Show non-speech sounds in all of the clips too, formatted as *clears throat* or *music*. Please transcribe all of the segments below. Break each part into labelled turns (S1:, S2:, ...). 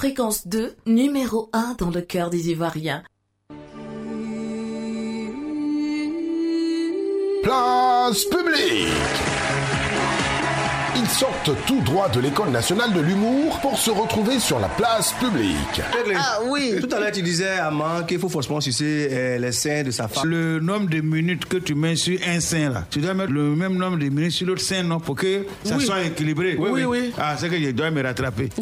S1: Fréquence 2, numéro 1 dans le cœur des Ivoiriens.
S2: Place publique ils sortent tout droit de l'école nationale de l'humour pour se retrouver sur la place publique.
S3: Ah oui Tout à l'heure, tu disais à Man qu'il faut forcément sucer euh, les seins de sa femme.
S4: Le nombre de minutes que tu mets sur un sein, là, tu dois mettre le même nombre de minutes sur l'autre sein, non Pour que ça soit équilibré?
S3: Oui, oui, oui.
S4: Ah, c'est que je dois me rattraper. *laughs*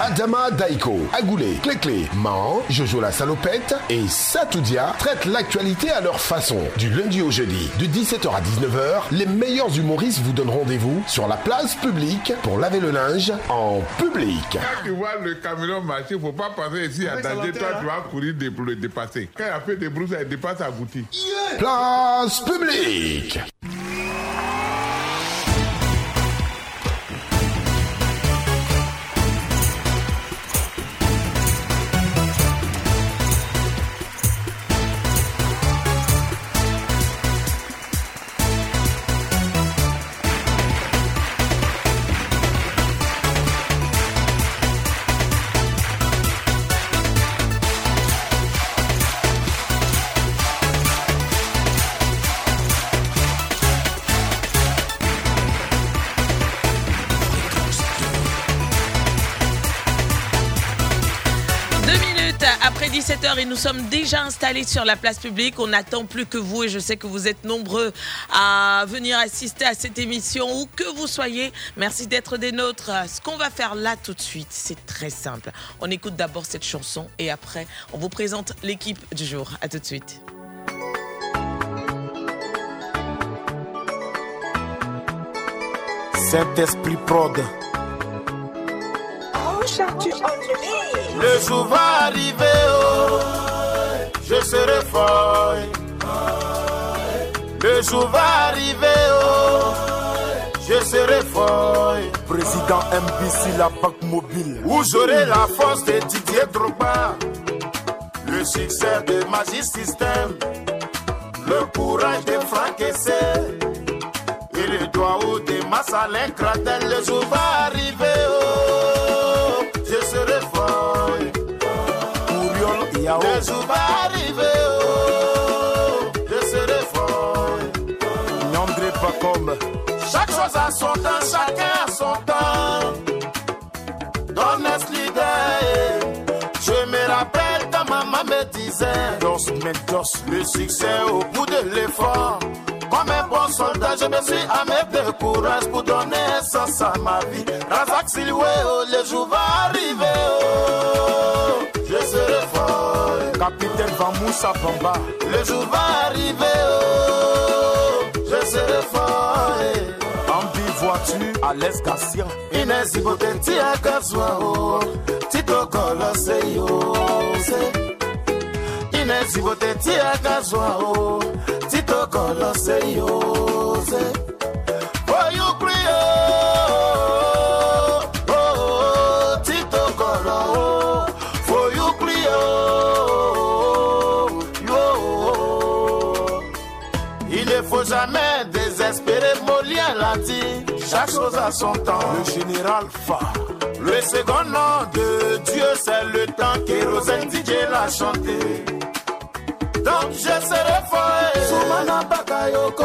S2: Adama Daiko, Agoulé, Cléclé, Man, Jojo la salopette et Satoudia traitent l'actualité à leur façon. Du lundi au jeudi, de 17h à 19h, les meilleurs humoristes vous donnent rendez-vous sur la place publique pour laver le linge en public.
S5: Quand tu vois le camion marcher, faut pas passer ici à danger. Toi, tu vas courir pour le dépasser. Quand il a fait des brousses, il dépasse à boutique.
S2: Place publique.
S6: Et nous sommes déjà installés sur la place publique. On n'attend plus que vous et je sais que vous êtes nombreux à venir assister à cette émission où que vous soyez. Merci d'être des nôtres. Ce qu'on va faire là tout de suite, c'est très simple. On écoute d'abord cette chanson et après, on vous présente l'équipe du jour. À tout de suite.
S7: Saint-Esprit Prod.
S8: Le jour va arriver, oh, je serai fort. Le jour va arriver, oh, je serai fort.
S7: Président MBC, la banque mobile.
S8: Où j'aurai la force de Didier Drogba, le succès de Magic System, le courage de Franck Essay et le doigt de Massalin Kratel. Le jour va arriver,
S7: comme.
S8: Chaque chose a son temps, chacun a son temps. Honestly day. Je me rappelle quand maman me disait
S7: Dos Mentos,
S8: le succès au bout de l'effort. Comme un bon soldat, je me suis armé de courage pour donner sens à ma vie. Razak Silwe, oh, le jour va arriver, oh, je serai fort.
S7: Capitaine Vamoussa Bamba.
S8: Le jour va arriver, oh, je serai fort.
S7: Ambi voiture à l'escassia.
S8: Inesi boteti akazwa, oh, tito kolo se yo, se. Inesi boteti akazwa, oh, tito kolo se yo, Chaque chose a son temps.
S7: Le général Fa.
S8: Le second nom de Dieu, c'est le temps qu'Érosène DJ l'a chanté. Donc je serai fort. Soumana Bakayoko.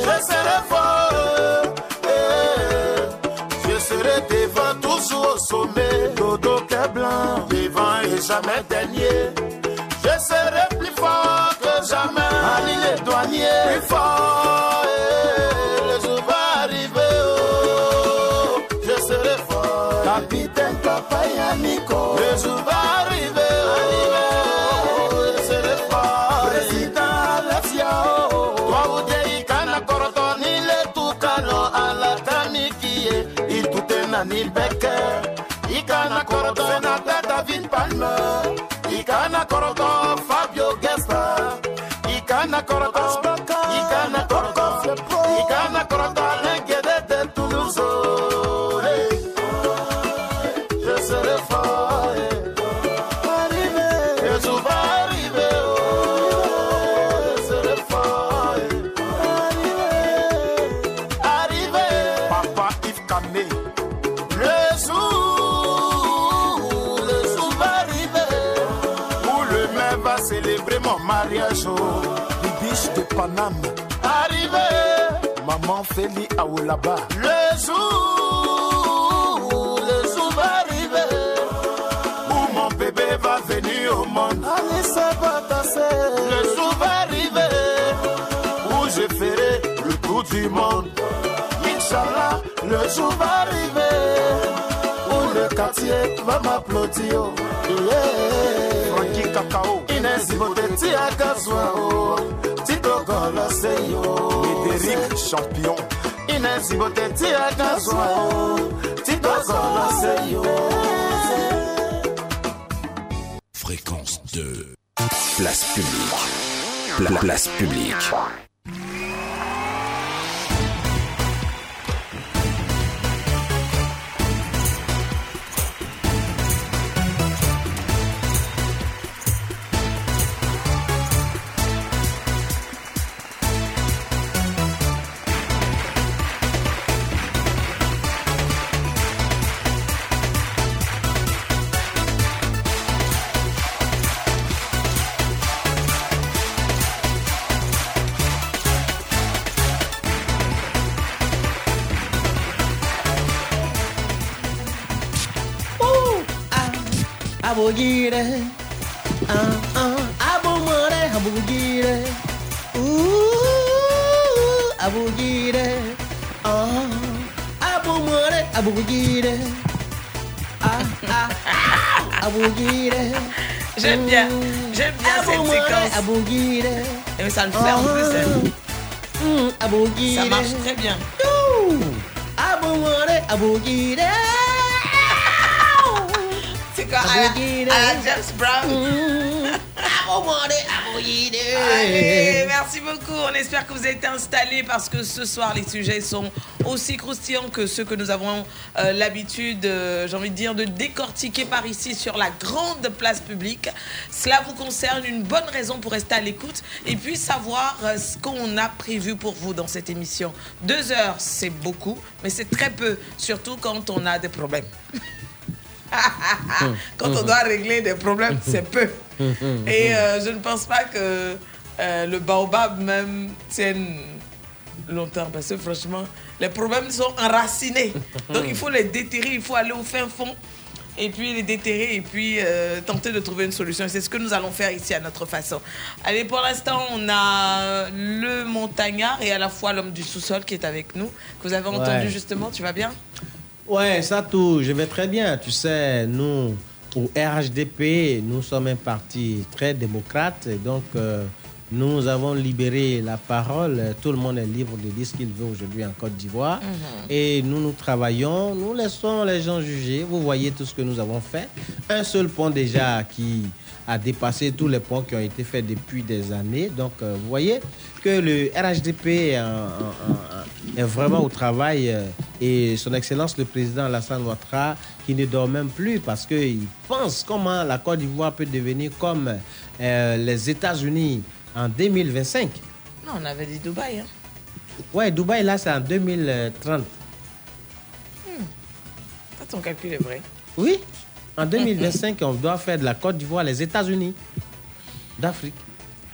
S8: Je serai fort. eh. Je serai devant, toujours au sommet. Dodo blanc. Devant et jamais dernier. Je serai plus fort que jamais. Ali les douaniers. Plus fort. Tukano Alatani Kie. Il tout est Nani Becker. Ikana Koroto Senata David Palmer. Ikana Koroto Fabio Gesta. Ikana Koroto. Maman Feli Aoulaba. Le jour, le jour va arriver. Où mon bébé va venir au monde. Allez, ça va passer. Le jour va arriver. Où je ferai le tour du monde. Inch'Allah, le jour va arriver. Où le quartier va m'applaudir. Yeah. Frankie Cacao. Inès Boteti Agazwa. oh.
S9: Fréquence 2. Place publique. Pla- place publique.
S10: Abugire. Ah, ah, ah.
S6: J'aime bien, j'aime bien cette séquence. Et mais ça le fait en plus. hein.
S10: Mm.
S6: Ça marche très bien. *laughs* C'est quoi à à James Brown *laughs*
S10: abugire.
S6: Allez, merci beaucoup. On espère que vous êtes installés parce que ce soir, les sujets sont aussi croustillants que ceux que nous avons euh, l'habitude, euh, j'ai envie de dire, de décortiquer par ici sur la grande place publique. Cela vous concerne, une bonne raison pour rester à l'écoute et puis savoir euh, ce qu'on a prévu pour vous dans cette émission. Deux heures, c'est beaucoup, mais c'est très peu, surtout quand on a des problèmes. *laughs* quand on doit régler des problèmes, c'est peu. Et euh, je ne pense pas que euh, le baobab même tienne longtemps parce que franchement, les problèmes sont enracinés. Donc il faut les déterrer, il faut aller au fin fond et puis les déterrer et puis euh, tenter de trouver une solution. C'est ce que nous allons faire ici à notre façon. Allez, pour l'instant, on a le montagnard et à la fois l'homme du sous-sol qui est avec nous, que vous avez entendu
S10: Ouais.
S6: justement. Tu vas bien?
S10: Ouais, ça tout, je vais très bien. Tu sais, nous, au RHDP, nous sommes un parti très démocrate. Et donc, euh, nous avons libéré la parole. Tout le monde est libre de dire ce qu'il veut aujourd'hui en Côte d'Ivoire. Et nous, nous travaillons, nous laissons les gens juger. Vous voyez tout ce que nous avons fait. Un seul point déjà qui a dépassé tous les points qui ont été faits depuis des années. Donc, euh, vous voyez que le RHDP est, en- en- est vraiment au travail euh, et son Excellence le Président Alassane Ouattara qui ne dort même plus parce qu'il pense comment la Côte d'Ivoire peut devenir comme euh, les États-Unis en 2025.
S6: Non, on avait dit Dubaï. Hein.
S10: Ouais, Dubaï, là, c'est en 2030.
S6: Ça, ton calcul est vrai.
S10: Oui, en 2025, on doit faire de la Côte d'Ivoire les États-Unis d'Afrique.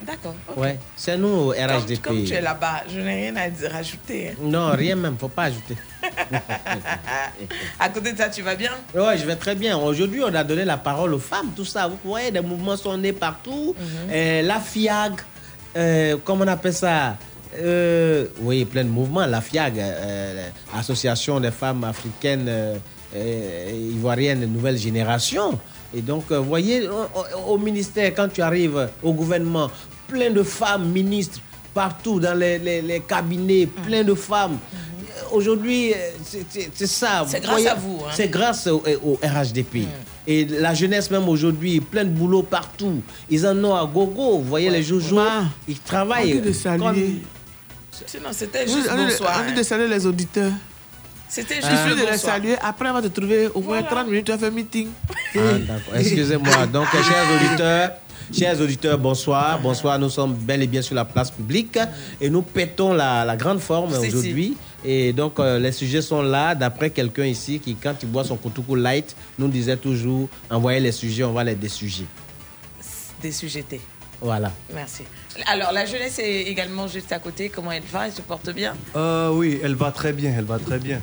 S6: D'accord. ok.
S10: Ouais, c'est nous au RHDP.
S6: comme tu es là-bas, je n'ai rien à dire- rajouter. hein.
S10: Non, rien même, faut pas ajouter. *laughs*
S6: À côté de ça, tu vas bien?
S10: Ouais, je vais très bien. Aujourd'hui, on a donné la parole aux femmes, tout ça. Vous voyez, des mouvements sont nés partout. Euh, la FIAG, euh, comment on appelle ça? Euh, Oui, plein de mouvements. La FIAG, euh, Association des femmes africaines euh, euh, ivoiriennes de nouvelle génération. Et donc, euh, vous voyez, au, ministère, quand tu arrives au gouvernement, plein de femmes ministres partout dans les, les- les cabinets, plein de femmes. Aujourd'hui, euh, c'est- ça.
S6: C'est grâce
S10: voyez,
S6: à vous, hein.
S10: C'est grâce au, au RHDP. Et la jeunesse même aujourd'hui, plein de boulot partout. Ils en ont à gogo. Vous voyez les joujou, ils travaillent.
S11: Envie de saluer.
S10: comme-
S6: Sinon, c'était juste
S11: envie
S6: bonsoir.
S11: envie
S6: hein.
S11: de saluer les auditeurs.
S6: C'était
S11: Je
S6: juste
S11: de les
S6: bonsoir.
S11: saluer. Après, on va te trouver au moins 30 minutes, tu vas faire meeting.
S10: Ah, d'accord. Excusez-moi. Donc, euh, *laughs* chers auditeurs, chers auditeurs, bonsoir. Bonsoir. Nous sommes bel et bien sur la place publique et nous pétons la, la grande forme aujourd'hui. Et donc, euh, les sujets sont là. D'après quelqu'un ici qui, quand il boit son Koutougou light, nous disait toujours envoyez les sujets, on va les désuger.
S6: Des sujets.
S10: Voilà.
S6: Merci. Alors, la jeunesse est également juste à côté. Comment elle va? Elle se porte bien?
S3: Euh, oui, elle va très bien, elle va très bien.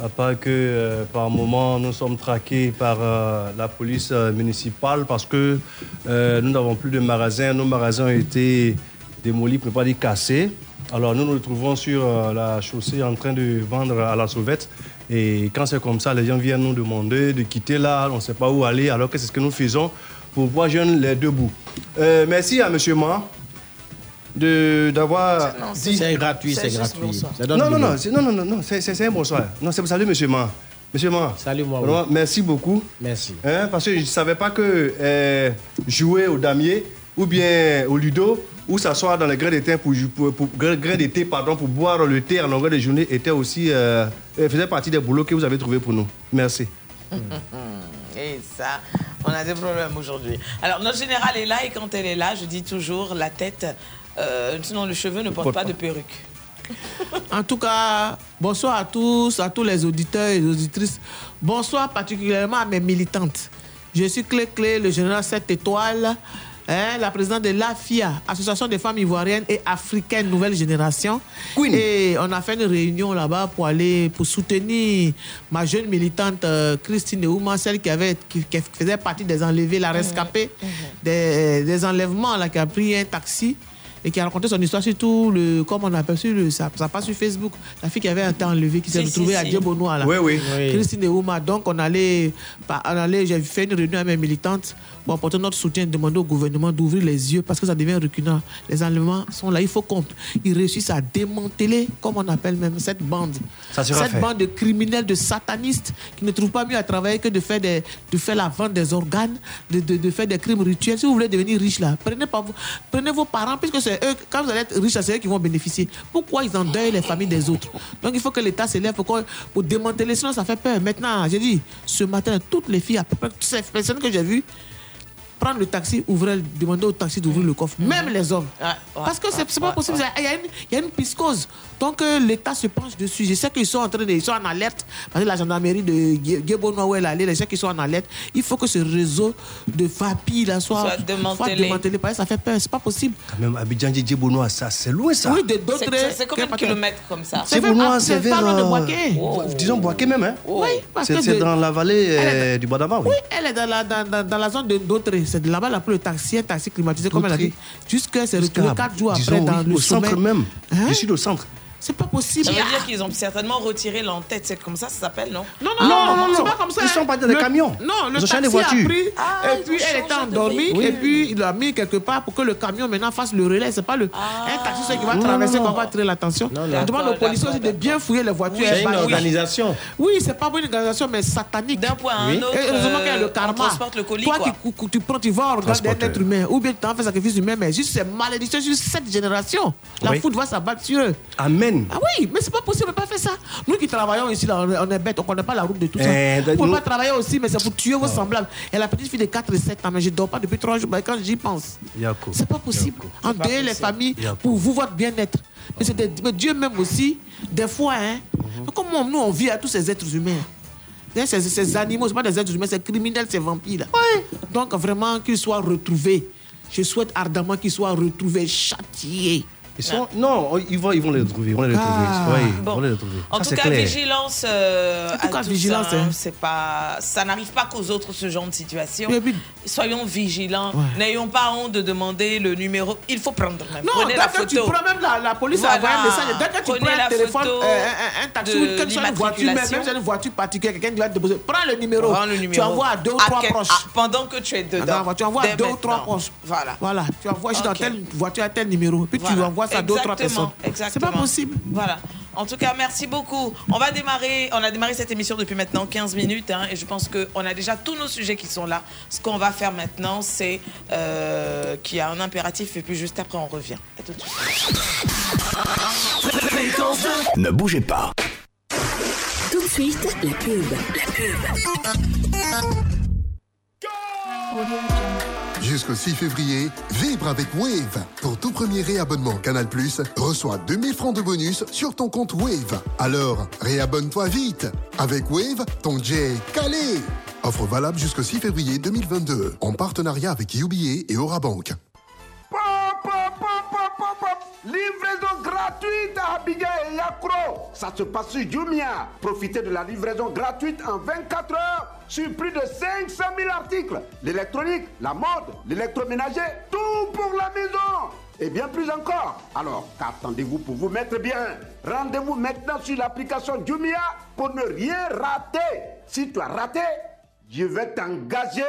S3: À part que euh, par moment, nous sommes traqués par euh, la police euh, municipale parce que euh, nous n'avons plus de magasins. Nos magasins ont été démolis, pour ne pas dire cassés. Alors nous nous retrouvons sur euh, la chaussée en train de vendre à la sauvette. Et quand c'est comme ça, les gens viennent nous demander de quitter là, on ne sait pas où aller, alors que c'est ce que nous faisons? Pour pouvoir joindre les deux bouts. Euh, merci à M. Ma de d'avoir dit...
S10: C'est gratuit, c'est gratuit. Ça donne
S3: Non, non, non, non, non, non, non, c'est c'est- c'est un bonsoir. Non, c'est salut, monsieur Ma. Monsieur Ma.
S10: Salut, moi.
S3: Vraiment, merci beaucoup.
S10: Merci.
S3: Hein, parce que je ne savais pas que euh, jouer au damier ou bien au ludo ou s'asseoir dans les grains d'été pour, pour, pour- grains d'été, pardon, pour boire le thé en longueur de journée était aussi euh, faisait partie des boulots que vous avez trouvés pour nous. Merci. *laughs*
S6: Et ça, on a des problèmes aujourd'hui. Alors, notre générale est là et quand elle est là, je dis toujours la tête, euh, sinon le cheveu ne porte
S11: Porte
S6: pas
S11: pas.
S6: de perruque. *laughs*
S11: En tout cas, bonsoir à tous, à tous les auditeurs et les auditrices. Bonsoir particulièrement à mes militantes. Je suis Clé Clé, le général 7 étoiles, hein, la présidente de l'AFIA, Association des femmes ivoiriennes et africaines nouvelle génération. Et on a fait une réunion là-bas pour aller pour soutenir ma jeune militante euh, Christine Ouma, celle qui avait qui, qui faisait partie des enlevés, la rescapée des, des enlèvements là, qui a pris un taxi et qui a raconté son histoire sur tout le, comme on appelle sur le, ça, ça passe sur Facebook, la fille qui avait été enlevée, qui s'est
S3: Si,
S11: retrouvée
S3: si,
S11: à
S3: si.
S11: Diebonois là.
S3: Oui, oui. Oui.
S11: Christine Ouma. Donc on allait, on allait j'ai fait une réunion avec mes militantes pour apporter notre soutien, demander au gouvernement d'ouvrir les yeux parce que ça devient reculant. Les enlèvements sont là, il faut qu'on ils réussissent à démanteler, comme on appelle même cette bande.
S3: Ça sera
S11: cette
S3: fait.
S11: bande de criminels, de satanistes qui ne trouvent pas mieux à travailler que de faire, des, de faire la vente des organes, de, de, de faire des crimes rituels. Si vous voulez devenir riche là, prenez, pas vos, prenez vos parents, puisque c'est eux, quand vous allez être riche, c'est eux qui vont bénéficier. Pourquoi ils endeuillent les familles des autres? Donc il faut que l'État s'élève pour, pour démanteler, sinon ça fait peur. Maintenant, j'ai dit, ce matin, toutes les filles, à peu près toutes ces personnes que j'ai vues, prendre le taxi, ouvrir, demander au taxi d'ouvrir le coffre, même les hommes. Parce que c'est c'est pas possible. Il y, a une, il y a une piscose. Donc euh, l'État se penche dessus. Je sais qu'ils sont en train de, ils sont en alerte. Parce que la gendarmerie de Guébonois où elle allée, les gens qui sont en alerte, il faut que ce réseau de familles là soit,
S6: Soit démantelé.
S11: démantelé. Parce que ça fait peur. C'est pas possible.
S3: Quand même, Abidjan Djibounois, ça, c'est loin ça.
S11: Oui, de- d'autres.
S6: C'est- combien de kilomètres comme ça?
S3: C'est vers.
S11: pas loin de
S3: euh,
S11: Boaké.
S3: Disons Boaké même, hein
S11: Oui, parce
S3: C'est
S11: que
S3: c'est dans la vallée euh, du Badama, oui.
S11: Oui, elle est dans la, dans, dans- dans la zone de Dautré. C'est de là-bas la le taxi, un taxi climatisé, comme elle a dit. Jusqu'à c'est retrouvé quatre jours après dans
S3: oui,
S11: le
S3: au centre
S11: sommet.
S3: même.
S11: Hein?
S3: Je suis au centre.
S11: C'est pas possible.
S6: Ça veut dire qu'ils ont certainement retiré l'entête. C'est comme ça, ça s'appelle, non?
S11: Non,
S3: Non, non, non,
S11: c'est
S3: non.
S11: pas comme ça.
S3: Ils sont pas dans les
S11: Le-
S3: camions.
S11: Non, le taxi a pris,
S6: Ah,
S11: et puis elle était endormie, et puis il l'a mis quelque part pour que le camion maintenant fasse le relais. C'est pas le, un taxi qui va
S3: Non,
S11: traverser,
S3: non.
S11: va attirer l'attention.
S10: Non.
S11: demande aux policiers aussi de bien fouiller les voitures.
S10: C'est une
S11: pas-
S10: organisation.
S11: Oui, c'est pas une organisation, mais satanique.
S6: D'un point à
S10: Oui.
S6: un autre,
S11: heureusement qu'il y a
S6: euh,
S11: le
S6: on
S11: karma.
S6: transporte le colis,
S11: Toi qui tu prends, tu vas regarder un être humain, ou bien tu en fais sacrifice humain, mais juste c'est malédiction sur cette génération. La foudre va s'abattre sur eux.
S3: Amen.
S11: Ah oui, mais c'est pas possible, on peut pas faire ça. Nous qui travaillons ici, là, on est, bêtes, on connaît pas la route de tout ça.
S3: Eh,
S11: Vous pouvez
S3: nous-
S11: pas travailler aussi, mais c'est pour tuer vos semblables. Et la petite fille de 4 et 7 ans, mais je dors pas depuis 3 jours, mais quand j'y pense, c'est pas possible. Endeuiller les familles pour vous, votre bien-être. Mais, c'est des- mais Dieu même aussi, des fois, hein,
S3: Mhm.
S11: mais comment nous on vit à tous ces êtres humains? Hein, Ces, ces animaux, c'est pas des êtres humains, c'est criminels, c'est vampires. Donc vraiment qu'ils soient retrouvés. Je souhaite ardemment qu'ils soient retrouvés, châtiés.
S3: Ils sont... Non, ils vont, ils vont les retrouver. Ils vont les.
S11: Ah.
S3: Oui, ils
S6: Bon.
S3: vont les retrouver.
S6: En
S3: Ça,
S6: tout
S3: c'est
S6: cas,
S3: clair.
S6: vigilance euh,
S11: En tout cas,
S6: tout
S11: vigilance,
S6: ça.
S11: hein.
S6: C'est pas, ça n'arrive pas qu'aux autres ce genre de situation.
S11: Puis-
S6: Soyons vigilants.
S11: Ouais.
S6: N'ayons pas honte de demander le numéro. Il faut prendre même.
S11: Non,
S6: Prenez la
S11: dès que tu
S6: photo.
S11: prends même la, la police
S6: Voilà.
S11: a envoyé un message. Dès que tu
S6: Prenez
S11: prends
S6: la
S11: un téléphone, euh, un, un taxi quelle soit une voiture, même, même si c'est une voiture particulière, quelqu'un qui va te déposer, prends le numéro.
S6: Prends le numéro.
S11: Tu envoies à deux ou trois proches.
S6: ah, pendant que tu es dedans.
S11: Tu envoies à deux ou trois proches.
S6: Voilà.
S11: Voilà, tu envoies juste dans telle voiture à tel numéro. Puis tu envoies ça à trois personnes.
S6: Exactement,
S11: C'est pas possible.
S6: Voilà. En tout cas, merci beaucoup. On va démarrer. On a démarré cette émission depuis maintenant 15 minutes, hein, et je pense qu'on a déjà tous nos sujets qui sont là. Ce qu'on va faire maintenant, c'est euh, qu'il y a un impératif, et puis juste après, on revient. À tout de suite.
S9: Ne bougez pas.
S1: Tout de suite, la pub. La pub.
S12: Jusqu'au 6 février, vibre avec Wave. Pour tout premier réabonnement Canal+, reçois 2000 francs de bonus sur ton compte Wave. Alors, réabonne-toi vite. Avec Wave, ton jet calé. Offre valable jusqu'au 6 février 2022, en partenariat avec UBA et Orabank.
S13: Livraison gratuite à Abidjan et Yakro. Ça se passe sur Jumia. Profitez de la livraison gratuite en 24 heures sur plus de 500 000 articles. L'électronique, la mode, l'électroménager, tout pour la maison. Et bien plus encore. Alors, qu'attendez-vous pour vous mettre bien? Rendez-vous maintenant sur l'application Jumia pour ne rien rater. Si tu as raté, je vais t'engager.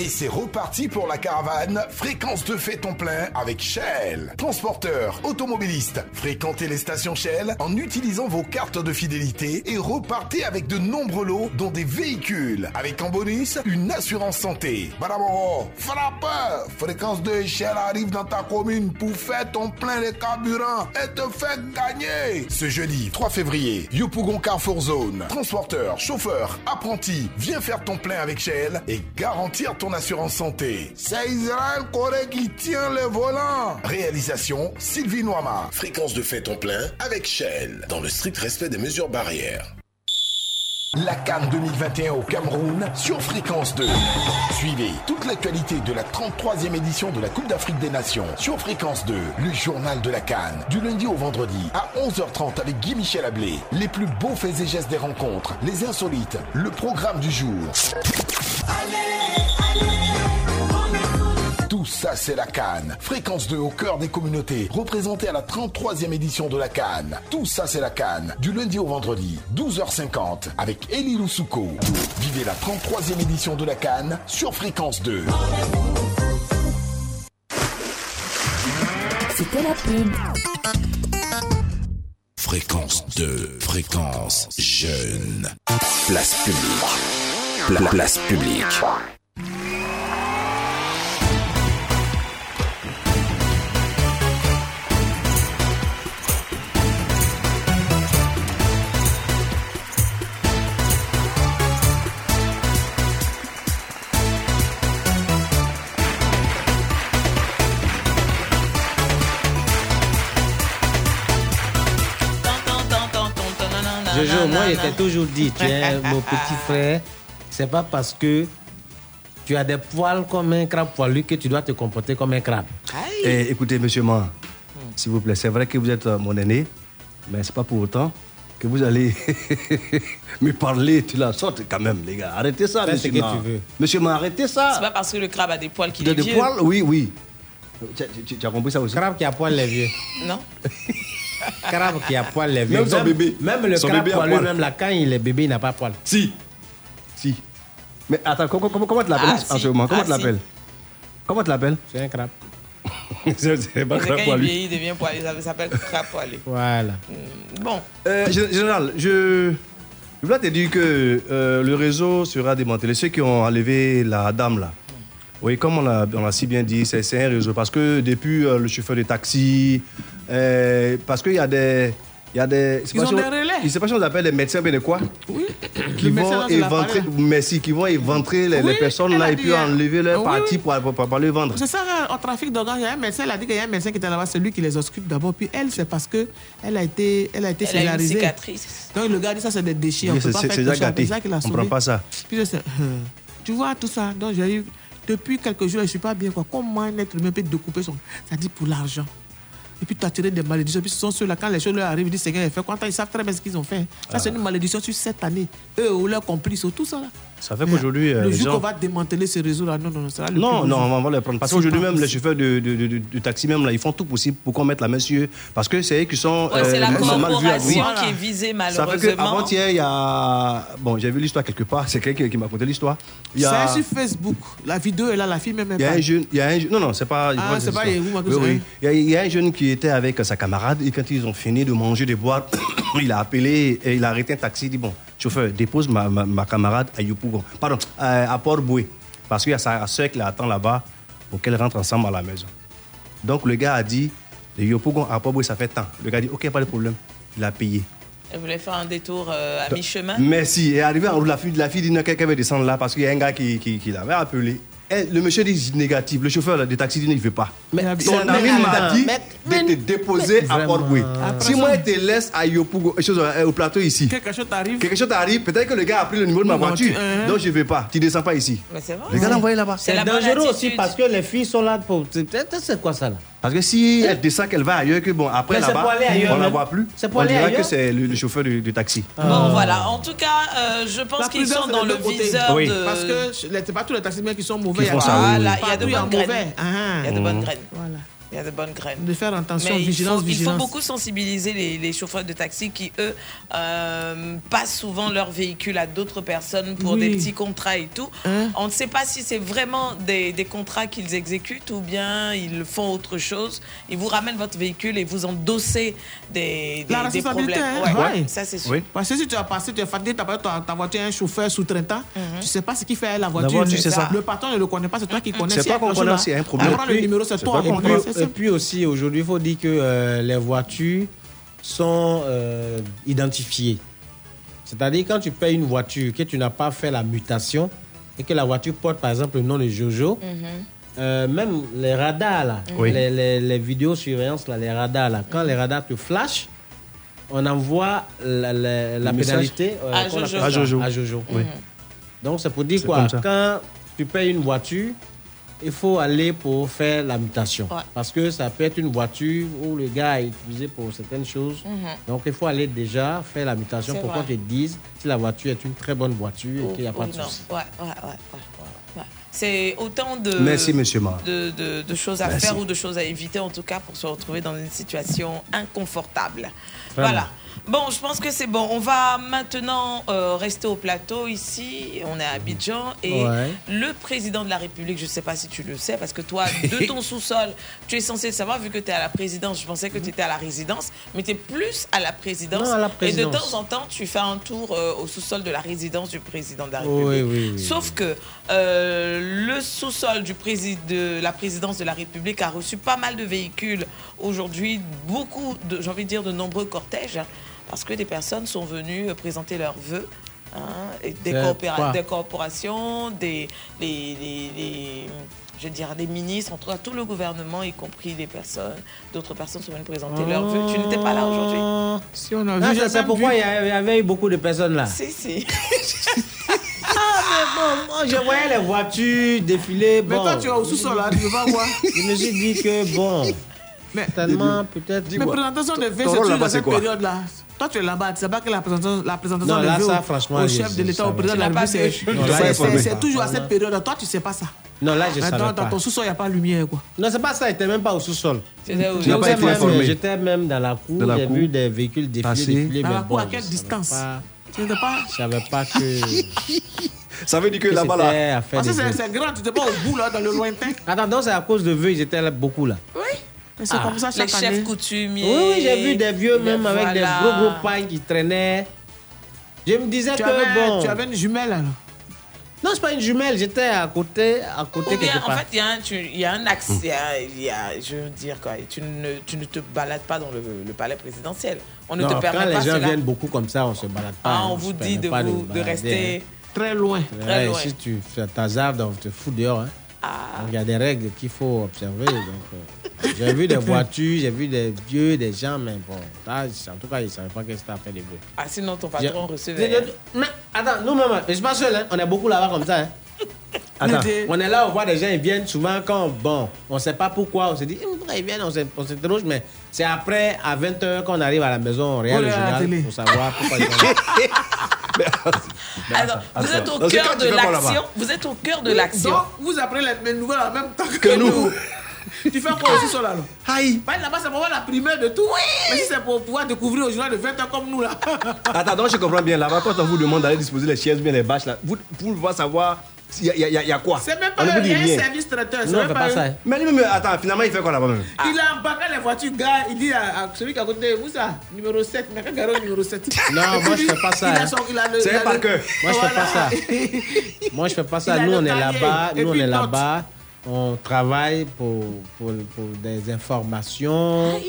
S2: Et c'est reparti pour la caravane Fréquence de fait ton plein avec Shell. Transporteur, automobiliste, fréquentez les stations Shell en utilisant vos cartes de fidélité et repartez avec de nombreux lots dont des véhicules. Avec en bonus, une assurance santé. Badaboro, frappeur Fréquence de Shell arrive dans ta commune pour faire ton plein de carburant et te faire gagner. Ce jeudi 3 février, Yopougon Carrefour Zone. Transporteur, chauffeur, apprenti, viens faire ton plein avec Shell et garantir ton assurance santé. C'est Israël Corée qui tient le volant. Réalisation Sylvie Noama. Fréquence de fait ton plein avec Shell. Dans le strict respect des mesures barrières. La Cannes 2021 au Cameroun sur Fréquence 2. Suivez toute l'actualité de la 33e édition de la Coupe d'Afrique des Nations sur Fréquence 2, le journal de la Cannes, du lundi au vendredi à 11h30 avec Guy Michel Ablé. Les plus beaux faits et gestes des rencontres, les insolites, le programme du jour. Tout ça, c'est la Cannes. Fréquence 2 au cœur des communautés, représentée à la 33e édition de la Cannes. Tout ça, c'est la Cannes. Du lundi au vendredi, 12h50, avec Elie Loussouko. Vivez la 33e édition de la Cannes sur Fréquence 2.
S1: C'était la pub.
S9: Fréquence 2, fréquence jeune. Place publique. Pla- place publique.
S10: Jojo, moi, il était toujours dit, tu es mon petit frère, c'est pas parce que tu as des poils comme un crabe poilu que tu dois te comporter comme un crabe.
S3: Eh, écoutez, monsieur Ma, s'il vous plaît, c'est vrai que vous êtes euh, mon aîné, mais c'est pas pour autant que vous allez *laughs* me parler de la sorte quand même, les gars. Arrêtez ça,
S10: Fais
S3: monsieur
S10: ce que
S3: Ma.
S10: tu veux.
S3: Monsieur Ma, arrêtez ça.
S6: C'est pas parce que le crabe a des poils qu'il est
S3: de
S6: vieux.
S3: poils, oui, oui. Tu, tu- tu as compris ça aussi?
S10: Crabe qui a poil les vieux.
S6: Non. *laughs*
S10: Crabe qui a poil les vieux.
S3: Même son bébé.
S10: Même le
S3: Son
S10: crabe
S3: bébé a
S10: poilu,
S3: poil.
S10: même là, quand il est bébé, il n'a pas poil.
S3: Si. Si. Mais attends, comment, comment, comment tu l'appelles?
S10: Ah,
S3: en
S10: si.
S3: ce moment Comment
S10: Ah,
S3: tu l'appelles? Comment tu l'appelles?
S10: C'est un crabe. *laughs*
S3: c'est pas
S6: Quand
S3: grave
S6: il devient poilu. Ça s'appelle crabe poilé.
S10: Voilà.
S6: Bon.
S3: Euh, gé- général, je, je voulais te dire que euh, le réseau sera démantelé. Ceux qui ont enlevé la dame là. Oui, comme on l'a si bien dit, c'est c'est un réseau. Parce que depuis euh, le chauffeur de taxi, euh, parce qu'il y a des. Il y a des.
S11: Ils
S3: pas
S11: ont
S3: si on-
S11: des relais.
S3: Je sais pas si on appelle des médecins, mais de quoi?
S11: Oui.
S3: Qui
S11: Le
S3: vont éventrer, merci, qui vont éventrer les, personnes
S11: elle
S3: là et puis
S11: hier.
S3: enlever leur
S11: Oui,
S3: partie
S11: oui.
S3: pour, pour, pour, pour les vendre.
S11: C'est ça, euh, en trafic d'organes, il y a un médecin, il a dit qu'il y a un médecin qui était là-bas, c'est lui qui les occupe d'abord. Puis elle, c'est parce que elle a été, elle a été
S6: Elle a une
S11: scénarisée.
S6: cicatrice.
S11: Donc le gars dit ça, c'est des déchets.
S3: Oui,
S11: on peut
S3: c'est-
S11: pas
S3: c'est-
S11: faire
S3: c'est
S11: quelque
S3: déjà gâté.
S11: C'est ça qu'il a
S3: On
S11: sauvé.
S3: prend pas ça.
S11: Puis je sais, euh, tu vois tout ça. Donc j'ai eu, depuis quelques jours, je suis pas bien. Quoi. Comment un être humain peut découper son. Ça dit pour l'argent. Et puis t'attirer des malédictions. Puis ce sont ceux-là, quand les choses leur arrivent, ils disent Seigneur, fait quoi? Ils savent très bien ce qu'ils ont fait. Ça, c'est une malédiction sur cette année. Eux, ou leurs complices, tout ça là.
S3: Ça fait qu'aujourd'hui. euh,
S11: le jour
S3: gens-
S11: qu'on va démanteler ce réseau-là, non, non, non, ça va le
S3: Non, non, on va les prendre. Parce qu'aujourd'hui même, les chauffeurs de, de, de, de taxi, même, là, ils font tout possible pour qu'on mette la main sur eux. Parce que c'est eux qui sont
S6: Ouais, c'est la
S3: mal- mal
S6: corporation
S3: Douai.
S6: qui est visée
S3: Ça fait
S6: malheureusement.
S3: qu'avant-hier, il y a. Bon, j'ai vu l'histoire quelque part, c'est quelqu'un qui m'a raconté l'histoire. Il y a.
S11: C'est sur Facebook. La vidéo est là, la fille même.
S3: Il y a un jeune, il y a un jeune- non non c'est pas.
S11: Ah, c'est pas
S3: Oui, oui. Il y, a, il y a un jeune qui était avec sa camarade et quand ils ont fini de manger de boire, *coughs* il a appelé et il a arrêté un taxi. Il dit bon chauffeur dépose ma, ma, ma camarade à Yopougon, pardon à, à Port-Boué parce qu'il y a sa soeur qui l'attend là-bas pour qu'elle rentre ensemble à la maison. Donc le gars a dit de Yopougon à Port-Boué ça fait tant. Le gars a dit ok pas de problème, il a payé.
S6: Elle voulait faire un détour euh, à mi-chemin.
S3: Merci. Et arrivé en route, la fille, la fille dit non, quelqu'un veut descendre là parce qu'il y a un gars qui, qui, qui l'avait appelé. Et le monsieur dit négatif. Le chauffeur de taxi dit il ne veut pas.
S10: Mais
S3: Ton ami
S10: mais-
S3: m'a dit de te déposer à. Port-Boué. Si moi, je te laisse à Yopougo, euh, chose, euh, au plateau ici,
S11: Quelque chose t'arrive.
S3: quelque chose t'arrive, peut-être que le gars a pris le numéro de ma voiture.
S11: tu- hein.
S3: Donc je ne vais pas. Tu ne descends pas ici.
S6: Mais c'est vrai.
S3: Le gars l'a envoyé là-bas.
S6: C'est
S10: dangereux aussi parce que les filles sont là pour. C'est quoi ça là?
S3: Parce que si elle descend, qu'elle va ailleurs, que bon, après là-bas, on la
S10: même.
S3: voit plus.
S10: C'est pour
S3: on
S10: aller
S3: dira
S10: ailleurs.
S3: que c'est le, le chauffeur du, du taxi.
S6: Bon, voilà. En tout cas, euh, je pense qu'ils sont dans le viseur
S3: Oui.
S6: de...
S11: Parce que les- c'est pas tous les taximens qui sont mauvais.
S3: Qui font
S11: il y a
S3: ça, oui,
S6: Voilà,
S3: oui.
S6: il y a de bonnes graines.
S11: Ah,
S6: Il y a de bonnes graines.
S11: Voilà.
S6: Il y a de bonnes graines.
S11: De faire attention,
S6: Mais il
S11: vigilance,
S6: faut, il faut
S11: vigilance.
S6: beaucoup sensibiliser les, les chauffeurs de taxi qui, eux, euh, passent souvent leur véhicule à d'autres personnes pour
S11: Oui.
S6: des petits contrats et tout.
S11: Hein?
S6: On ne sait pas si c'est vraiment des, des contrats qu'ils exécutent ou bien ils font autre chose. Ils vous ramènent votre véhicule et vous endossez des, des,
S11: La
S6: des
S11: responsabilité,
S6: problèmes.
S11: hein?
S6: Ouais,
S11: Ouais.
S6: Ça, c'est sûr.
S3: Oui.
S11: Parce que si tu as passé, tu es fatigué, tu as pas ta, ta voiture un chauffeur sous-traitant, tu sais pas ce qu'il fait à la voiture.
S3: voiture, c'est ça.
S11: Le patron ne le connaît pas, c'est toi qui connais.
S3: C'est toi
S11: a
S3: qu'on connaît s'il y a un problème.
S11: Le numéro, c'est toi qu'on connaît.
S10: Et puis aussi, aujourd'hui, il faut dire que euh, les voitures sont euh, identifiées. C'est-à-dire, quand tu payes une voiture, que tu n'as pas fait la mutation et que la voiture porte, par exemple, le nom de Jojo, euh, même les radars, là,
S3: Oui.
S10: les, les, les vidéosurveillance, là, les radars, là, quand les radars te flashent, on envoie la, pénalité euh,
S6: À Jojo.
S3: À
S10: ça,
S3: Jojo.
S10: à Jojo.
S3: Oui.
S10: Donc, c'est pour dire quoi?
S3: ça.
S10: Quand tu payes une voiture, il faut aller pour faire la mutation.
S6: Ouais.
S10: Parce que ça peut être une voiture où le gars est utilisé pour certaines choses. Donc, il faut aller déjà faire la mutation pour qu'on te dise si la voiture est une très bonne voiture et qu'il n'y a pas de
S6: non.
S10: souci.
S6: Ouais, ouais, ouais, ouais, ouais. C'est autant de,
S3: Merci, monsieur
S6: de, de- de choses à
S3: Merci.
S6: faire ou de choses à éviter, en tout cas, pour se retrouver dans une situation inconfortable.
S10: Vraiment.
S6: Voilà. Bon, je pense que c'est bon. On va maintenant euh, rester au plateau ici. On est à Abidjan. Et
S10: Ouais.
S6: le président de la République, je ne sais pas si tu le sais, parce que toi, de *laughs* ton sous-sol, tu es censé le savoir, vu que tu es à la présidence. Je pensais que tu étais à la résidence, mais tu es plus à la présidence.
S10: Non, à la
S6: Et de temps en temps, tu fais un tour euh, au sous-sol de la résidence du président de la République.
S10: Oui, oui, oui.
S6: Sauf que euh, le sous-sol du de la présidence de la République a reçu pas mal de véhicules aujourd'hui, beaucoup, j'ai envie de dire, de nombreux cortèges, hein, parce que des personnes sont venues euh, présenter leurs vœux. hein, et des,
S10: quoi
S6: des corporations, des, les, les- les- je dire, des ministres, en tout cas tout le gouvernement, y compris les personnes. D'autres personnes sont venues présenter leurs vœux. Tu n'étais pas là aujourd'hui
S11: Si on a
S10: Non,
S11: vu,
S10: c'est
S11: même
S10: pourquoi il y, avait, il y avait eu beaucoup de personnes là.
S6: Si, si. *laughs*
S10: Ah, mais bon, je voyais les voitures défiler.
S11: Mais toi, tu es au sous-sol là, tu vas voir.
S10: Je me suis dit que, bon,
S11: Mais,
S10: tellement peut-être.
S11: mais présentation
S3: rôle
S11: toujours
S3: là-bas,
S11: dans cette période-là. Toi, tu es là-bas, tu sais pas que la présentation, la présentation
S10: Non,
S11: des
S10: là,
S11: vœux
S10: ça,
S11: au-
S10: franchement,
S11: au
S10: je-
S11: chef de
S10: je
S11: l'État, au président de la
S6: pas
S11: République, c'est-
S10: je pas.
S11: toujours à cette période. Toi, tu sais pas ça.
S10: Non, là, je savais
S11: Maintenant, dans
S10: pas.
S11: ton sous-sol, il n'y a pas de lumière, quoi.
S10: Non, c'est pas ça, il était même pas au sous-sol.
S3: Pas
S10: J'étais
S3: été
S10: même- dans la cour, j'ai vu des véhicules défiler,
S11: Dans
S10: mais
S11: la
S10: bon,
S11: cour, à
S10: je
S11: quelle distance?
S10: pas-
S11: Tu ne sais pas?
S10: Je savais pas que,
S3: Ça veut dire que
S10: que
S3: là-bas, là.
S10: à faire
S11: Parce que
S10: des
S11: c'est grand, tu n'étais pas au bout, là, dans le lointain.
S10: Attends, donc c'est à cause de vœux, ils étaient là beaucoup là.
S11: Mais c'est
S10: Ah.
S11: comme ça
S6: Les
S11: chaque année.
S6: chefs coutumiers.
S10: Oui, oui, j'ai vu des vieux même avec des gros gros pains qui traînaient. Je me disais
S11: Tu
S10: que
S11: avais,
S10: bon.
S11: tu avais une jumelle, alors.
S10: Non, c'est pas une jumelle, j'étais à côté, à côté
S6: Ou bien,
S10: quelque
S6: en
S10: part.
S6: fait, il y, a un- tu- il y a un axe, il y a, je veux dire quoi, tu ne, tu ne te balades pas dans le, le palais présidentiel. On ne
S10: Non,
S6: te
S10: quand
S6: permet
S10: les
S6: pas
S10: gens
S6: cela.
S10: viennent beaucoup comme ça, on se balade pas.
S6: Ah, on vous dit de, vous, de rester
S11: Très loin.
S10: hein.
S6: très loin.
S10: Si tu fais hasard, on te fout dehors. hein.
S6: Ah.
S10: Donc, Il y a des règles qu'il faut observer. donc, euh, j'ai vu des voitures, j'ai vu des vieux, des gens, mais bon, ça, en tout cas, ils ne savaient pas qu'est-ce que c'était à faire des vœux.
S6: Ah, sinon ton patron recevait.
S10: Mais attends, nous-mêmes, je suis pas seul, hein, on est beaucoup là-bas comme ça. hein. Attends, on est là, on voit des gens, ils viennent souvent quand, bon, on ne sait pas pourquoi, on se dit, pourquoi ils viennent, on s'in- on s'interroge, mais c'est après, à 20h, qu'on arrive à la maison, on regarde le journal pour savoir pourquoi ils là. *laughs*
S6: Alors, vous êtes au cœur de l'action. Vous êtes au cœur de l'action.
S11: Donc, vous apprenez les mêmes nouvelles en même temps que,
S3: Que nous.
S11: tu fais quoi aussi sur là
S3: Aïe.
S11: Bah, Là-bas, c'est pour voir la primeur de tout. Mais si c'est pour pouvoir découvrir au journal de 20 ans comme nous, là.
S3: Attends, donc je comprends bien. Là-bas, quand on vous demande d'aller disposer les chaises, bien les bâches, là, vous, pour pouvoir savoir il y, y y a quoi?
S11: C'est même pas
S3: On
S11: un,
S3: dit
S11: il y a un
S3: rien.
S11: service traiteur.
S10: Non, on
S11: même
S10: fait pas
S11: un-
S10: ça. hein.
S3: Mais lui, mais attends, finalement, il fait quoi là-bas même?
S11: Il a embarqué les voitures, gars. Il dit à, à celui qui est à côté, vous ça, numéro 7, il n'a qu'à garer au numéro 7.
S10: Non, moi, je fais pas ça,
S11: Il a
S10: hein.
S3: C'est un par
S11: le-
S3: cœur.
S10: Moi, je fais pas ça. Moi, je fais pas ça. Nous, on est là-bas. Nous, on est là-bas. On travaille pour, pour, pour des informations.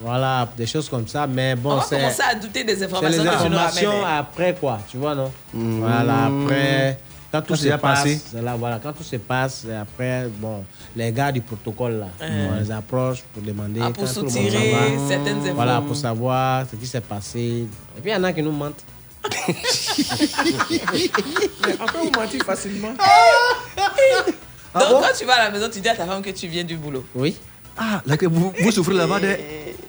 S10: Voilà, des choses comme ça. Mais
S6: On
S10: bon,
S6: va
S10: c'est.
S6: commencer à douter des informations
S10: les informations
S6: ramènes.
S10: après, quoi. Tu vois, non? Voilà, après. Quand tout
S3: Quand passé.
S10: là, voilà, quand tout se passe, après, bon, les gars du protocole, là,
S6: Ouais.
S10: on les approche pour demander.
S6: Ah, pour soutirer certaines informations.
S10: Voilà, pour savoir ce qui s'est passé. Et puis, il y en a qui nous mentent.
S11: Mais on peut vous mentir facilement. *laughs*
S6: Donc, quand tu vas à la maison, tu dis à ta femme que tu viens du boulot.
S10: Oui.
S3: Ah, là, que vous, vous souffrez là-bas de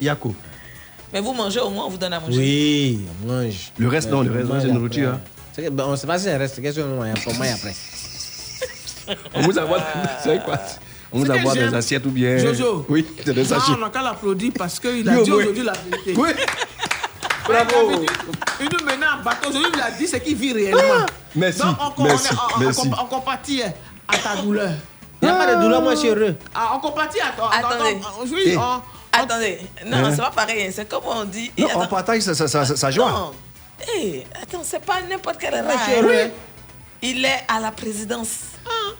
S3: Yako.
S6: Mais vous mangez au moins, on vous donne à manger.
S10: Oui, on mange.
S3: Le reste, non, le reste,
S10: mange
S3: c'est nourriture,
S10: après.
S3: hein.
S10: Ben, on ne sait pas si c'est reste, qu'est-ce qu'on mange pour moi après? *laughs*
S3: On vous envoie, c'est quoi? On vous envoie des assiettes ou bien.
S11: Jojo.
S3: Oui, c'est des
S11: Non,
S3: sachets.
S11: on n'a qu'à l'applaudir parce qu'il a dit
S3: oui.
S11: aujourd'hui la vérité.
S3: Oui.
S11: Bravo. Il nous menait en bateau. Aujourd'hui, il a dit ce qu'il vit réellement.
S3: Ah. Merci,
S11: Donc, on,
S3: merci,
S11: on, on-
S3: merci.
S11: on- on compatit hein, à ta douleur.
S10: Il n'y a pas de douleur, moi je suis heureux.
S11: Ah, on compatit à toi.
S6: Attendez.
S11: Oui,
S3: Eh.
S11: on-
S6: Attendez. Non,
S3: Hein?
S6: c'est pas pareil. hein. C'est comme on dit.
S3: Non, on partage sa, sa, sa, sa joie.
S6: Non. Hey, attends, c'est pas n'importe quel rat. Il est à la présidence.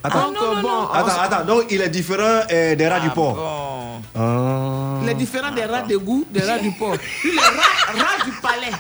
S3: Attends,
S11: Donc, euh, bon,
S3: attends, attends. Donc, il est différent euh, des rats du
S6: Ah,
S3: port.
S6: bon.
S3: Ah.
S11: Il est différent des rats de goût, des rats du port. *laughs* Lui, les rats, rats du palais.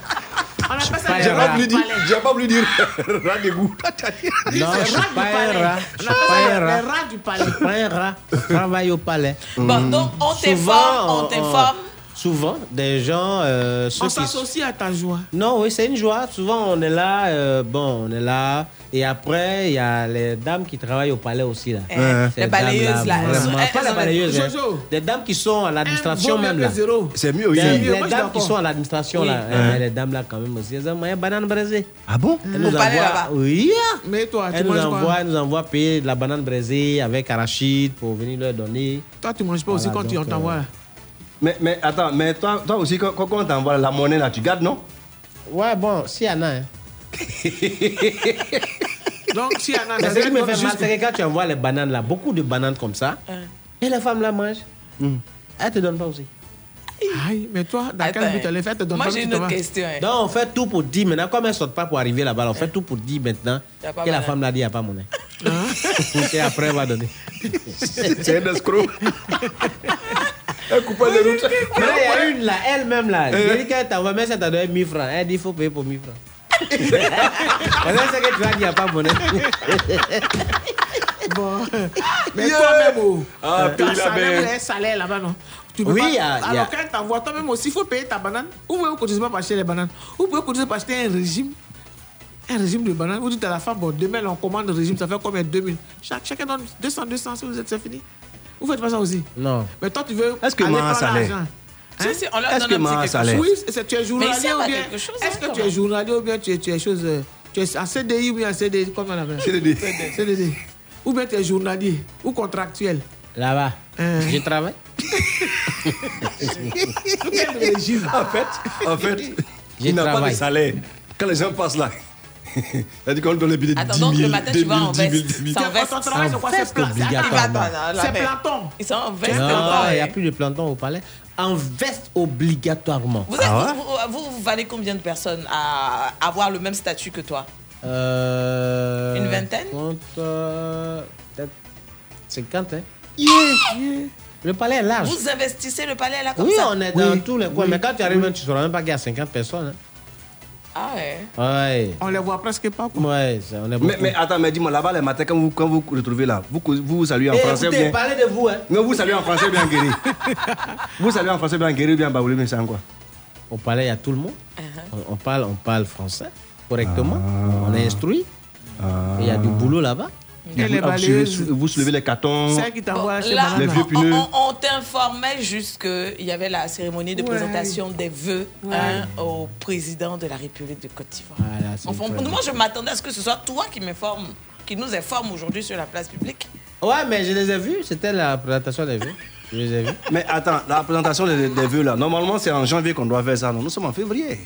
S11: On appelle ça
S10: pas
S11: les
S3: J'ai pas
S10: rat.
S3: voulu
S11: du
S3: dire, j'ai pas voulu dire *laughs* rat de goût.
S10: Non, je
S11: rat
S10: suis
S11: du
S10: pas un
S11: palais.
S10: rat. Je suis pas un rat.
S11: rats du palais.
S10: Je suis pas un rat. Je travaille au palais.
S6: Bon, donc on t'informe, on
S10: on-
S6: t'informe.
S10: Souvent, des gens. euh, ceux
S11: On
S10: qui-
S11: s'associe à ta joie.
S10: Non, oui, c'est une joie. Souvent, on est là. euh, bon, on est là. Et après, il y a les dames qui travaillent au palais aussi. Là.
S6: Eh, les balayeuses, là,
S10: pas
S6: elles
S10: les balayeuses. hein.
S11: Jojo.
S10: Des dames qui sont à l'administration même. Là.
S3: C'est mieux, oui.
S10: Les,
S11: mieux,
S10: les
S11: moi,
S10: dames qui sont à l'administration,
S6: Oui.
S10: là, euh, les dames là, quand même aussi, elles ont banane braisée.
S3: Ah bon?
S10: Elles
S6: Au
S10: nous envoient,
S6: là-bas.
S10: oui,
S11: Mais toi, tu
S10: elles nous
S11: manges
S10: envoient, elles nous envoient payer de la banane braisée avec arachide pour venir leur donner.
S11: Toi, tu manges pas aussi quand tu
S10: donc,
S11: on t'envoie.
S10: euh,
S3: Mais, mais attends, mais toi, toi aussi, quand, quand on t'envoie la monnaie là, tu gardes, non?
S10: Ouais, bon, s'il y en a. Hein. *laughs*
S11: Donc, si y en a,
S10: Mais ce qui me
S11: donne
S10: fait mal, c'est que quand tu envoies les bananes là, beaucoup de bananes comme ça, et les femmes la mangent, elles te donnent pas aussi.
S11: Aïe, mais toi, dans quel
S6: Attends.
S11: but tu allais faire te donnes
S6: Moi,
S11: pas
S6: j'ai une autre question. hein.
S10: Donc on fait tout pour dire, maintenant comme elles ne sortent pas pour arriver là-bas, on fait tout pour dire maintenant que la femme l'a dit, il n'y a pas monnaie. *laughs* et après, elle va donner.
S3: C'est un escroc. *laughs* un coupeur de route.
S10: Mais là, il y a une là, elle-même là, elle dit qu'elle t'envoie, mais ça t'a donné 1000 francs. Elle dit il faut payer pour 1000 francs. *laughs* Que c'est que tu as dit, il n'y a pas monnaie. *laughs*
S11: Bon. Mais toi-même, oh,
S3: Ah, pays la
S11: salaire,
S3: belle.
S11: un salaire là-bas, non?
S10: Oui,
S11: pas-
S10: il y a- il y a-
S11: Alors, quand t'envoies toi-même aussi, il faut payer ta banane. Ou vous pouvez cotiser pas pour acheter les bananes. Ou vous pouvez cotiser pour acheter un régime. Un régime de bananes. Vous dites à la femme, bon, demain, on commande le régime, ça fait combien? 2000 Chaque, Chacun donne 200, 200, si vous êtes, c'est fini. Vous faites pas ça aussi?
S10: Non.
S11: Mais toi, tu veux.
S3: Est-ce que ça l'est?
S11: l'argent?
S6: Si, si, on leur
S3: Est-ce que
S6: un petit
S3: moi,
S6: quelque
S3: ça
S6: chose.
S3: l'est?
S11: Oui, c'est- tu es journalier ou bien.
S6: chose,
S11: Est-ce
S6: hein,
S11: que tu es journalier ou bien tu es, tu es chose. euh, Tu es en CDI ou bien en CDI, comment on appelle
S3: CDD.
S11: CDD. Ou bien tu es journalier ou contractuel?
S10: Là-bas,
S11: Hein?
S10: je travaille. *laughs*
S3: En fait, en fait,
S10: Je
S3: il n'a pas de salaire. Quand les gens passent là, *laughs* c'est-à-dire qu'on donne les billets de 10
S6: Attends,
S3: 000,
S6: donc le matin, tu
S3: 2
S6: vas
S3: 000,
S6: en
S3: 10 000,
S6: veste.
S3: 10 000.
S6: C'est en veste.
S11: Ton travail, c'est quoi C'est
S10: veste
S11: pla-
S10: obligatoirement.
S11: c'est- C'est planton.
S6: Ils sont en veste.
S10: Non,
S6: encore,
S10: il n'y a plus de planton au palais. En veste obligatoirement.
S6: Vous, êtes, vous, vous, vous valez combien de personnes à avoir le même statut que toi?
S10: Euh,
S6: Une vingtaine?
S10: compte, euh, Peut-être 50, hein. Le palais est large.
S6: Vous investissez le palais là comme
S10: oui,
S6: ça?
S10: on est dans
S3: Oui,
S10: tous les coins.
S3: oui,
S10: Mais quand tu arrives, tu ne sauras même pas qu'il y a 50 personnes. hein.
S6: Ah ouais.
S10: Ouais.
S11: On les voit presque pas. quoi.
S10: Ouais, ça, on est beaucoup.
S3: Mais, mais attends, mais dis-moi, là-bas, les matins, quand vous quand vous vous retrouvez là, vous, vous vous saluez en
S10: Eh,
S3: français ou
S10: écoutez,
S3: bien?
S10: parlez de vous, hein.
S3: Non, vous saluez en français bien guéri? *laughs* vous saluez en français bien guéri bien baoulé, mais c'est en quoi?
S10: Il y a tout le monde.
S6: Uh-huh.
S10: on, on parle, on parle français correctement.
S3: Ah.
S10: On est instruit. Et Il y a du boulot là-bas.
S11: Et les
S3: vous,
S11: balayeuses.
S3: soulevez- vous soulevez les cartons.
S11: C'est elle qui t'envoie acheter
S6: Là.
S3: Les vieux
S6: on-
S3: pneus.
S6: On, on t'informait juste qu'il y avait la cérémonie de
S11: Ouais.
S6: présentation des vœux
S11: Ouais.
S6: hein, au président de la République de Côte d'Ivoire.
S10: Voilà,
S6: Enfin, moi, je m'attendais à ce que ce soit toi qui m'informe, qui nous informe aujourd'hui sur la place publique.
S10: Ouais, mais je les ai vus. C'était la présentation des vœux. Je les ai vus.
S3: Mais attends, la présentation des, des vœux là, normalement c'est en janvier qu'on doit faire ça. Non, nous sommes en février.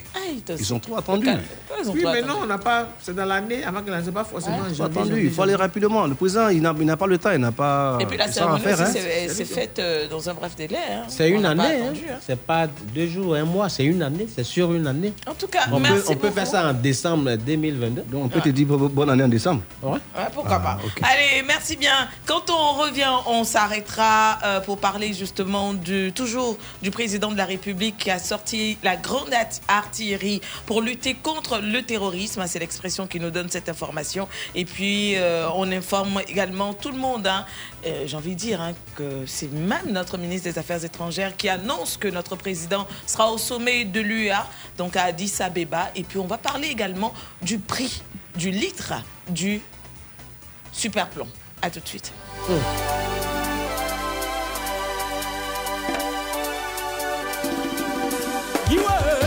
S6: Ils
S3: sont trop.
S6: Ils ont
S11: Oui,
S6: trop
S11: mais
S6: attendu?
S11: non, on n'a pas. C'est dans l'année avant que l'année, c'est pas forcément en janvier,
S3: attendus.
S11: janvier,
S3: Il faut aller rapidement. Le président, il n'a il n'a pas le temps, il n'a pas.
S6: Et puis la cérémonie
S3: hein.
S6: c'est- c'est faite euh, dans un bref délai. hein.
S10: C'est une
S6: On
S10: année. hein.
S6: attendu, hein.
S10: C'est pas deux jours, un mois. C'est une année. C'est sur une année.
S6: En tout cas,
S10: On, peut,
S6: merci
S10: on peut faire ça en décembre 2022.
S3: Donc on peut te dire bo- bonne année en décembre.
S10: Ouais.
S6: Ouais, pourquoi
S3: Ah,
S6: pas. Allez, merci bien. Quand on revient, on s'arrêtera euh, pour parler justement du, toujours du président de la République qui a sorti la grande art- artillerie pour lutter contre le terrorisme. C'est l'expression qui nous donne cette information. Et puis, euh, on informe également tout le monde. hein. Euh, J'ai envie de dire hein, que c'est même notre ministre des Affaires étrangères qui annonce que notre président sera au sommet de l'UA, donc à Addis Abeba. Et puis, on va parler également du prix du litre du super plomb. À tout de suite.
S14: You
S15: were.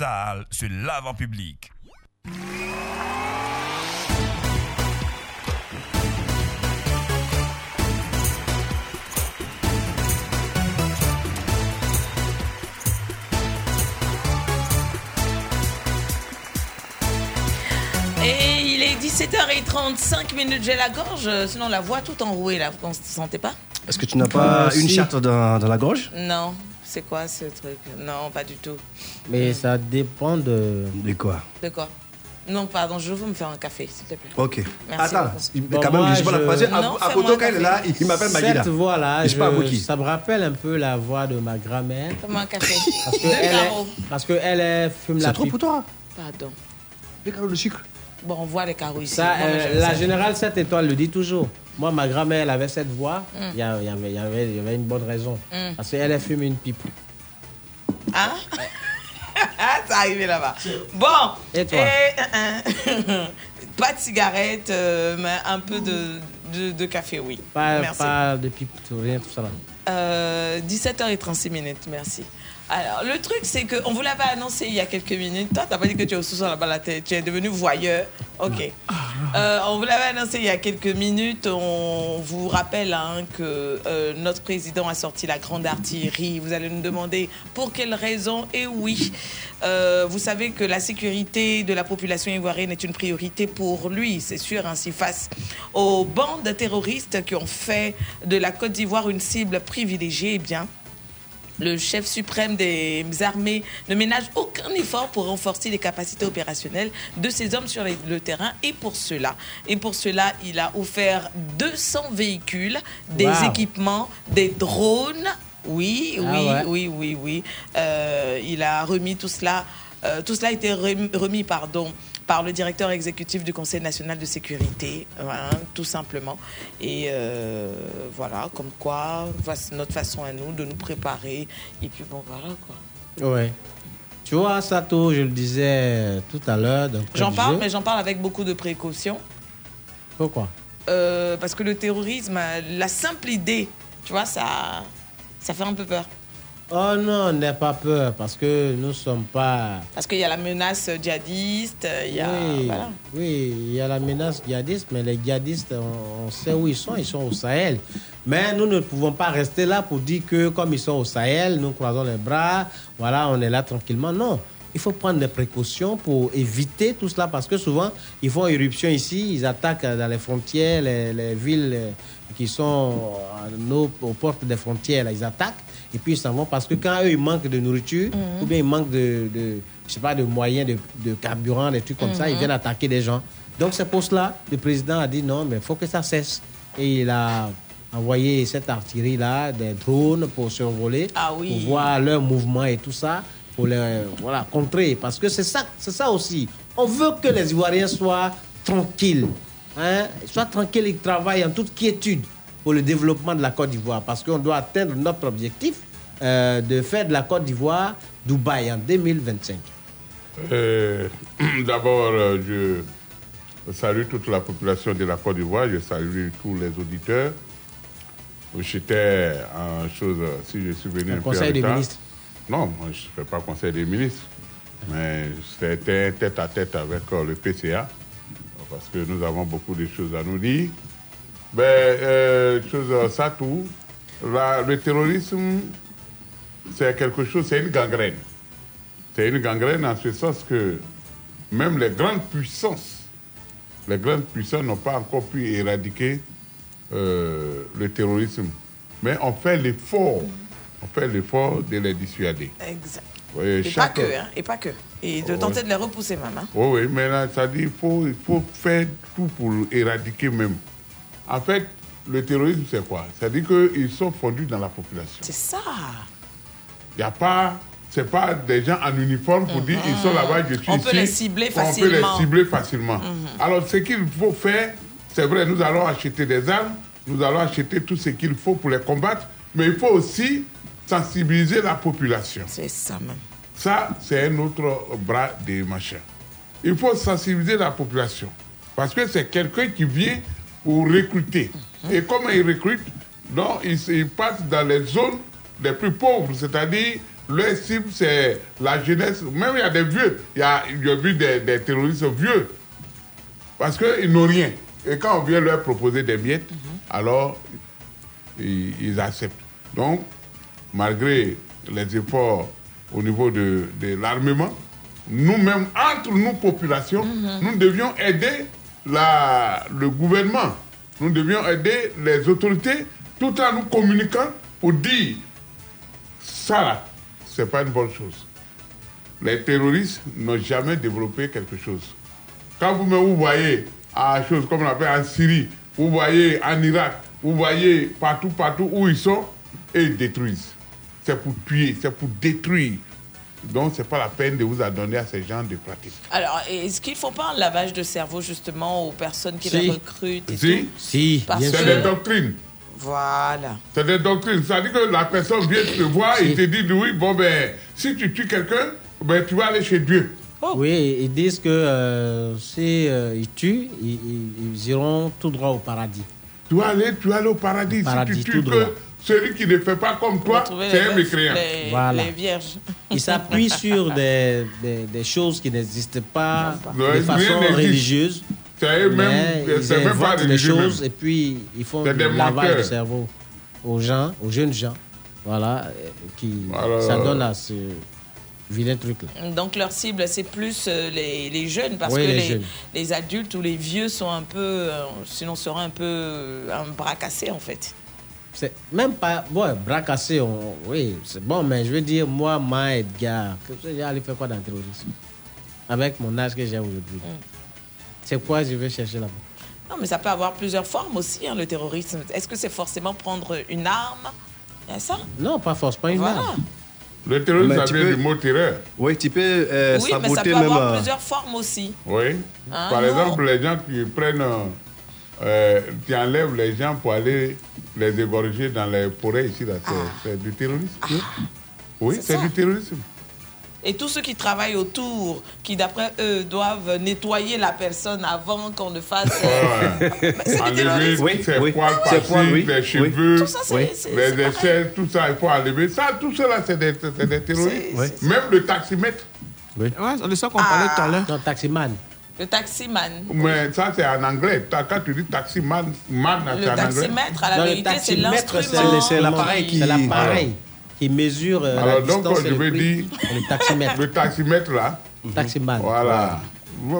S15: Sale se lave en public.
S6: Et il est 17h35 minutes, j'ai la gorge, sinon la voix tout enrouée là, vous ne sentez pas?
S3: Est-ce que tu n'as pas
S10: Ah,
S3: une
S10: si.
S3: charte dans, dans la gorge?
S6: Non, c'est quoi ce truc? Non, pas du tout.
S10: Mais ça dépend de.
S3: De quoi
S6: De quoi Non, pardon, je veux me faire un café, s'il te plaît.
S3: Ok.
S6: Merci
S3: Attends,
S10: Bon,
S3: quand même,
S10: moi,
S3: je vais la croiser. À, Koto, quand est là, il m'appelle Magida.
S10: Cette voix-là,
S3: pas
S10: ça me rappelle un peu la voix de ma grand-mère.
S6: Fais-moi un café.
S10: Parce que *laughs*
S6: Deux
S10: elle est, parce que elle est fume
S3: C'est
S10: la
S3: trop
S10: pipe.
S3: pour toi.
S6: Pardon.
S3: Les carreaux de sucre.
S6: Bon, on voit les carreaux ici.
S10: Ça, euh, la
S6: ça.
S10: générale 7 étoiles le dit toujours. Moi, ma grand-mère, elle avait cette voix.
S6: Mm.
S10: Il y, avait, il y, avait, il y avait une bonne raison.
S6: Mm.
S10: Parce qu'elle elle fume une pipe.
S6: Arrivé là-bas. Bon.
S10: Et toi?
S6: euh, euh, *laughs* Pas de cigarette, euh, mais un peu de, de, de café, oui.
S10: Pas,
S6: Merci.
S10: pas de pipe, rien, tout ça là.
S6: Euh, 17h36 minutes, merci. Alors, le truc, c'est qu'on vous l'avait annoncé il y a quelques minutes. Toi, t'as pas dit que tu es au sous-sol là-bas, là, t'es- tu es devenu voyeur. Ok. Euh, on vous l'avait annoncé il y a quelques minutes. On vous rappelle hein, que euh, notre président a sorti la grande artillerie. Vous allez nous demander pour quelle raison. Et oui, euh, vous savez que la sécurité de la population ivoirienne est une priorité pour lui, c'est sûr, ainsi face aux bandes terroristes qui ont fait de la Côte d'Ivoire une cible privilégiée. Eh bien, le chef suprême des armées ne ménage aucun effort pour renforcer les capacités opérationnelles de ses hommes sur le terrain. Et pour cela, et pour cela, il a offert 200 véhicules, des
S10: Wow.
S6: équipements, des drones. Oui,
S10: Ah
S6: oui,
S10: ouais.
S6: oui, oui, oui. Euh, il a remis tout cela. euh, tout cela a été rem- remis, pardon, par le directeur exécutif du Conseil national de sécurité, hein, tout simplement. Et euh, voilà, comme quoi, voici notre façon à nous de nous préparer. Et puis bon, voilà quoi.
S10: Ouais. Tu vois, Sato, je le disais tout à l'heure.
S6: J'en parle, mais j'en parle avec beaucoup de précautions.
S10: Pourquoi?
S6: Euh, parce que le terrorisme, la simple idée, tu vois, ça, ça fait un peu peur.
S10: Oh non, n'aie pas peur, parce que nous ne sommes pas.
S6: Parce qu'il y a la menace djihadiste, il y a.
S10: oui,
S6: voilà.
S10: oui, il y a la menace djihadiste, mais les djihadistes, on, on sait où ils sont, ils sont au Sahel. Mais nous ne pouvons pas rester là pour dire que comme ils sont au Sahel, nous croisons les bras, voilà, on est là tranquillement. Non, il faut prendre des précautions pour éviter tout cela, parce que souvent, ils font éruption ici, ils attaquent dans les frontières, les, les villes qui sont à nos- aux portes des frontières, là, ils attaquent, et puis ils s'en vont, parce que quand eux, ils manquent de nourriture, ou bien ils manquent de, de je sais pas, de moyens, de, de carburant, des trucs comme ça, ils
S6: Mhm.
S10: viennent attaquer des gens. Donc c'est pour cela, le président a dit non, mais il faut que ça cesse. Et il a envoyé cette artillerie-là, des drones pour survoler,
S6: Ah oui.
S10: pour voir leurs mouvements et tout ça, pour les voilà, contrer. Parce que c'est ça, c'est ça aussi. On veut que les Ivoiriens soient tranquilles. Hein? Soient tranquilles et travaillent en toute quiétude pour le développement de la Côte d'Ivoire. Parce qu'on doit atteindre notre objectif euh, de faire de la Côte d'Ivoire Dubaï en 2025.
S5: Euh, *clears throat* D'abord, euh, je salue toute la population de la Côte d'Ivoire, je salue tous les auditeurs. J'étais en chose, si je suis venu
S10: Un conseil des ministres.
S5: Non, moi je ne fais pas conseil des ministres, mais c'était tête à tête avec le PCA, parce que nous avons beaucoup de choses à nous dire. Ben, euh, chose, ça tout, la- le terrorisme, c'est quelque chose, c'est une gangrène. C'est une gangrène en ce sens que même les grandes puissances, les grandes puissances n'ont pas encore pu éradiquer euh, le terrorisme. Mais on fait l'effort, on fait l'effort de les dissuader.
S6: Exact.
S5: Oui,
S6: Et
S5: chaque-
S6: pas que, hein, et pas que. Et de
S5: Ouais.
S6: tenter de les repousser même. hein.
S5: Oui, oui, mais là, ça dit qu'il faut, il faut faire tout pour éradiquer même. En fait, le terrorisme, c'est quoi? C'est-à-dire qu'ils sont fondus dans la population.
S6: C'est ça.
S5: Il n'y a pas. C'est pas des gens en uniforme pour dire ils sont là-bas, je suis
S6: On peut
S5: ici.
S6: les cibler
S5: On peut les
S6: facilement.
S5: cibler facilement.
S6: Mhm.
S5: Alors, ce qu'il faut faire, c'est vrai, nous allons acheter des armes, nous allons acheter tout ce qu'il faut pour les combattre, mais il faut aussi sensibiliser la population.
S6: C'est ça même.
S5: Ça, c'est un autre bras des machins. Il faut sensibiliser la population. Parce que c'est quelqu'un qui vient pour recruter. Et comment il recrute Non, il, il passe dans les zones les plus pauvres, c'est-à-dire leur cible, c'est la jeunesse. Même il y a des vieux. Il y a, vu des, terroristes vieux. Parce qu'ils n'ont rien. Et quand on vient leur proposer des miettes, alors ils acceptent. Donc, malgré les efforts au niveau de, de l'armement, nous-mêmes, entre nous, populations, nous devions aider la, le gouvernement. Nous devions aider les autorités tout en nous communiquant pour dire ça là, c'est pas une bonne chose. Les terroristes n'ont jamais développé quelque chose. Quand vous, vous voyez à chose comme on appelle en Syrie, vous voyez en Irak, vous voyez partout, partout où ils sont, et ils détruisent. C'est pour tuer, c'est pour détruire. Donc, c'est pas la peine de vous adonner à ces gens de pratiques.
S6: Alors, est-ce qu'il ne faut pas un lavage de cerveau justement aux personnes qui
S5: Si.
S6: les recrutent et
S5: Si.
S6: tout?
S10: Si,
S5: C'est
S6: que-
S5: des doctrines.
S6: Voilà.
S5: C'est des doctrines. C'est-à-dire que la personne vient te voir et te dit, oui, bon, ben, si tu tues quelqu'un, ben, tu vas aller chez Dieu.
S10: Oui, ils disent que euh, si euh, ils tuent, ils, ils- ils iront tout droit au paradis.
S5: Tu vas aller, tu vas aller au paradis.
S10: Paradis,
S5: si tu
S10: tout
S5: tues
S10: droit.
S5: Celui qui ne fait pas comme toi, c'est
S6: les
S5: un mécréant.
S6: les-
S10: Voilà.
S6: les vierges.
S10: Ils s'appuient *laughs* sur des, des, des choses qui n'existent pas de façon religieuse.
S5: C'est c'est même pas
S10: des choses
S5: même.
S10: et puis ils font du lavage de cerveau aux gens, aux jeunes gens. Voilà, euh, qui
S5: Voilà.
S10: ça donne à ce vilain truc-là.
S6: Donc leur cible, c'est plus euh, les, les jeunes, parce
S10: Oui,
S6: que
S10: les
S6: les,
S10: jeunes.
S6: les adultes ou les vieux sont un peu, euh, sinon seraient un peu euh, un bras cassé en fait.
S10: C'est même pas. Bon, bras on- oui, c'est bon, mais je veux dire, moi, moi, Edgar, que je vais aller faire quoi dans le terrorisme? Avec mon âge que j'ai aujourd'hui.
S6: Mm.
S10: C'est quoi je vais chercher là-bas?
S6: Non, mais ça peut avoir plusieurs formes aussi, hein, le terrorisme. Est-ce que c'est forcément prendre une arme? Ça?
S10: Non, pas forcément une
S6: Voilà.
S10: arme.
S5: Le terrorisme,
S3: Mais
S5: ça
S3: tu
S5: vient
S3: peux-
S5: du mot terreur.
S3: Oui, tu peux euh,
S6: Oui, mais ça peut
S3: même.
S6: avoir
S3: euh,
S6: plusieurs formes aussi.
S5: Oui.
S6: Ah,
S5: Par
S6: non.
S5: exemple, les gens qui prennent, euh, euh, qui enlèvent les gens pour aller les égorger dans les forêts ici, là, c'est, c'est du terrorisme. oui,
S6: C'est
S5: c'est
S6: ça.
S5: du terrorisme.
S6: Et tous ceux qui travaillent autour, qui d'après eux doivent nettoyer la personne avant qu'on ne fasse. euh, *laughs* c'est du
S5: Enlever
S6: terrorisme.
S5: tous ces
S3: oui.
S5: poils
S3: oui.
S5: les
S3: Oui.
S5: cheveux,
S6: Tout ça, c'est-
S3: Oui.
S6: c'est-
S5: les
S6: c'est
S5: échelles, tout ça, il faut enlever. Ça, tout cela, c'est des, c'est des terroristes.
S6: C'est-
S5: Même le taximètre.
S11: Ouais, c'est de ça qu'on parlait tout à l'heure.
S10: Non, taximan.
S6: Le taximan.
S5: Mais ça, c'est en anglais. Quand tu dis taximan, man,
S6: Le
S5: c'est en anglais.
S6: taximètre, à la
S10: Non, le
S6: vérité, c'est l'instrument.
S3: c'est- l'appareil qui-
S10: C'est l'appareil qui mesure euh, la
S5: Alors, donc, je
S10: le
S5: vais dire-
S10: Le taximètre.
S5: Le taximètre, là,
S10: Taximan.
S5: voilà.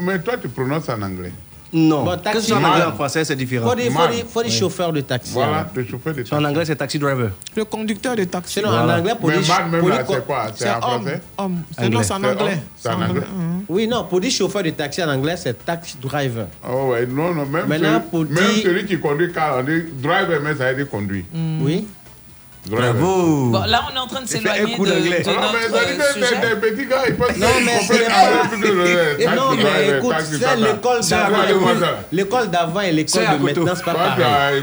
S5: Mais toi, tu prononces en anglais.
S3: Non.
S10: Bon,
S3: que
S10: taxi-
S3: en anglais en français, c'est différent.
S10: Faut dire
S3: Oui.
S10: chauffeur de taxi.
S5: Voilà, le chauffeur de
S3: Si en
S5: taxi.
S3: anglais, c'est taxi driver.
S11: Le conducteur de taxi.
S10: Sinon, en anglais, pour
S5: Mais man, même
S10: pour
S5: là, c'est quoi? C'est en
S11: homme.
S5: français?
S11: homme. C'est
S3: Anglais.
S11: non, c'est en anglais.
S5: c'est en anglais.
S11: Mhm.
S10: Oui, non, pour dire chauffeur de taxi en anglais, c'est taxi driver.
S5: Oh, ouais, non, non, même,
S10: Maintenant,
S5: celui,
S10: pour
S5: même
S10: dire-
S5: celui qui conduit car on dit driver, mais ça veut dire conduire.
S10: Oui.
S3: Bravo.
S6: Bon, là, on est en train de s'éloigner de, de notre
S5: Ah, mais ça dit
S6: euh,
S5: que c'est
S6: sujet.
S5: des petits gars, ils peuvent
S10: Non, mais c'est
S5: taxi
S10: non, mais écoute, c'est l'école d'avant. L'école d'avant et l'école
S3: à
S10: de maintenant, c'est pas pareil.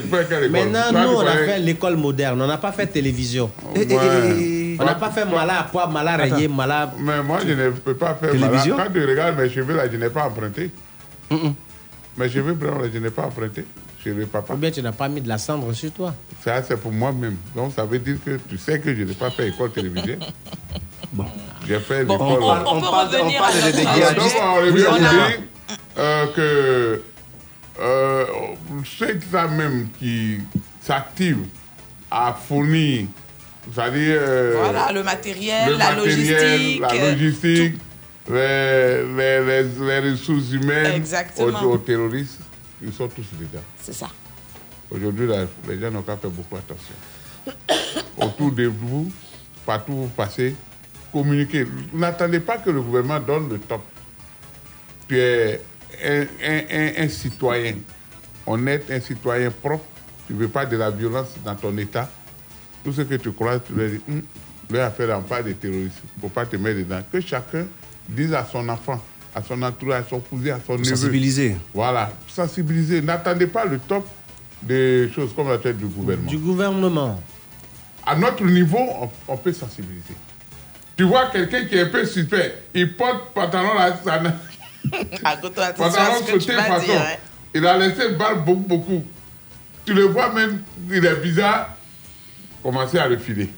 S10: Maintenant, nous, on a fait l'école moderne. On n'a pas fait télévision.
S3: Et-
S10: On n'a pas fait mala à poids, mala rayé, mala.
S5: Mais moi, je ne peux pas faire
S3: Télévision?
S5: Malade. Quand tu regardes mes cheveux, là, je n'ai pas emprunté. Mes cheveux blancs, je n'ai pas emprunté chez le papa.
S10: Ou bien tu n'as pas mis de la cendre sur toi.
S5: Ça, c'est pour moi-même. Donc, ça veut dire que tu sais que je n'ai pas fait école télévision.
S3: Bon.
S5: J'ai fait
S6: Bon,
S5: l'école.
S6: on, on
S3: on
S6: peut
S3: parle de- on
S6: revenir
S3: parle de-
S5: donc, on revient
S3: Vous
S5: à
S3: en
S5: dire euh, que euh, ceux ça même qui s'activent à fournir, c'est-à-dire euh,
S6: Voilà, le matériel,
S5: le
S6: la
S5: matériel,
S6: logistique.
S5: la
S6: euh,
S5: logistique, les, les, les, les ressources humaines aux, aux terroristes, ils sont tous dedans.
S6: C'est ça.
S5: Aujourd'hui, les gens n'ont qu'à faire beaucoup attention. *coughs* Autour de vous, partout où vous passez, communiquez. N'attendez pas que le gouvernement donne le top. Tu es un, citoyen honnête, un citoyen propre. Tu ne veux pas de la violence dans ton État. Tout ce que tu crois, tu leur dis, Hum, leur affaire n'a pas de terrorisme. Il ne pas te mettre dedans. Que chacun dise à son enfant, à son entourage, à son cousin, à son neveu.
S3: Sensibiliser.
S5: Voilà, sensibiliser. N'attendez pas le top des choses comme la tête du gouvernement.
S10: Du gouvernement.
S5: À notre niveau, on, on peut sensibiliser. Tu vois quelqu'un qui est un peu suspect, il porte pantalon là, ça
S6: à *laughs*
S5: pantalon sauté façon.
S6: dire. hein.
S5: Il a laissé balle beaucoup, beaucoup. Tu le vois même, il est bizarre, commencer à le filer.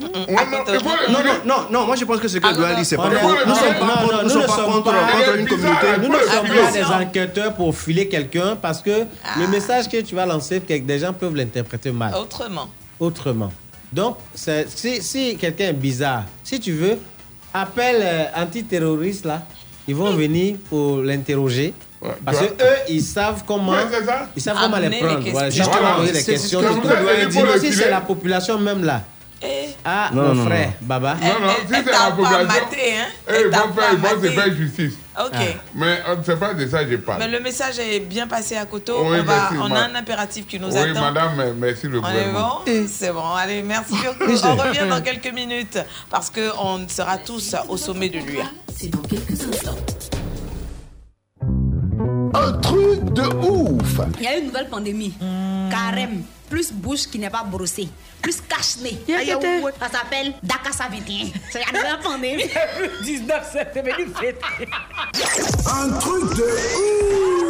S5: Ouais, non,
S3: Non, non, moi je pense que ce que doit dire, c'est pas Nous sommes pas
S10: nous
S3: nous sommes
S10: ne
S3: pas
S10: sommes
S3: contre
S10: pas-
S3: contre une communauté.
S10: Nous ne
S5: le
S10: sommes pas des enquêteurs pour filer quelqu'un parce que le message que tu vas lancer, que des gens peuvent l'interpréter mal.
S6: Autrement.
S10: Autrement. Donc, si, si quelqu'un est bizarre, si tu veux, appelle euh, antiterroriste là. Ils vont venir pour l'interroger. Parce que eux, ils savent comment,
S5: Ouais,
S10: ils savent comment les
S6: Amener les
S10: prendre. Voilà,
S5: Voilà.
S10: poser
S3: c'est ce
S10: questions.
S3: que
S5: le
S10: si c'est la population même là.
S6: Eh,
S10: Ah,
S3: Non,
S10: mon
S3: non,
S10: frère,
S3: non.
S10: Baba.
S5: Non, non,
S6: Elle-
S5: si
S6: elle
S5: c'est la population,
S6: maté, hein. Elle
S5: ils
S6: t'a
S5: vont
S6: pas
S5: faire, ils vont se
S6: maté.
S5: faire justice.
S6: Ok.
S5: Mais on ne sait pas de ça, je parle.
S6: Mais le message est bien passé à Koto.
S5: Oui,
S6: on, va, on a un impératif qui nous
S5: oui,
S6: attend.
S5: madame, mais merci le
S6: On est bon C'est bon. Allez, merci beaucoup. On revient dans quelques minutes parce qu'on sera tous au sommet de lui.
S1: C'est dans quelques instants.
S2: Un truc de ouf
S16: Il y a une nouvelle pandémie. Carême. Plus bouche qui n'est pas brossée, plus cache-nez. Ça s'appelle Dakassa 21. C'est la pandémie.
S17: 19, c'est devenu fête.
S2: Un truc de ouf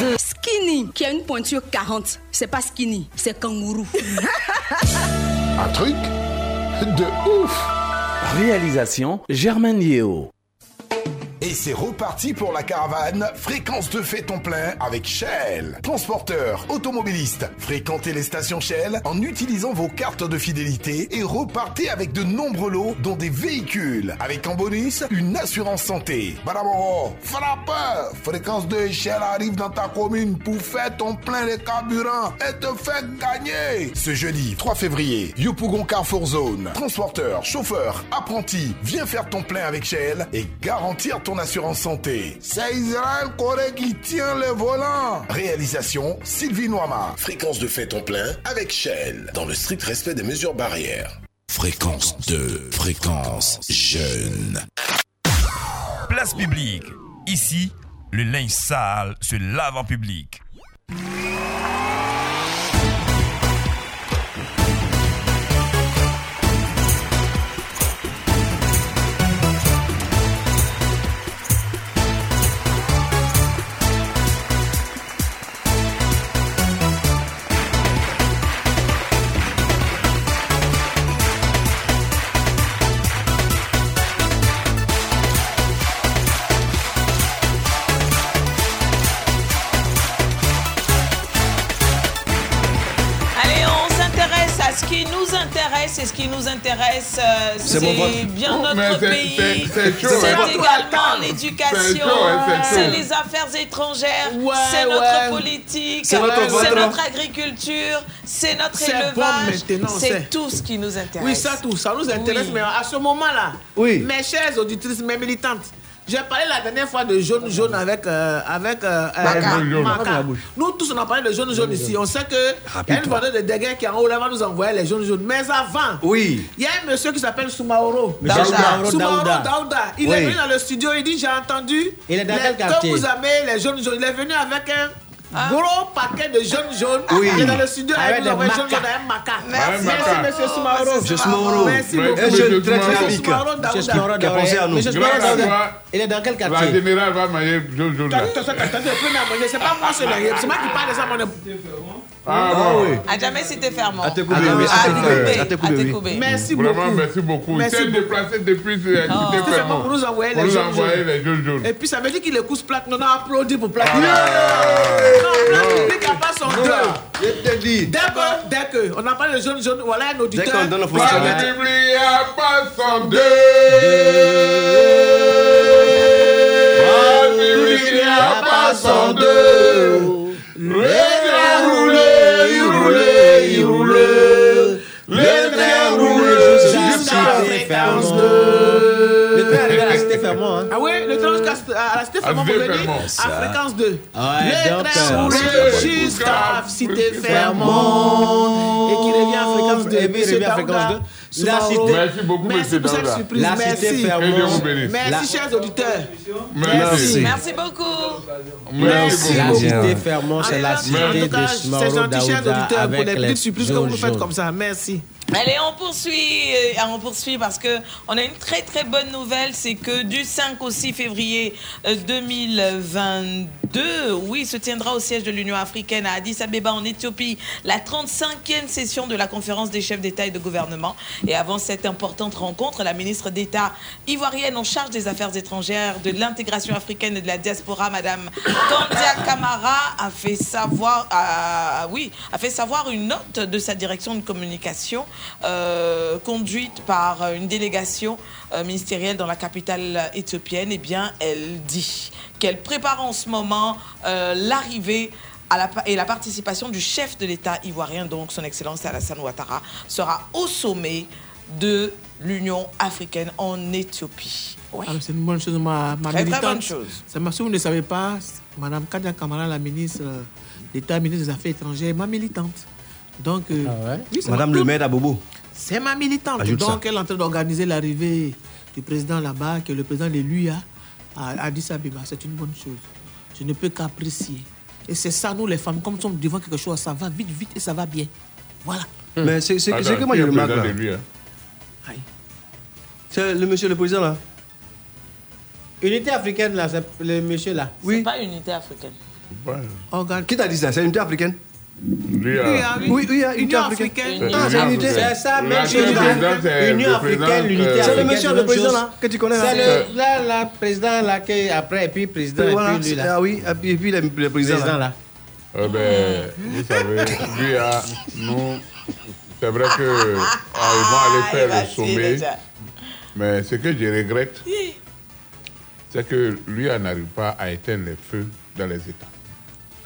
S1: 2.
S16: Skinny, qui a une pointure 40, c'est pas skinny, c'est kangourou. *laughs*
S2: un truc de ouf
S9: Réalisation Germaine Yeo.
S2: Et c'est reparti pour la caravane Fréquence de fait ton plein avec Shell. Transporteur, automobiliste, fréquentez les stations Shell en utilisant vos cartes de fidélité et repartez avec de nombreux lots dont des véhicules. Avec en bonus, une assurance santé. Baraboro, frappeur Fréquence 2 Shell arrive dans ta commune pour faire ton plein de carburant et te faire gagner. Ce jeudi 3 février, Yopougon Carrefour Zone. Transporteur, chauffeur, apprenti, viens faire ton plein avec Shell et garantir ton assurance santé. C'est Israël Corée qui tient le volant. Réalisation Sylvie Noama. Fréquence de fait ton plein avec Shell. Dans le strict respect des mesures barrières.
S9: Fréquence 2, fréquence jeune.
S15: Place publique. Ici, le linge sale se lave en public.
S5: C'est
S6: bien
S5: Oh,
S6: notre pays.
S5: c'est- hein.
S6: également l'éducation,
S5: hein, c'est chaud.
S6: c'est les affaires étrangères,
S11: Ouais,
S6: c'est notre
S11: ouais.
S6: politique,
S11: C'est notre
S6: notre agriculture, c'est notre élevage,
S11: c'est-
S6: c'est tout ce qui nous intéresse.
S11: Oui, ça tout, ça nous intéresse,
S6: Oui.
S11: mais à ce moment-là,
S10: Oui.
S11: mes chères auditrices, mes militantes, j'ai parlé la dernière fois de jaune jaune avec euh, avec euh, euh,
S5: Maca.
S11: Maca. Nous tous on a parlé de jaune jaune ici. On sait que il y a une vendeur de dégâts qui en haut là va nous envoyer les jaunes jaunes. Mais avant,
S10: Oui.
S11: il y a un monsieur qui s'appelle Soumaoro.
S10: Monsieur Soumaoro
S11: Soumaoro
S10: Daouda.
S11: Daouda. Il est venu dans le studio, il dit j'ai entendu
S10: Il est dans
S11: les-
S10: quel
S11: que
S10: quartier?
S11: vous avez les jaunes jaunes. Il est venu avec un
S6: Ah.
S11: gros paquet de jaunes jaunes.
S10: Oui.
S11: Il est dans le studio,
S10: Avec des
S11: envoie jaune
S10: macas.
S11: jaune avec un maca.
S6: Merci.
S11: Merci, monsieur Soumaoro.
S10: Monsieur Soumaoro.
S11: Merci beaucoup.
S10: Un
S5: monsieur
S10: jeune très dynamique. Monsieur Soumaoro
S11: Qui a pensé à nous.
S5: Toi,
S10: Il est dans quel
S5: La
S10: quartier?
S5: Générale va manger jaune jaune
S11: T'as
S5: là.
S11: vu, t'as ça, t'as t'as pris ma monnaie. C'est pas moi, c'est moi qui parle de ça, mon
S5: Ah, bon.
S6: À jamais c'était fermement.
S10: À te couper,
S6: À
S10: oui, à te
S6: te
S10: couper,
S6: couper,
S10: à te couper,
S6: à te
S10: oui.
S6: couper.
S11: Merci
S5: Vraiment,
S11: beaucoup.
S5: merci beaucoup.
S11: Merci
S5: Il s'est
S11: beaucoup.
S5: déplacé depuis euh,
S6: Oh.
S11: pour nous envoyer les
S5: nous
S11: jaunes
S5: envoyer
S11: jaunes.
S5: les jaunes.
S11: Et puis ça veut dire qu'il écoute Plaque. Non, non, applaudit pour Plaque.
S5: Ah.
S11: Non, Plaque public n'a pas son.
S10: Je te dis.
S11: Dès que, dès que, on n'a pas le jaune jaune, voilà un auditeur.
S10: Dès qu'on donne le
S11: savez,
S10: Internet.
S5: Bible a pas son deux. La Bible a pas son deux. Le train
S10: est arrivé à la cité Fermont. Hein.
S11: Ah oui, le train jusqu'à à la cité Fermont à fréquence 2.
S10: Ouais,
S11: le
S10: donc,
S11: train roulait jusqu'à cité Fermont et qui revient à fréquence 2.
S10: Et puis, revient à fréquence 2. La cité-
S5: Merci beaucoup,
S11: Merci
S5: monsieur
S11: pour cette
S5: Daouda.
S11: surprise.
S10: La cité Fermont.
S11: Merci, chers auditeurs.
S5: Merci.
S6: Merci beaucoup.
S5: Merci
S10: La
S5: beaucoup.
S10: cité Fermont, c'est la cité
S11: c'est gentil, chers auditeurs, pour les petites surprises que vous nous faites comme ça. Merci.
S6: Allez, on poursuit, euh, on poursuit parce que on a une très très bonne nouvelle, c'est que du 5 au 6 février euh, 2022, oui, se tiendra au siège de l'Union africaine à Addis Abeba en Éthiopie la 35e session de la conférence des chefs d'État et de gouvernement. Et avant cette importante rencontre, la ministre d'État ivoirienne en charge des affaires étrangères, de l'intégration africaine et de la diaspora, Madame Kandia Kamara, a fait savoir, oui, a fait savoir une note de sa direction de communication euh, conduite par une délégation euh, ministérielle dans la capitale éthiopienne. Eh bien, elle dit qu'elle prépare en ce moment euh, l'arrivée la et la participation du chef de l'État ivoirien, donc son Excellence Alassane Ouattara, sera au sommet de l'Union africaine en Éthiopie. Ouais.
S11: Ah, c'est une bonne chose, ma, ma
S6: Très, très bonne chose.
S11: Ma- si vous ne savez pas, Madame Kadia Kamara, la ministre d'État, ministre des Affaires étrangères, est ma militante. Donc, euh, oui, c'est
S3: Madame
S11: ma-
S3: le maire d'Abobo.
S11: C'est ma militante.
S3: Ajoute
S11: Donc,
S3: ça.
S11: elle est en train d'organiser l'arrivée du président là-bas, que le président de l'UIA à Addis Abeba. C'est une bonne chose. Je ne peux qu'apprécier. Et c'est ça, nous les femmes, comme nous sommes devant quelque chose, ça va vite, vite et ça va bien. Voilà.
S3: Mais c'est c'est- c'est que moi je remarque là.
S5: hein
S3: C'est le monsieur le président là.
S10: Unité africaine, là, c'est le monsieur là.
S6: C'est pas unité africaine.
S3: Qui t'a dit ça? C'est l'unité africaine?
S10: Oui, ah, oui.
S3: Oui,
S10: Union
S3: africaine.
S10: africaine.
S3: Ah, c'est
S10: ça, même Union
S5: le
S10: africaine, l'unité
S5: euh,
S10: africaine.
S3: C'est le monsieur, le président là, que tu connais là.
S10: C'est le là, là, président là, qui après, et puis président,
S3: Et
S10: puis lui là.
S3: ah oui, et puis, le, président, là.
S10: là.
S5: Eh ben, vous savez, lui, ah, nous, c'est vrai que ah, ils vont aller faire le sommet, mais ce que je regrette, c'est que lui ah, n'arrive pas à éteindre les feux dans les États.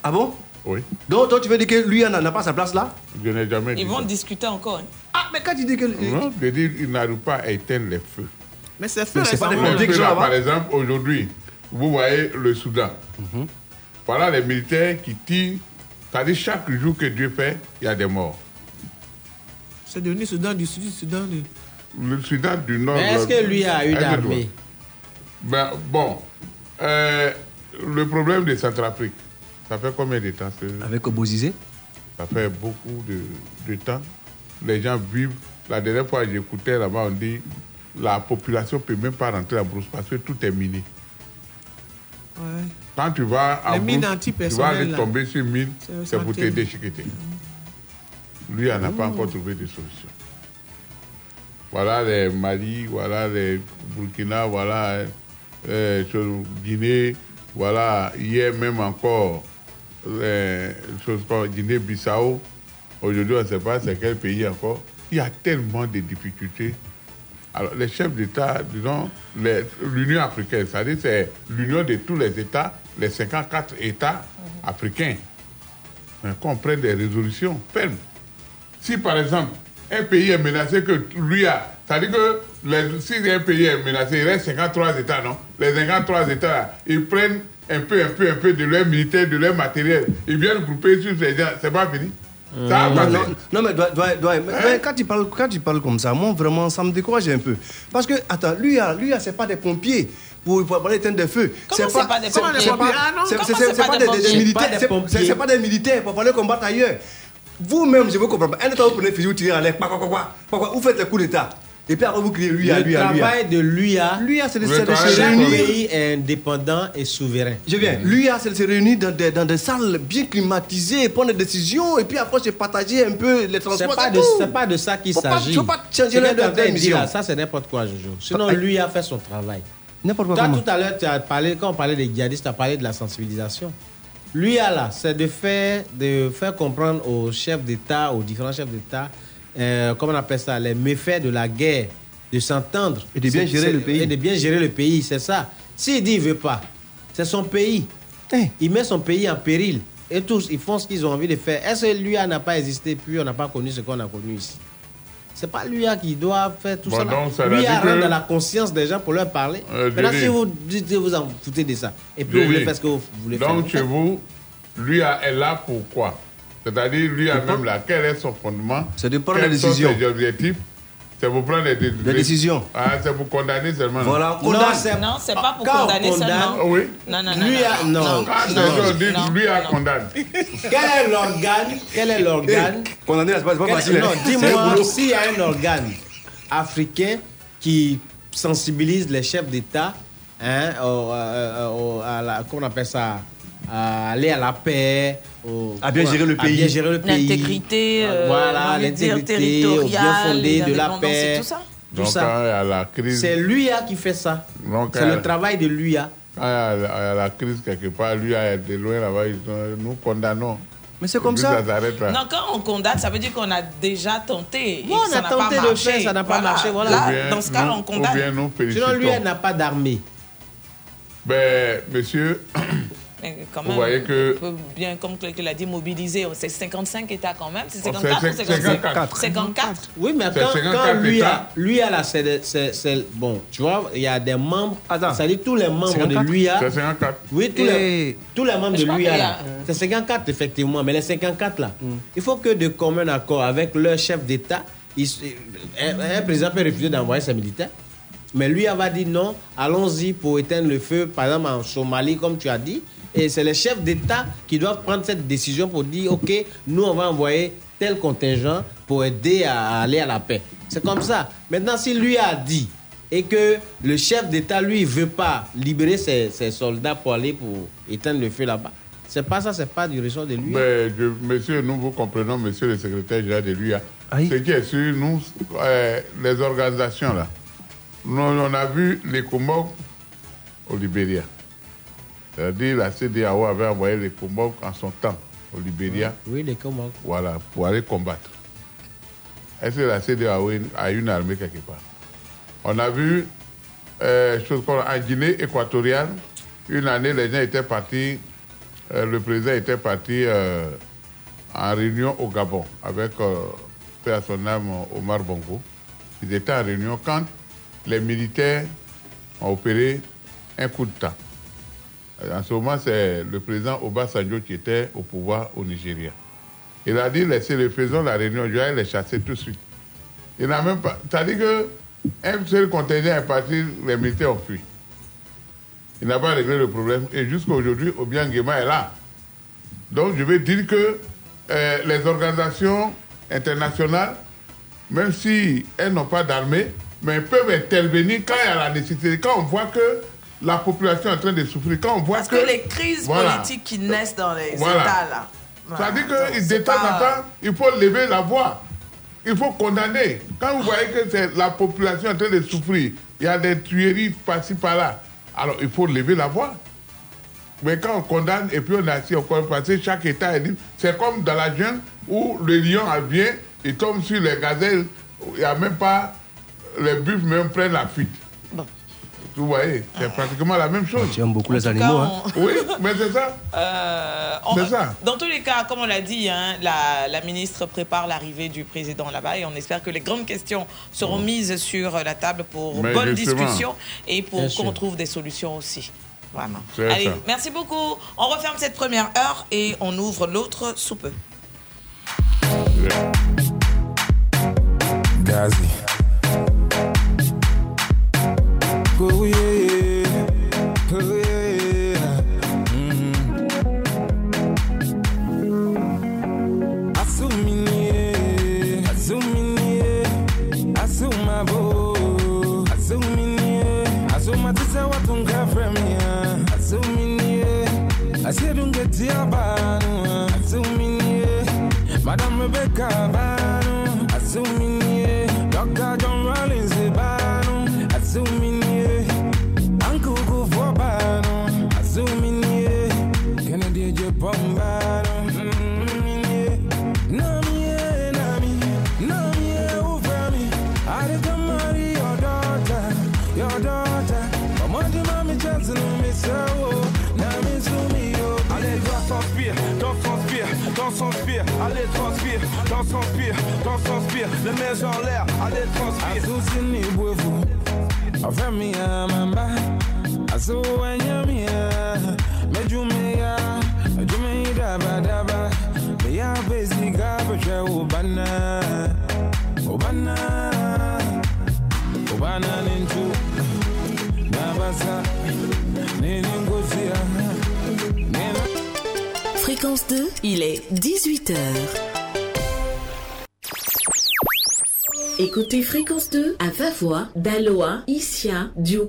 S3: Ah bon?
S5: Oui.
S3: Donc toi tu veux dire que lui n'a pas sa place là?
S5: Je n'ai jamais dit
S6: Ils vont
S5: ça.
S6: discuter encore. hein.
S3: Ah mais quand tu dis que...
S5: Non, je dis il n'arrive pas à éteindre les feux.
S11: Mais c'est fait
S3: Mais c'est pas des politiques,
S5: par exemple, aujourd'hui, vous voyez le Soudan.
S3: Mhm.
S5: Voilà les militaires qui tirent. C'est-à-dire chaque jour que Dieu fait, il y a des morts.
S11: C'est devenu Soudan du Sud, Soudan du...
S5: Le Soudan du Nord.
S10: Mais est-ce que lui a une armée?
S5: Ben, bon, euh, le problème de Centrafrique, ça fait combien de temps ce-
S3: Avec Obosizé
S5: Ça fait beaucoup de, de temps. Les gens vivent. La dernière fois, j'écoutais là-bas, on dit la population ne peut même pas rentrer à Brousse parce que tout est miné.
S11: Ouais.
S5: Quand tu vas à
S11: Les mines
S5: Brousse, tu vas aller
S11: là.
S5: tomber sur une mine,
S11: C'est-
S5: pour t'aider chiqueté. Lui, il n'a pas encore trouvé de solution. Voilà les Mali, voilà les Burkina, voilà euh, chose- Guinée, voilà hier même encore euh, Guinée-Bissau. Aujourd'hui, on ne sait pas c'est quel pays encore. Il y a tellement de difficultés. Alors, les chefs d'État, disons, l'Union africaine, c'est-à-dire c'est l'union de tous les États, les 54 États africains, mais qu'on prenne des résolutions fermes. Si par exemple, un pays est menacé que lui a, c'est-à-dire que les- si un pays est menacé, il reste 53 États, non? Les 53 États, ils prennent un peu, un peu, un peu de leur militaire, de leur matériel, ils viennent grouper sur ces gens, c'est pas fini Ça a
S3: non, non, non, mais, doit- doit- doit- mais- mais quand, tu parles, quand tu parles comme ça, moi, vraiment, ça me décourage un peu. Parce que, attends, lui, ah, lui ah, c'est pas des pompiers pour, pour aller éteindre des feux.
S6: C'est pas des
S3: c'est-
S6: pompiers?
S3: c'est pas-
S6: Ah
S3: c'est-
S6: pas
S3: pas
S6: des
S3: des- des militaires.
S10: Pas des
S3: c'est- pas des militaires pour aller combattre ailleurs. Vous-même, je veux comprendre. Un temps, vous prenez le fusil, vous tirez à l'air, quoi, quoi, quoi, quoi, quoi, quoi, vous faites le coup d'État. Et puis après, vous criez lui, ah,
S10: Le
S3: lui, lui.
S10: travail de l'UIA,
S3: L'UIA, c'est de
S5: Le
S3: c'est de
S5: travail
S3: se
S5: de
S10: chaque
S3: réunir.
S10: pays est indépendant et souverain.
S3: Je viens. L'UIA, c'est de se réunir dans des, dans des salles bien climatisées, prendre des décisions, et puis après, se partager un peu les
S10: C'est
S3: transports.
S10: pas,
S3: c'est
S10: de,
S3: tout.
S10: c'est pas de ça qu'il
S3: Faut pas-
S10: s'agit.
S3: faut pas changer
S10: Ce que en train de dire là,
S3: mission.
S10: Ça, c'est n'importe quoi, Jojo. Sinon, lui a fait son travail.
S3: N'importe quoi.
S10: Toi,
S3: comment?
S10: tout à l'heure, tu as parlé, quand on parlait des djihadistes, tu as parlé de la sensibilisation. Lui, là, c'est de faire, de faire comprendre aux chefs d'État, aux différents chefs d'État, euh, comment on appelle ça, les méfaits de la guerre, de s'entendre.
S3: Et de bien gérer le pays.
S10: Et de bien gérer le pays, c'est ça. S'il dit qu'il ne veut pas, c'est son pays.
S3: Eh.
S10: Il met son pays en péril. Et tous, ils font ce qu'ils ont envie de faire. Est-ce que lui n'a pas existé, puis on n'a pas connu ce qu'on a connu ici? C'est pas lui qui doit faire tout
S5: Bon,
S10: ça.
S5: donc, ça
S10: lui
S5: veut
S10: a
S5: dire
S10: rentre
S5: que-
S10: dans la conscience des gens pour leur parler.
S5: Euh,
S10: Maintenant, si vous dites que vous en foutez de ça, et puis vous voulez faire ce que vous voulez
S5: Donc, chez
S10: faire.
S5: vous, lui a- est là pour quoi? C'est-à-dire, lui a même là, quel est son fondement
S3: C'est de prendre
S5: Quels
S3: des
S5: sont
S3: décisions.
S5: ses objectifs C'est pour prendre des,
S3: Des décisions.
S5: Ah, c'est pour condamner seulement. non
S3: Voilà, on
S10: Non,
S3: condamne.
S10: c'est
S6: Non, c'est pas pour
S10: Quand on
S6: condamner
S10: condamne,
S6: seulement.
S5: Ah oui.
S6: Non, non, non.
S10: Lui a- non.
S5: Ah, c'est
S10: Non,
S5: ça, dit,
S6: non,
S5: lui a
S6: non.
S5: condamné. *laughs*
S10: Quel est l'organe Quel est l'organe
S3: Condamner, c'est pas, c'est pas
S10: Quel-
S3: facile.
S10: Non, dis-moi s'il y a un organe africain qui sensibilise les chefs d'État hein, au- euh, au- à la, comment on appelle ça? À aller à la paix, au-
S3: À bien gérer le
S10: à
S3: pays.
S10: bien gérer le pays.
S6: L'intégrité, euh,
S10: voilà, l'intégrité, au bien
S6: territoriale,
S10: fondé de la
S6: et
S10: paix.
S6: tout ça.
S10: Tout
S5: Donc,
S10: ça.
S5: quand il y a la crise,
S10: C'est l'UIA qui fait ça.
S5: Donc,
S10: C'est le travail de l'UIA.
S5: quand il y a la, crise quelque part, lui, a de loin là-bas, nous condamnons.
S3: Mais c'est comme
S5: Et
S3: ça.
S5: Ça.
S6: Non, quand on condamne, ça veut dire qu'on a déjà tenté. et
S10: Bon,
S6: que
S10: on
S6: ça
S10: a tenté de faire, ça n'a pas marché, voilà.
S6: Là,
S5: bien
S6: dans ce cas,
S5: nous-
S6: on
S5: Ou
S6: condamne.
S10: Sinon,
S5: félicitons.
S10: l'UIA n'a pas d'armée.
S5: Ben, monsieur,
S6: Mais quand
S5: Vous
S6: même,
S5: voyez que-
S6: on peut bien, comme Cléclé l'a dit, mobiliser. C'est 55 États quand même. C'est
S5: Oh,
S6: 54 ou
S5: c'est
S6: 55
S5: 54.
S6: 54.
S10: Oui, mais quand,
S5: 54
S10: quand lui, a, lui a la c'est- bon, tu vois, il y a des membres, ça dit tous les membres de
S5: 54.
S10: l'UIA.
S5: C'est 54.
S10: Oui, tous,
S5: Et-
S10: les, tous les membres de l'UIA, là, c'est 54 effectivement, mais les 54 là,
S5: Mm.
S10: il faut que de commun accord avec leur chef d'État, ils- un, un président peut refuser d'envoyer ses militaires. Mais lui, elle va dire non, allons-y pour éteindre le feu, par exemple en Somalie, comme tu as dit. Et c'est les chefs d'État qui doivent prendre cette décision pour dire, OK, nous, on va envoyer tel contingent pour aider à aller à la paix. C'est comme ça. Maintenant, si lui a dit et que le chef d'État, lui, veut pas libérer ses, ses soldats pour aller pour éteindre le feu là-bas, c'est pas ça, c'est pas du ressort de lui.
S5: Mais, je- monsieur, nous vous comprenons, monsieur le secrétaire général de l'UIA. Ce qui est sûr, nous, euh, les organisations là, nous, on a vu les Kumok au Libéria. C'est-à-dire la CDAO avait envoyé les Kumok en son temps au Libéria.
S10: Oui, les.
S5: Voilà, pour aller combattre. Est-ce que la CDAO a une armée quelque part? On a vu, euh, chose comme en Guinée équatoriale, une année, les gens étaient partis, euh, le président était parti euh, en réunion au Gabon avec, euh, à son âme, Omar Bongo. Ils étaient en réunion quand les militaires ont opéré un coup d'État. En ce moment, c'est le président Obasanjo qui était au pouvoir au Nigeria. Il a dit laissez-les, faisons la réunion, je vais les chasser tout de suite. Il n'a même pas. C'est-à-dire qu'un seul contingent est parti, les militaires ont fui. Il n'a pas réglé le problème. Et jusqu'à aujourd'hui, Obiang Nguema est là. Donc, je veux dire que euh, les organisations internationales, même si elles n'ont pas d'armée, mais elles peuvent intervenir quand il y a la nécessité. Quand on voit que la population est en train de souffrir, quand on voit
S6: Parce que les crises
S5: Voilà.
S6: politiques qui naissent dans les
S5: Voilà.
S6: États, là.
S5: Ça dit
S6: Voilà.
S5: que en il faut lever la voix. Il faut condamner. Quand vous voyez que c'est la population en train de souffrir, il y a des tueries par-ci par-là, alors il faut lever la voix. Mais quand on condamne et puis on est assis, on comprend parce que chaque État est libre. C'est comme dans la jungle où le lion vient, il tombe sur les gazelles, il n'y a même pas. Les buffles même prennent la fuite. Vous voyez, c'est pratiquement la même chose.
S3: Tu aimes beaucoup les animaux,
S6: cas,
S3: hein
S5: Oui, mais c'est ça.
S6: Euh, on-
S5: C'est ça.
S6: Dans tous les cas, comme on l'a dit, hein, la, la ministre prépare l'arrivée du président là-bas et on espère que les grandes questions seront mises sur la table pour
S5: Mais
S6: bonne
S5: justement.
S6: discussion et pour
S5: Bien
S6: qu'on
S5: sûr.
S6: trouve des solutions aussi. Vraiment.
S5: C'est
S6: Allez,
S5: ça.
S6: merci beaucoup. On referme cette première heure et on ouvre l'autre sous peu.
S18: Gazi.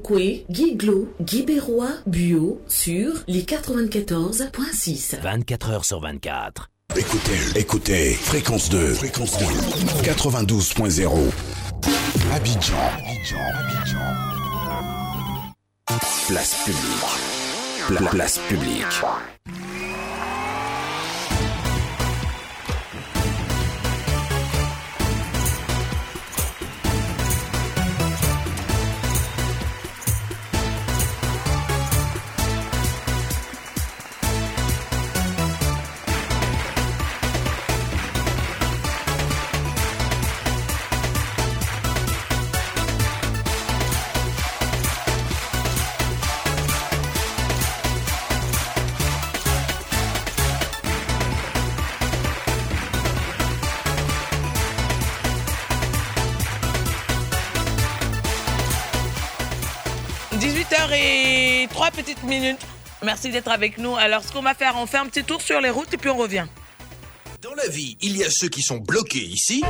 S1: Diokwe, Guiglo, Guibérois, Buot sur les 94.6.
S9: 24 heures sur 24. Écoutez, écoutez, fréquence 2, fréquence 2, 92.0. Abidjan, Abidjan, Abidjan. Place publique. Pla- place publique.
S6: Minutes. Merci d'être avec nous. Alors, ce qu'on va faire, on fait un petit tour sur les routes et puis on revient.
S19: Dans la vie, il y a ceux qui sont bloqués ici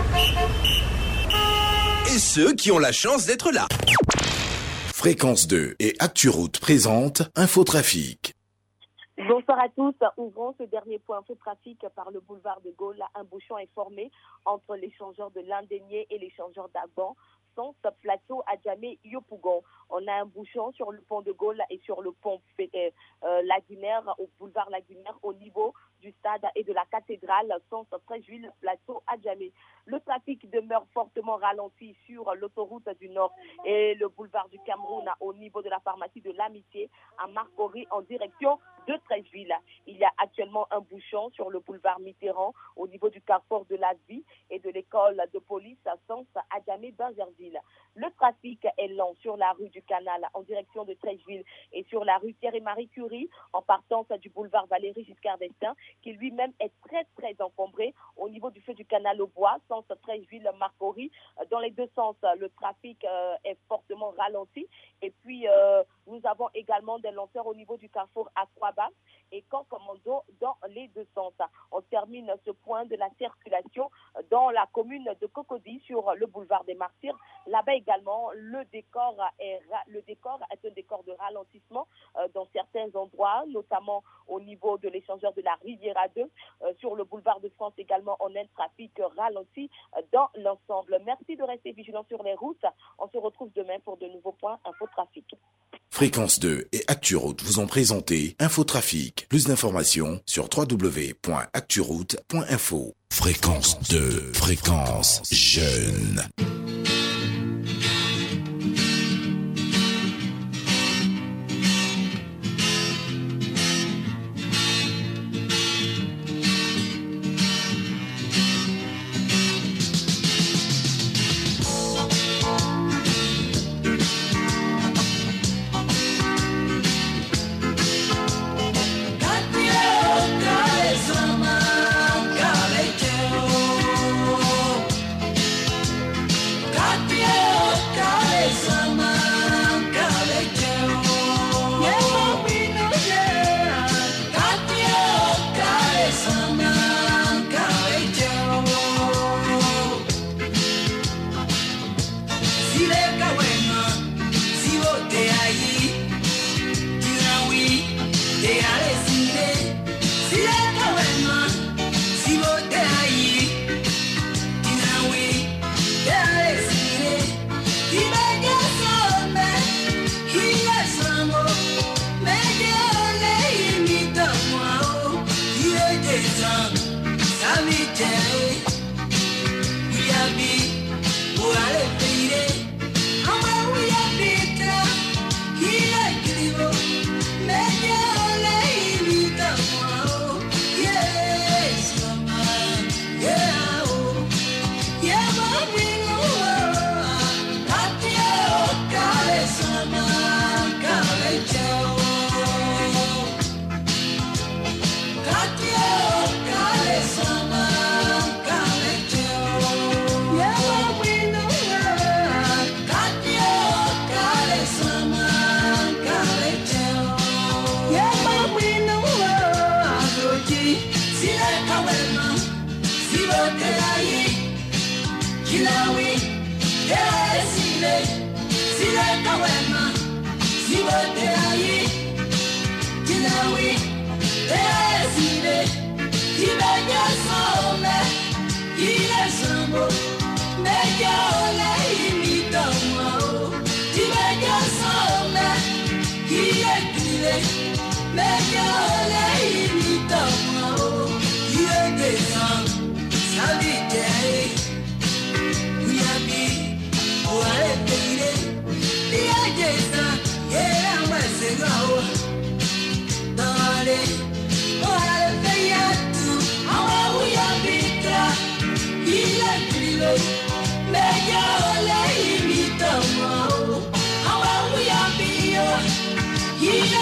S19: et ceux qui ont la chance d'être là.
S9: Fréquence 2 et ActuRoute présente Infotrafic.
S20: Bonsoir à tous. Ouvrons ce dernier point infotrafic par le boulevard de Gaulle. Un bouchon est formé entre l'échangeur de l'Indénier et l'échangeur d'Aban. Sens plateau Adjamé Yopougon. On a un bouchon sur le pont de Gaulle et sur le pont euh, euh, Lagunaire, au boulevard Lagunaire, au niveau du stade et de la cathédrale, sens Fréjuville, plateau Adjamé. Le trafic demeure fortement ralenti sur l'autoroute du Nord et le boulevard du Cameroun au niveau de la pharmacie de l'Amitié à Marcory en direction de Trècheville. Il y a actuellement un bouchon sur le boulevard Mitterrand au niveau du carrefour de la vie et de l'école de police à Sens Adjamé Bangerville. Le trafic est lent sur la rue du Canal en direction de Trècheville et sur la rue Thierry Marie Curie en partance du boulevard Valérie Giscard d'Estaing qui lui-même est très très encombré au niveau du feu du canal au bois, sens Trècheville Marcory. Dans les deux sens, le trafic euh, est fortement ralenti et puis euh, nous avons également des lenteurs au niveau du carrefour à Croix-Bas et Camp Commando dans les deux sens. On termine ce point de la circulation dans la commune de Cocody sur le boulevard des Martyrs. Là-bas également, le décor est, le décor est un décor de ralentissement euh, dans certains endroits, notamment au niveau de l'échangeur de la Riviera 2. Euh, sur le boulevard de France également, on a un trafic ralenti euh, dans l'ensemble. Merci de rester vigilant sur les routes. On se retrouve demain pour de nouveaux points infotrafic.
S9: Fréquence 2 et ActuRoute vous ont présenté Infotrafic. Plus d'informations sur www.acturoute.info. Fréquence 2, fréquence jeune.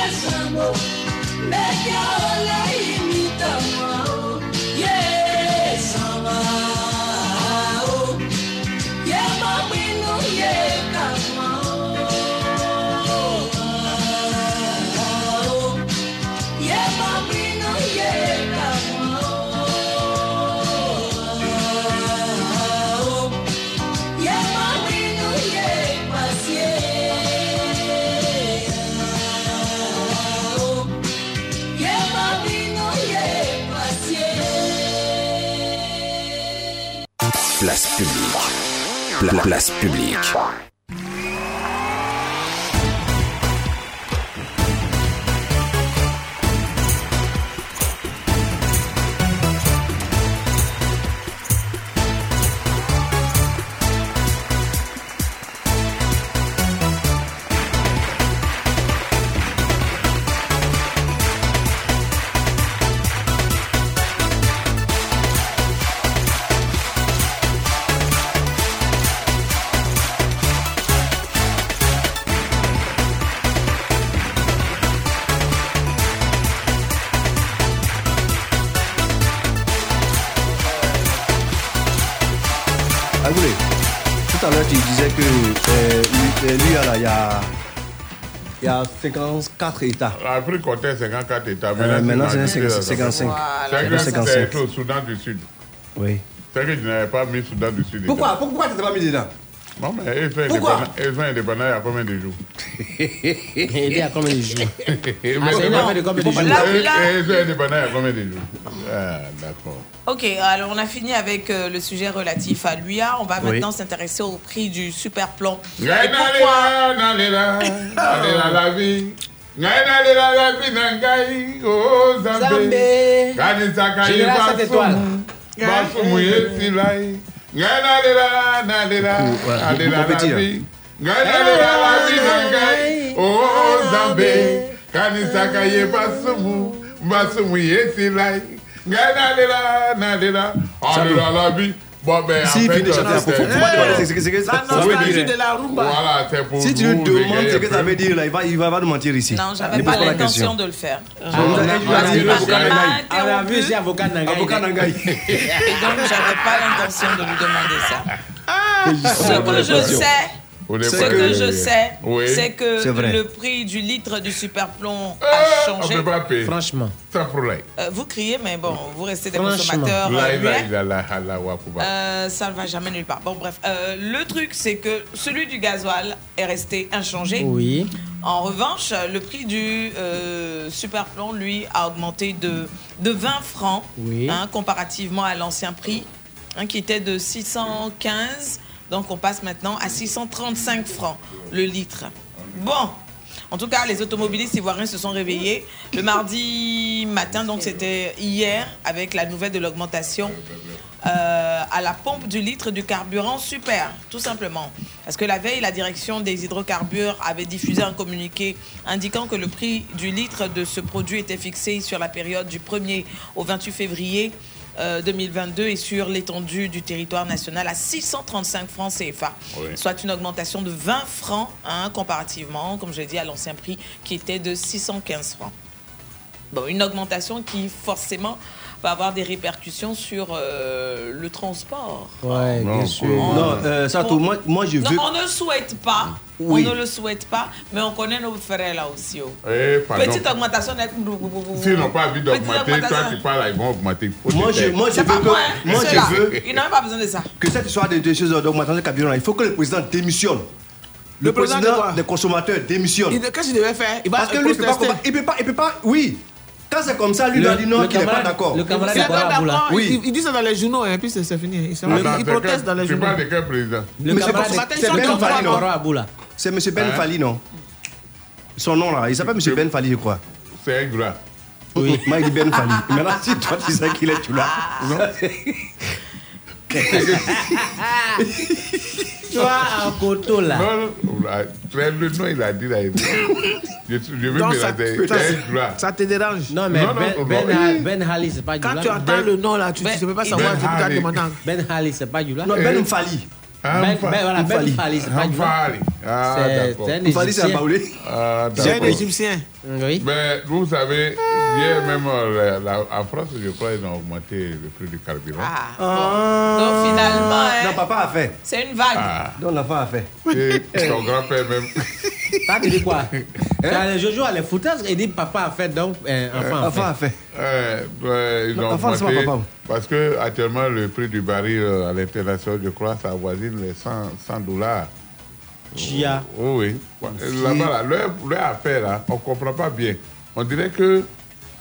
S14: pensando de que ahora y
S9: place publique.
S3: Y a, il y a 54 États.
S5: L'Afrique comptait 54 États.
S3: Euh, maintenant, c'est
S5: divisé dans
S3: 55.
S5: C'est que
S3: 55.
S5: c'est au Soudan du Sud.
S3: Oui.
S5: C'est que je n'avais pas mis Soudan du Sud.
S3: Pourquoi? Pourquoi tu t'es pas mis dedans?
S5: Non, mais
S3: Pourquoi?
S5: combien de jours
S10: Il y a combien de jours
S5: Ah,
S10: c'est de combien de jours
S6: Là, là-
S5: Ils sont indépendants il y a combien de jours Ah, d'accord.
S6: Ok, alors on a fini avec euh, le sujet relatif à l'UIA. On va
S5: Oui.
S6: maintenant s'intéresser au prix du super plan. Pourquoi
S5: Zambé.
S10: Zambé.
S5: Kanisaka ye
S10: Général sept étoiles.
S5: basumu, basumu ye silai. Ngai nalela, nalela,
S3: Ouais,
S5: nalela
S3: mon petit,
S5: la
S3: là.
S5: vie. Ngai nalela la vie la. Bon, ben, en
S3: Si,
S5: fait,
S3: finit de chanter,
S5: euh,
S3: faut- faut-
S5: c'est-
S3: pas c'est- c'est- c'est-
S11: La
S3: ça veut
S11: nostalgie
S3: dire-
S11: de la rumba.
S5: Voilà, c'est pour
S3: Si tu lui demandes ce que ça veut dire, là, il va, il va, va nous mentir ici.
S6: Non, j'avais pas
S3: la
S6: l'intention de le faire.
S3: on a- on a dit
S6: Il m'a-
S3: avocat
S6: il
S3: Nangaï.
S10: C'est avocat Nangaï.
S3: Avocat Nangaï.
S6: Et donc, j'avais pas l'intention de lui demander ça. Ce
S3: Ah,
S6: que je sais, ce que je sais,
S5: oui.
S6: c'est que le prix du litre du superplomb
S5: Ah,
S6: a
S5: on
S6: changé.
S5: peut pas payer.
S10: Franchement.
S5: Sans problème.
S6: Euh, vous criez, mais bon, vous restez des consommateurs euh. Euh, ça ne va jamais nulle part. Bon, bref, euh, le truc, c'est que celui du gasoil est resté inchangé.
S10: Oui.
S6: En revanche, le prix du euh, superplomb, lui, a augmenté de, de 20 francs
S10: Oui.
S6: hein, comparativement à l'ancien prix, hein, qui était de 615. Donc, on passe maintenant à 635 francs le litre. Bon. En tout cas, les automobilistes ivoiriens se sont réveillés le mardi matin, donc c'était hier, avec la nouvelle de l'augmentation euh, à la pompe du litre du carburant super, tout simplement. Parce que la veille, la direction des hydrocarbures avait diffusé un communiqué indiquant que le prix du litre de ce produit était fixé sur la période du 1er au 28 février euh, 2022 et sur l'étendue du territoire national à 635 francs CFA,
S5: Oui.
S6: soit une augmentation de 20 francs hein, comparativement, comme je dis, à l'ancien prix qui était de 615 francs. Bon, une augmentation qui forcément va avoir des répercussions sur euh, le transport.
S10: Ouais,
S3: Non,
S10: bien sûr.
S3: Non, euh, Sato, moi, moi je
S6: Non,
S3: veux.
S6: on ne souhaite pas.
S3: Oui.
S6: On ne le souhaite pas, mais on connaît nos frères là aussi. oh.
S5: Eh.
S6: Petite augmentation.
S5: S'ils n'ont pas envie d'augmenter, toi tu parles, là, ils vont augmenter.
S3: Moi, je, moi, je veux
S6: pas
S3: que.
S6: moi, hein.
S3: Moi,
S6: C'est
S3: je
S6: là.
S3: veux
S6: Ils n'ont même pas besoin de ça.
S3: que cette histoire de, de choses d'augmentation de carburant, il faut que le président démissionne. Le,
S11: Le président de
S3: président des consommateurs démissionne.
S11: Qu'est-ce qu'il devait faire? Il va
S3: Parce que lui, il peut combattre- il peut pas, il peut pas, oui. Quand c'est comme ça, lui, il doit dire non, qu'il n'est pas d'accord.
S10: Le
S11: Il
S10: camarade
S11: est pas d'accord.
S3: Oui.
S11: Il, il dit ça dans les journaux et puis c'est fini. Il, il proteste dans les
S5: Tu
S11: journaux.
S5: parles de quel président
S10: Le
S3: Mais c'est
S10: camarade
S3: Ben Fali, non. C'est M. Ben
S5: Hein?
S3: Fali, non Son nom là, il s'appelle M. Ben Fali, je crois.
S5: C'est un gras.
S3: Oui. Moi, il dit Ben Fali. *laughs* Maintenant, si toi, tu sais qu'il est, tu l'as.
S5: Non *laughs* *laughs*
S10: Tu vois, un coteau là.
S5: Non, non, le nom, il a dit là. Je, je veux me
S11: ça,
S5: c'est
S11: ça, te dérange.
S10: Non, mais
S5: Non, non,
S10: Ben, ben, Ben Hali, c'est pas du
S11: Quand
S10: là.
S11: tu entends le nom là, tu ne
S6: Ben-
S11: peux pas savoir.
S5: Ben
S11: Tu peux
S5: Hali.
S11: demander.
S10: Ben Hali, c'est pas du là.
S3: Non, Ben Fali.
S10: Ben,
S5: Amfa-
S10: ben, voilà, Ben
S3: Fali.
S10: C'est pas du.
S5: Ah,
S10: C'est
S5: d'accord.
S10: c'est un
S3: Fali, c'est un
S10: Égyptien.
S3: baoulé.
S5: Ah,
S11: C'est un. Égyptien.
S10: Oui.
S5: Mais vous savez, hier même euh, la- la- en France, je crois, ils ont augmenté le prix du carburant.
S6: Ah, bon. Donc finalement, hein,
S3: Non, papa a fait.
S6: c'est une vague.
S5: Ah,
S3: Non, l'enfant a fait.
S5: et son grand-père même. *laughs*
S10: Ça te dit quoi? Quand Jojo a les foutaises, il dit papa a fait donc euh, enfant a
S3: L'enfant a
S10: fait.
S5: ouais, ils
S3: Non,
S5: ont
S3: enfin, c'est pas
S5: augmenté
S3: papa.
S5: parce que actuellement le prix du baril euh, à l'international, je crois, ça avoisine les 100, 100 dollars.
S10: Chia.
S5: Oh, oui. Là-bas, là, leur, leur affaire, là, on ne comprend pas bien. On dirait que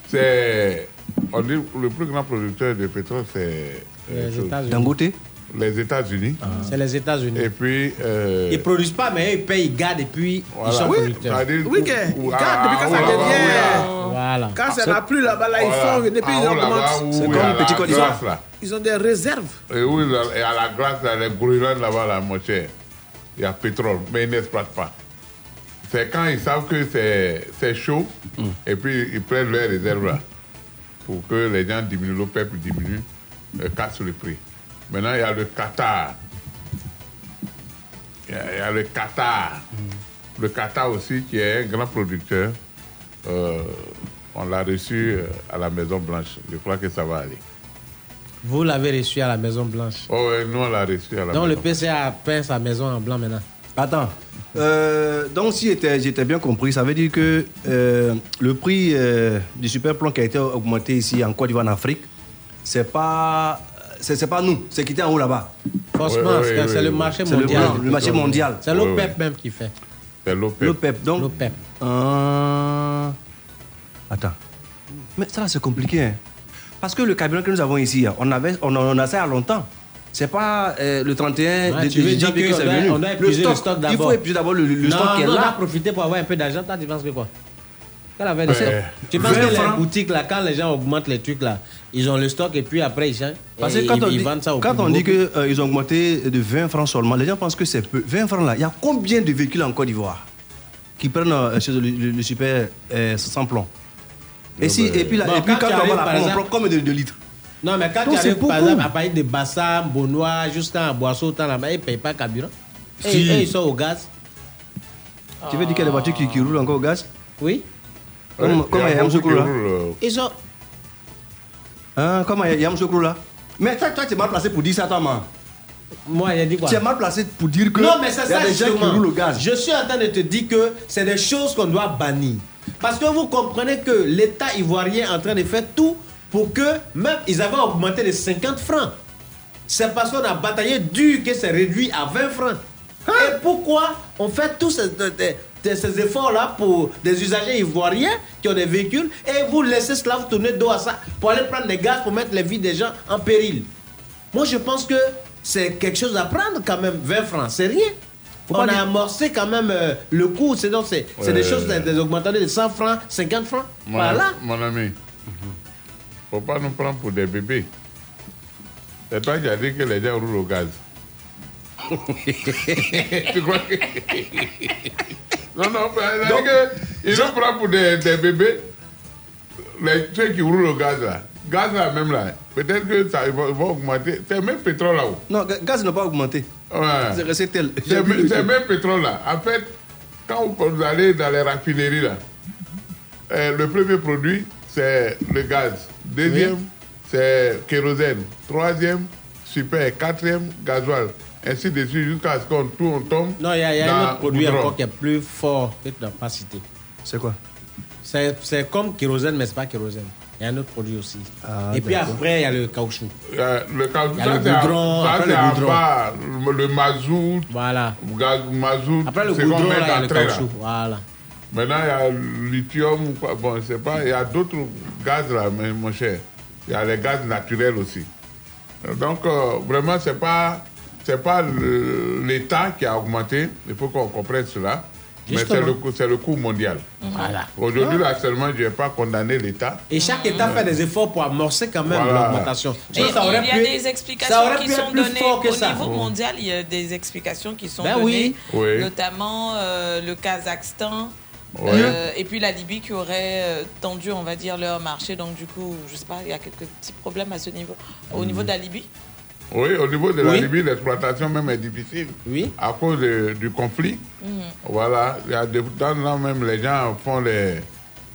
S5: c'est. On dit le plus grand producteur de pétrole, c'est. euh,
S10: Les. États-Unis.
S3: Dangote?
S5: Les États-Unis.
S10: C'est les États-Unis.
S5: Et puis. euh,
S10: Ils produisent pas, mais ils payent, ils gardent et puis
S5: Voilà.
S10: ils sont
S5: Oui,
S10: producteurs.
S11: Oui, que,
S5: Ou-
S11: quand-
S5: ah,
S11: depuis quand ça
S5: ah,
S11: devient.
S10: Voilà.
S11: Quand ça n'a plus là-bas, là, ils
S5: Voilà.
S11: font. Depuis, ils augmentent.
S3: C'est comme petit Côte.
S11: Ils ont des réserves.
S5: Et où il y a- et à la glace, les Groenland, là-bas, là, mon cher, il y a pétrole, mais ils n'exploitent pas. C'est quand ils savent que c'est chaud, et puis ils prennent leurs réserves là, pour que les gens diminuent, le peuple diminue, euh, casse le prix. Maintenant, il y a le Qatar. Il y a, il y a le Qatar. Le Qatar aussi, qui est un grand producteur. Euh, on l'a reçu euh, à la Maison Blanche. Je crois que ça va aller.
S10: Vous l'avez reçu à la Maison Blanche.
S5: Oh, ouais, nous, on l'a reçu à la
S10: Donc le
S5: Maison
S10: PCA peint sa maison en blanc maintenant.
S3: Attends. Euh, donc, si j'étais bien compris, ça veut dire que euh, le prix euh, du super plan qui a été augmenté ici en Côte d'Ivoire, en Afrique, c'est pas. C'est c'est pas nous, c'est qui était en haut là-bas. Ouais,
S10: c'est le marché
S3: le-
S10: mondial.
S3: le marché mondial.
S10: C'est l'OPEP
S3: ouais.
S10: même qui fait.
S5: C'est l'OPEP.
S3: L'OPEP, donc?
S10: L'OPEP.
S3: Euh, Attends. Mais ça, là, c'est compliqué. hein. Parce que le carburant que nous avons ici, on, avait, on, en a ça il longtemps. C'est pas euh, le 31
S10: Ouais,
S3: de,
S10: tu veux dire
S3: que c'est venu.
S10: on doit le stock
S3: il
S10: d'abord.
S3: faut épuiser d'abord le, le
S10: non,
S3: stock qui est
S10: non, on a
S3: là.
S10: profité pour avoir un peu d'argent. Toi, tu penses que quoi?
S3: Ouais.
S10: Tu penses
S3: 20
S10: que les boutiques, là, quand les gens augmentent les trucs, là, ils ont le stock et puis après, ils changent?
S3: Parce que quand
S10: ils,
S3: on
S10: ils
S3: dit,
S10: vendent ça au
S3: quand on dit qu'ils ont augmenté de 20 francs seulement, les gens pensent que c'est peu. 20 francs là, il y a combien de véhicules en Côte d'Ivoire qui prennent euh, chez le, le- le super euh, sans plomb? Et, si, et puis, là,
S10: Bon,
S3: et puis
S10: quand
S3: quand,
S10: tu
S3: la
S10: par
S3: pomme, on
S10: exemple-
S3: prend combien de, de litres
S10: Non, mais quand
S3: Donc,
S10: tu arrives, par exemple, à partir de Bassam, Bonnois, jusqu'à Boisseau, tant là-bas, ils ne payent pas carburant.
S3: Si.
S10: et ils sont au gaz.
S3: Tu veux dire qu'il y a des voitures qui, qui roulent encore au gaz?
S10: Oui.
S3: Comme,
S5: Ouais,
S3: comme
S5: il y a
S3: Yam
S5: beaucoup
S3: Soukro là
S5: euh,
S10: Ils sont.
S3: Hein, Comme Yam Soukro là Mais toi, toi, tu es mal placé pour dire ça, toi, man.
S10: Moi, il a dit quoi?
S3: Tu es mal placé pour dire que
S10: Non, mais c'est
S3: il y a
S10: ça
S3: des gens qui roulent au gaz.
S10: Je suis en train de te dire que c'est des choses qu'on doit bannir. Parce que vous comprenez que l'État ivoirien est en train de faire tout pour que même ils avaient augmenté les 50 francs. C'est parce qu'on a bataillé dur que c'est réduit à 20 francs. Et pourquoi on fait tous ces- ces- ces efforts-là pour des usagers ivoiriens qui ont des véhicules et vous laissez cela vous tourner dos à ça pour aller prendre des gaz pour mettre les vies des gens en péril? Moi, je pense que c'est quelque chose à prendre quand même. 20 francs, c'est rien. On
S3: pas
S10: a
S3: dire-
S10: amorcé quand même euh, le coût. C'est donc c'est des choses, des, des augmentations de 100 francs, 50 francs.
S5: Mon,
S10: Voilà.
S5: mon ami, faut pas nous prendre pour des bébés. C'est toi qui as dit que les gens roulent au gaz. *laughs* tu crois que... non, non, mais
S3: Donc-
S5: ils nous prennent pour des, des bébés. Les, ceux qui roulent au gaz là. Gaz là même là. Peut-être que ça va, va augmenter. C'est même pétrole là-haut.
S3: Non, ga- gaz n'a pas augmenté.
S5: Ouais.
S3: C'est.
S5: C'est même, pétrole là. En fait, quand vous- allez dans les raffineries là, euh, le premier produit, c'est le gaz. Deuxième, c'est kérosène. Troisième, super. Quatrième, gasoil. Ainsi de suite jusqu'à ce qu'on tout on tombe.
S10: Non, il y a, il y a un autre produit
S5: goudron.
S10: encore qui est plus fort que tu n'as pas cité.
S3: C'est quoi?
S10: C'est c'est comme kérosène, mais ce n'est pas kérosène. Il y a un autre produit aussi.
S3: Ah,
S10: Et puis après, il y a le caoutchouc.
S5: Euh, le caoutchouc,
S10: Il y a
S5: ça,
S10: le goudron,
S5: ça,
S10: après
S5: c'est
S10: le
S5: en bas. Le, le mazout,
S10: Voilà.
S5: gaz, mazout,
S10: Après le goudron, là, il y a le
S5: d'entrée, là.
S10: caoutchouc. Voilà.
S5: Maintenant, il y a le lithium ou quoi. Bon, je sais pas. Il y a d'autres gaz là, mais mon cher. Il y a les gaz naturels aussi. Donc, euh, vraiment, c'est pas, c'est pas l'État qui a augmenté. Il faut qu'on comprenne cela. Mais c'est le, coût- c'est le coût mondial.
S10: Voilà.
S5: Aujourd'hui, là, seulement, je n'ai pas condamné l'État.
S10: Et chaque État fait des efforts pour amorcer quand même
S5: Voilà.
S10: l'augmentation. Ça aurait
S6: il y a
S10: pu-
S6: des explications qui sont données au
S10: ça.
S6: niveau mondial. Il y a des explications qui sont
S10: Ben
S6: données,
S10: oui.
S5: Oui.
S6: notamment euh, le Kazakhstan.
S5: Ouais.
S6: euh, et puis la Libye qui aurait euh, tendu, on va dire, leur marché. Donc du coup, je sais pas, il y a quelques petits problèmes à ce niveau. Au niveau de la Libye
S5: Oui, au niveau de la
S10: Oui.
S5: Libye, l'exploitation même est difficile.
S10: Oui.
S5: À cause de- du conflit.
S6: Mhm.
S5: Voilà. Il y a des temps là même, les gens font les,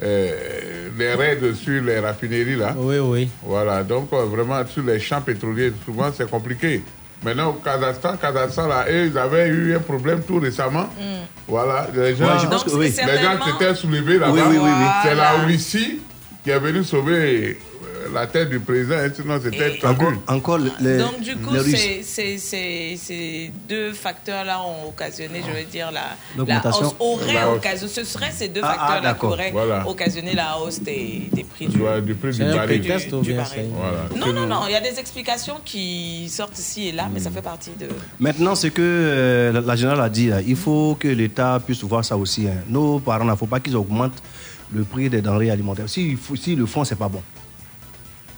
S5: euh, les raids sur les raffineries là.
S10: Oui, oui.
S5: Voilà. Donc, euh, vraiment, sur les champs pétroliers, souvent, c'est compliqué. Maintenant, au Kazakhstan, Kazakhstan, là, eux, ils avaient eu un problème tout récemment. Voilà. Les gens,
S3: Ouais, je pense que oui.
S5: les gens s'étaient soulevés là-bas.
S3: Oui, oui, oui, oui.
S5: C'est la Russie qui est venue sauver la tête du président, hein, sinon c'était traduit.
S3: Encore les,
S6: Donc du coup,
S3: les
S6: c'est- c'est- ces deux facteurs-là ont occasionné, je veux dire, la, la
S3: L'augmentation.
S6: hausse aurait occasionné, ce seraient ces deux
S3: Ah, ah,
S6: facteurs-là qui auraient
S5: Voilà.
S6: occasionné la hausse des, des prix du,
S5: Ouais, du prix du baril.
S6: baril.
S5: Voilà.
S6: Non, non, non, il y a des explications qui sortent ici et là, mais ça fait partie de...
S3: Maintenant, ce que euh, la, la générale a dit, là, il faut que l'État puisse voir ça aussi. hein. Nos parents, il ne faut pas qu'ils augmentent le prix des denrées alimentaires. Si, si le font, c'est pas bon.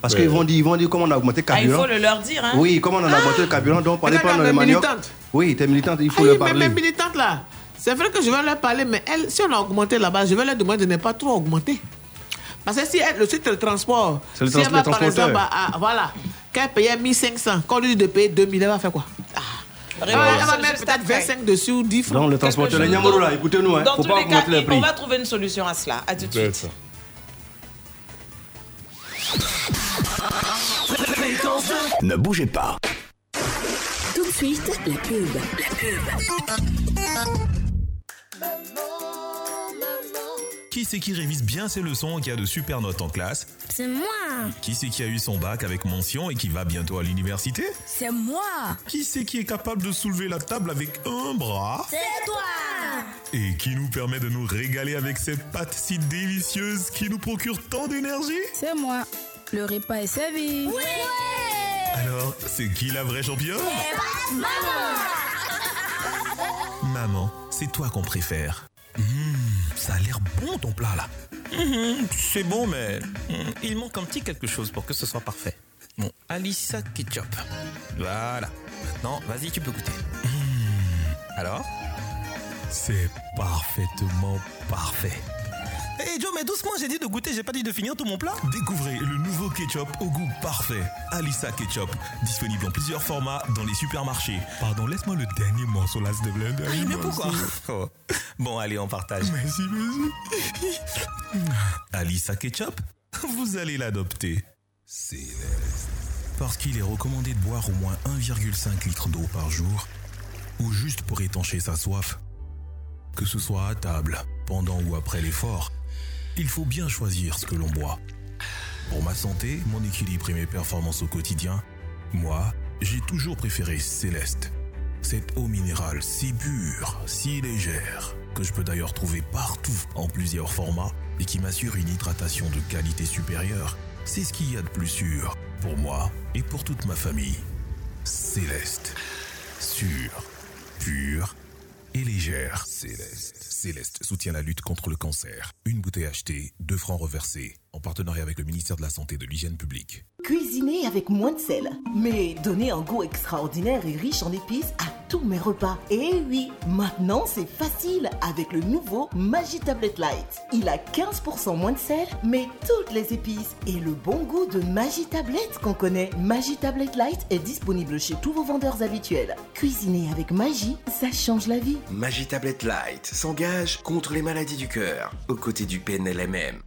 S3: Parce
S5: Ouais.
S3: qu'ils vont dire, ils vont dire comment on a augmenté le
S6: Ah, il
S3: carburant.
S6: faut le leur dire, hein
S3: Oui, comment on a augmenté le carburant. Donc, parlez pas
S11: Regarde,
S3: dans le
S11: mais
S3: manioc.
S11: militante.
S3: Oui, t'es militante, il faut
S11: Ah, mais
S3: parler.
S11: mes militantes là, c'est vrai que je vais leur parler, mais elles, si on a augmenté là-bas, je vais leur demander de ne pas trop augmenter. Parce que si elle, le site de transport,
S3: le
S11: si elle va
S3: les
S11: par exemple, à- à- voilà, qu'elle payait 1500, qu'on lui dit de payer 2000, elle va faire quoi? Elle va- elle mettre peut-être
S6: après.
S11: 25 dessus ou 10 francs.
S3: Donc, le transporteur, les. Nyamoro, là, écoutez-nous, hein,
S6: Dans
S3: faut
S6: tous
S3: pas
S6: les cas,
S3: augmenter les prix.
S6: on va trouver une solution à cela. À tout de suite.
S9: Ne bougez pas.
S1: Tout de suite, la pub. La pub.
S21: Qui c'est qui révise bien ses leçons et qui a de super notes en classe
S22: C'est moi
S21: Qui c'est qui a eu son bac avec mention et qui va bientôt à l'université
S22: C'est moi
S21: Qui c'est qui est capable de soulever la table avec un bras
S22: C'est toi
S21: Et qui nous permet de nous régaler avec ces pâtes si délicieuses qui nous procurent tant d'énergie
S22: C'est moi. Le repas est servi.
S21: Alors, c'est qui la vraie championne?
S22: Maman *laughs*
S21: Maman, c'est toi qu'on préfère. Mmh, ça a l'air bon ton plat là.
S23: Mhm, c'est bon, mais mhm, il manque un petit quelque chose pour que ce soit parfait. Bon, Alissa Ketchup. Voilà. Maintenant, vas-y, tu peux goûter. Alors?
S21: C'est parfaitement parfait.
S23: Hé Joe, mais doucement, j'ai dit de goûter, j'ai pas dit de finir tout mon plat.
S21: Découvrez le nouveau ketchup au goût parfait. Alissa Ketchup. Disponible en plusieurs formats dans les supermarchés. Pardon, laisse-moi le dernier morceau là, te plaît.
S23: Ah, mais pourquoi Oh. Bon, allez, on partage.
S21: Merci, merci. Alissa Ketchup, vous allez l'adopter. Céleste. Parce qu'il est recommandé de boire au moins 1,5 litre d'eau par jour, ou juste pour étancher sa soif. Que ce soit à table, pendant ou après l'effort, il faut bien choisir ce que l'on boit. Pour ma santé, mon équilibre et mes performances au quotidien, moi, j'ai toujours préféré Céleste. Cette eau minérale si pure, si légère, que je peux d'ailleurs trouver partout en plusieurs formats et qui m'assure une hydratation de qualité supérieure, c'est ce qu'il y a de plus sûr pour moi et pour toute ma famille. Céleste. Sûre, pure et légère. Céleste. Céleste soutient la lutte contre le cancer. Une bouteille achetée, deux francs reversés, en partenariat avec le ministère de la Santé et de l'Hygiène publique.
S24: Cuisiner avec moins de sel, mais donner un goût extraordinaire et riche en épices à tous mes repas. Et oui, maintenant c'est facile avec le nouveau Magi Tablet Light. Il a 15% moins de sel, mais toutes les épices et le bon goût de Magi Tablet qu'on connaît. Magi Tablet Light est disponible chez tous vos vendeurs habituels. Cuisiner avec Magi, ça change la vie.
S25: Magie Tablette Light s'engage contre les maladies du cœur, aux côtés du PNLMM.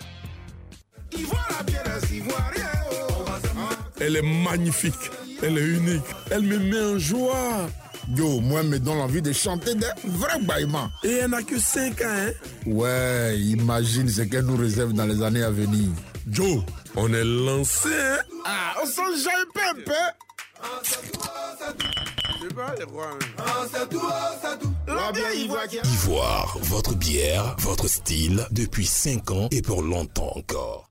S26: Elle est magnifique, elle est unique, elle me met en joie. Yo, moi, elle me donne envie de chanter des vrais baillements. Et elle n'a que 5 ans, hein? Ouais, imagine ce qu'elle nous réserve dans les années à venir. Joe, on est lancé, hein? Ah, on s'en jaille peu,
S9: Ivoire, votre bière, votre style, depuis 5 ans et pour longtemps encore.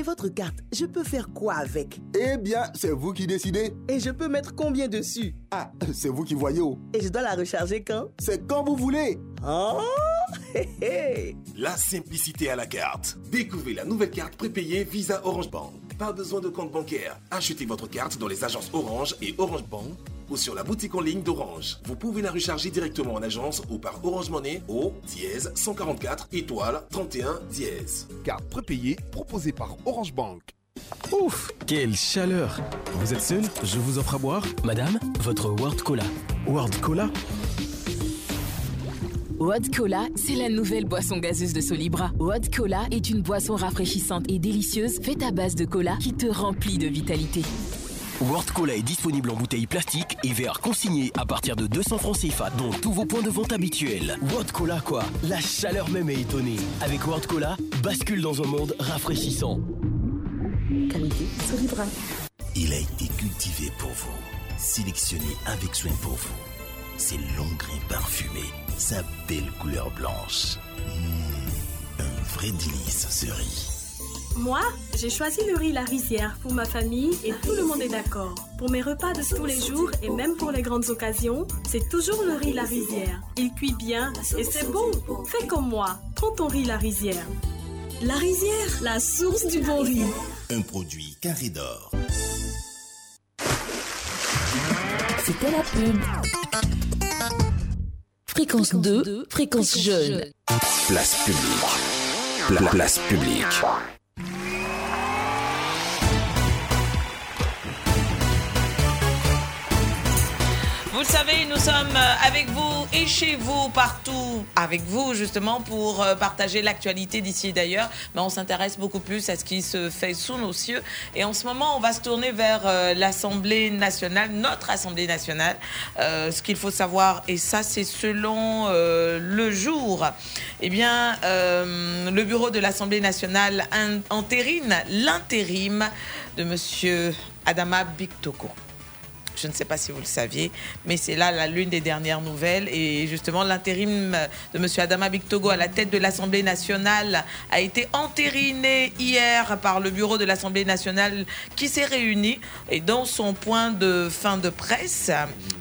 S24: Mais votre carte, je peux faire quoi avec?
S27: Eh bien, c'est vous qui décidez.
S24: Et je peux mettre combien dessus?
S27: Ah, *laughs* c'est vous qui voyez. oh.
S24: Et je dois la recharger quand?
S27: C'est quand vous voulez.
S24: Oh hé, hé.
S28: La simplicité à la carte. Découvrez la nouvelle carte prépayée Visa Orange Bank. Pas besoin de compte bancaire. Achetez votre carte dans les agences Orange et Orange Bank ou sur la boutique en ligne d'Orange. Vous pouvez la recharger directement en agence ou par Orange Money au dièse 144 étoile 31 dièse.
S29: Carte prépayée proposée par Orange Bank.
S30: Ouf, quelle chaleur Vous êtes seul? Je vous offre à boire Madame, votre World Cola. World Cola?
S31: World Cola, c'est la nouvelle boisson gazeuse de Solibra. World Cola est une boisson rafraîchissante et délicieuse faite à base de cola qui te remplit de vitalité.
S30: World Cola est disponible en bouteille plastique et verre consigné à partir de 200 francs CFA, dont tous vos points de vente habituels. World Cola quoi La chaleur même est étonnée. Avec World Cola, bascule dans un monde rafraîchissant.
S24: Qualité Solibra.
S32: Il a été cultivé pour vous, sélectionné avec soin pour vous. Ses longs grains parfumés, sa belle couleur blanche. Mmh, un vrai délice ce riz.
S33: Moi, j'ai choisi le riz La Rizière pour ma famille et tout le monde est d'accord. Pour mes repas de tous les jours et même pour les grandes occasions, c'est toujours le riz La Rizière. Il cuit bien et c'est bon. Fais comme moi, prends ton riz La Rizière. La Rizière, la source du bon riz.
S32: Un produit carré d'or.
S34: C'était la pub. Fréquence 2, fréquence jeune.
S9: Place publique. Pla- place publique.
S6: Vous le savez, nous sommes euh, avec vous et chez vous, partout avec vous, justement, pour euh, partager l'actualité d'ici et d'ailleurs. Mais on s'intéresse beaucoup plus à ce qui se fait sous nos cieux. Et en ce moment, on va se tourner vers euh, l'Assemblée nationale, notre Assemblée nationale. Ce qu'il faut savoir, et ça, c'est selon le jour, eh bien, le bureau de l'Assemblée nationale in- entérine l'intérim de Monsieur Adama Biktoko. Je ne sais pas si vous le saviez, mais c'est là la- l'une des dernières nouvelles. Et justement, l'intérim de M. Adama Bictogo à la tête de l'Assemblée nationale a été entériné hier par le bureau de l'Assemblée nationale qui s'est réuni. Et dans son point de fin de presse,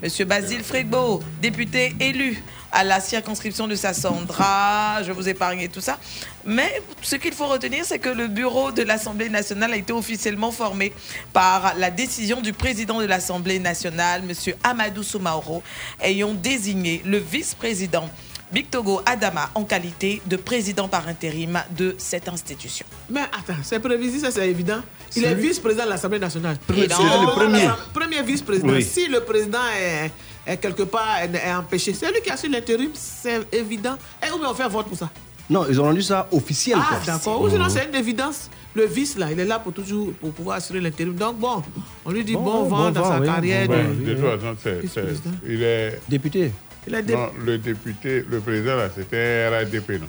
S6: M. Basile Fregbo, député élu à la circonscription de Sassandra, je vous épargne tout ça. Mais ce qu'il faut retenir, c'est que le bureau de l'Assemblée nationale a été officiellement formé par la décision du président de l'Assemblée nationale, M. Amadou Soumaoro, ayant désigné le vice-président Bictogo Adama en qualité de président par intérim de cette institution.
S11: Mais attends, c'est prévisible, ça c'est évident. Il est vice-président de l'Assemblée nationale.
S3: Premier- c'est le premier.
S11: Premier vice-président.
S3: Oui.
S11: Si le président est, est quelque part est, est empêché, c'est lui qui assure l'intérim, c'est évident. Et où on fait un vote pour ça
S3: Non, ils ont rendu ça officiel.
S11: Ah, d'accord. Ou sinon, c'est une évidence. Le vice, là, il est là pour toujours pour pouvoir assurer l'intérim. Donc, bon, on lui dit bon,
S3: Bon,
S11: vent
S3: bon
S11: dans
S3: vent,
S11: sa
S3: oui,
S11: carrière.
S3: bon
S11: de-
S3: vent.
S5: De toute façon, c'est- c'est- il est.
S3: Député.
S11: Il est dé-
S5: Non, le député, le président, là, c'était RADP, non?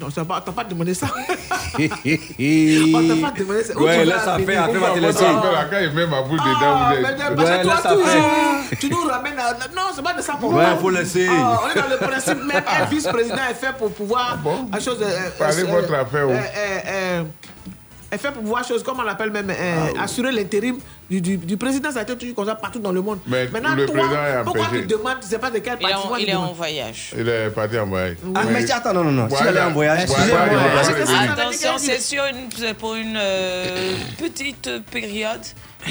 S11: Non, ça va- t'as pas demandé ça.
S3: On
S11: On t'a pas demandé ça.
S3: Ouais,
S11: tu
S3: laisse ça faire, après, va te laisser.
S5: quand il met ma boule dedans,
S11: Ah,
S5: vous
S11: mais
S5: êtes.
S11: parce que
S3: Ouais,
S11: toi,
S3: laisse ça
S11: toujours, tu nous ramènes à... Non, c'est pas de ça pour
S3: Ouais,
S11: moi.
S3: faut laisser.
S11: Ah, on est dans le principe, même un vice-président est fait pour pouvoir...
S5: Parlez votre affaire,
S11: est fait pour pouvoir chose, comme on l'appelle même, euh, assurer l'intérim du, du, du président. Ça a été toujours comme ça partout dans le monde.
S5: Mais
S11: Maintenant,
S5: le
S11: toi,
S5: président est
S11: pourquoi
S5: empêché.
S11: tu demandes, tu sais pas de quel
S6: Il est
S11: parti
S6: en, il est en voyage.
S5: Il est parti en voyage.
S3: Ah, mais si, attends, non, non, non. Si
S5: Voilà.
S3: elle est en voyage,
S5: Voilà. Voilà.
S6: Attention, c'est sur une, pour une euh, petite période.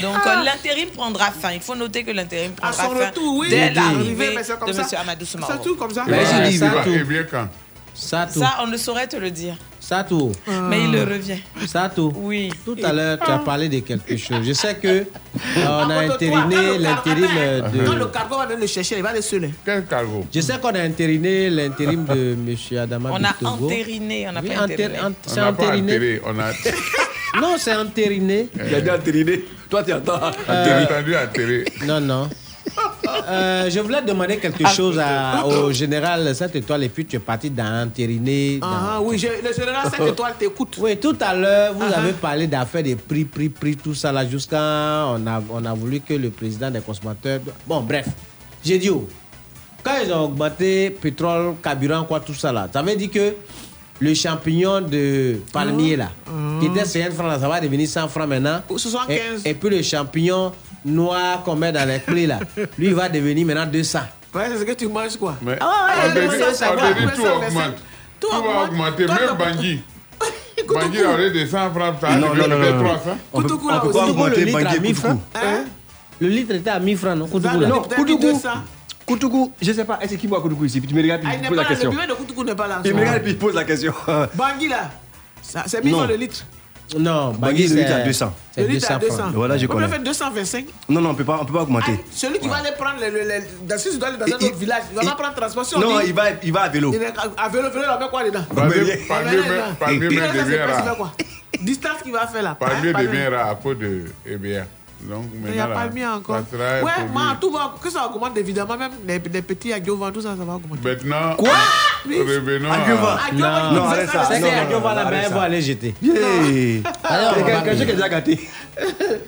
S6: Donc
S11: Ah.
S6: euh, l'intérim prendra fin. Il faut noter que l'intérim
S11: À
S6: prendra
S11: son
S6: fin
S11: retour, oui.
S6: dès
S11: Oui.
S6: l'arrivée
S11: Mais
S6: de
S11: ça.
S6: M. Amadou Soumaoro.
S11: C'est tout comme ça.
S5: Il va-
S10: j'ai dit,
S5: il va- quand?
S10: Ça tout.
S6: Ça, on ne saurait te le dire.
S10: Ça tout.
S6: Mais il le revient.
S10: Ça tout.
S6: Oui.
S10: Tout à l'heure, tu as parlé de quelque chose. Je sais que euh, on a intériné l'intérim euh,
S11: Quand le
S10: de.
S11: cargo va venir le chercher, il va le seul.
S5: Quel cargo?
S10: Je sais qu'on a intériné l'intérim de *laughs* M. Adama
S6: On a entériné, on n'a
S10: Oui,
S6: pas
S10: enté-
S6: entériné.
S10: C'est entériné.
S5: enterré, on a. *laughs*
S10: Non, c'est entériné.
S3: Il a dit entériné. Toi, tu entends
S5: J'ai
S3: entériné.
S5: entendu enterré.
S10: Non, non. Euh, je voulais demander quelque chose à- au général 7 étoiles et puis tu es parti dans entériné. dans-
S11: Ah oui, je- le général 7 *laughs* étoiles t'écoute.
S10: Oui, tout à l'heure, vous
S11: Ah,
S10: avez
S11: ah.
S10: parlé d'affaires des prix, prix, prix, tout ça là, jusqu'à on a, on a voulu que le président des consommateurs. Bon, bref, j'ai dit, oh, quand ils ont augmenté pétrole, carburant, quoi, tout ça là, ça veut dire que le champignon de palmier là, qui était 50 francs, là, ça va devenir 100 francs maintenant.
S11: 75.
S10: Et, et puis le champignon noir qu'on met dans les clés là, lui il va devenir maintenant 200.
S11: Ouais, c'est ce que tu manges quoi.
S5: Mais
S11: Ah ouais, ça
S5: tout augmente.
S11: Tout
S5: Tout va
S11: augmente.
S5: augmenter,
S11: Toi,
S5: même
S11: le-
S5: Bangui. *laughs* Bangui, au lieu de 100 francs, ça
S3: Non, non, non, non, non.
S5: 300.
S3: On peut, on
S10: là
S3: peut
S10: aussi.
S3: pas augmenter
S10: litre à
S3: Bangui
S10: 1000
S3: Koutougou.
S10: francs. Hein? Le litre était à 1000 francs, non? Koutougou, là.
S3: Non,
S11: peut-être
S3: Koutougou.
S11: 200.
S3: Koutougou, je sais pas, est-ce qu'il boit Koutougou ici? Puis tu me regardes et
S11: Ah,
S3: puis tu poses la
S11: là, le
S3: question.
S11: bureau de Koutougou n'est pas là.
S3: Il me regarde et puis il pose la question.
S11: Bangui là, ça- c'est 1000
S3: Non.
S11: francs le litre.
S10: Non,
S3: Bangui, le litre à 200.
S10: C'est
S11: Le litre à
S10: 200
S11: 200.
S10: francs.
S3: Voilà, je
S11: On peut faire 225.
S3: Non, non, on peut pas, on peut pas augmenter.
S11: Celui qui va aller prendre le, le, le- dans, si tu dois aller dans un
S3: Il-
S11: autre village, il va pas prendre transport.
S3: Non,
S11: dit-
S3: il va, il va à vélo.
S11: il à vélo, vélo, on met quoi dedans Il c'est
S5: devient
S11: pas, il fait
S5: rare.
S11: quoi Distance qu'il va faire là. Hein, palmier.
S5: devient rare à cause de EBA. Donc
S11: Il n'y a pas mien encore.
S5: ça
S11: Ouais, tout va, que ça augmente évidemment, même les, les petits agiovans, tout ça, ça va augmenter.
S5: Maintenant,
S11: Quoi?
S5: revenons à...
S11: Agiova,
S3: Non, arrête ça.
S10: C'est
S3: Non, non,
S10: a Dieu va la
S3: ça.
S10: va aller jeter.
S3: Yeah.
S10: Alors,
S3: Quelqu'un qui a déjà gâté.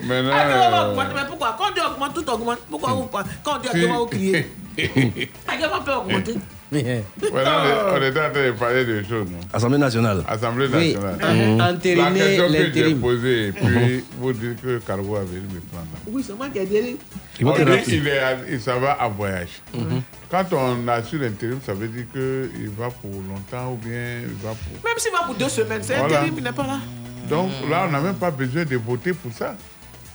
S5: Maintenant,
S11: Agiova va
S5: euh,
S11: augmenter, mais pourquoi? Quand Dieu augmente, tout augmente. Pourquoi vous, quand Dieu augmente, *laughs* vous criez *laughs* Agiova peut augmenter.
S5: On était en train de parler de choses.
S3: Assemblée nationale.
S5: Assemblée
S10: Oui.
S5: nationale.
S10: Mhm.
S5: La
S10: Entériner
S5: question que j'ai
S10: l'intérim.
S5: posée, et puis vous dites que Cargo avait me prendre.
S11: Oui, c'est moi qui ai dit.
S3: Vont
S5: On dit qu'il est à- il s'en va en voyage. Quand on assure l'intérim, ça veut dire qu'il va pour longtemps ou bien il va pour...
S11: Même s'il va pour deux semaines, c'est
S5: Voilà.
S11: intérim, il n'est pas là.
S5: Donc là, on n'a même pas besoin de voter pour ça.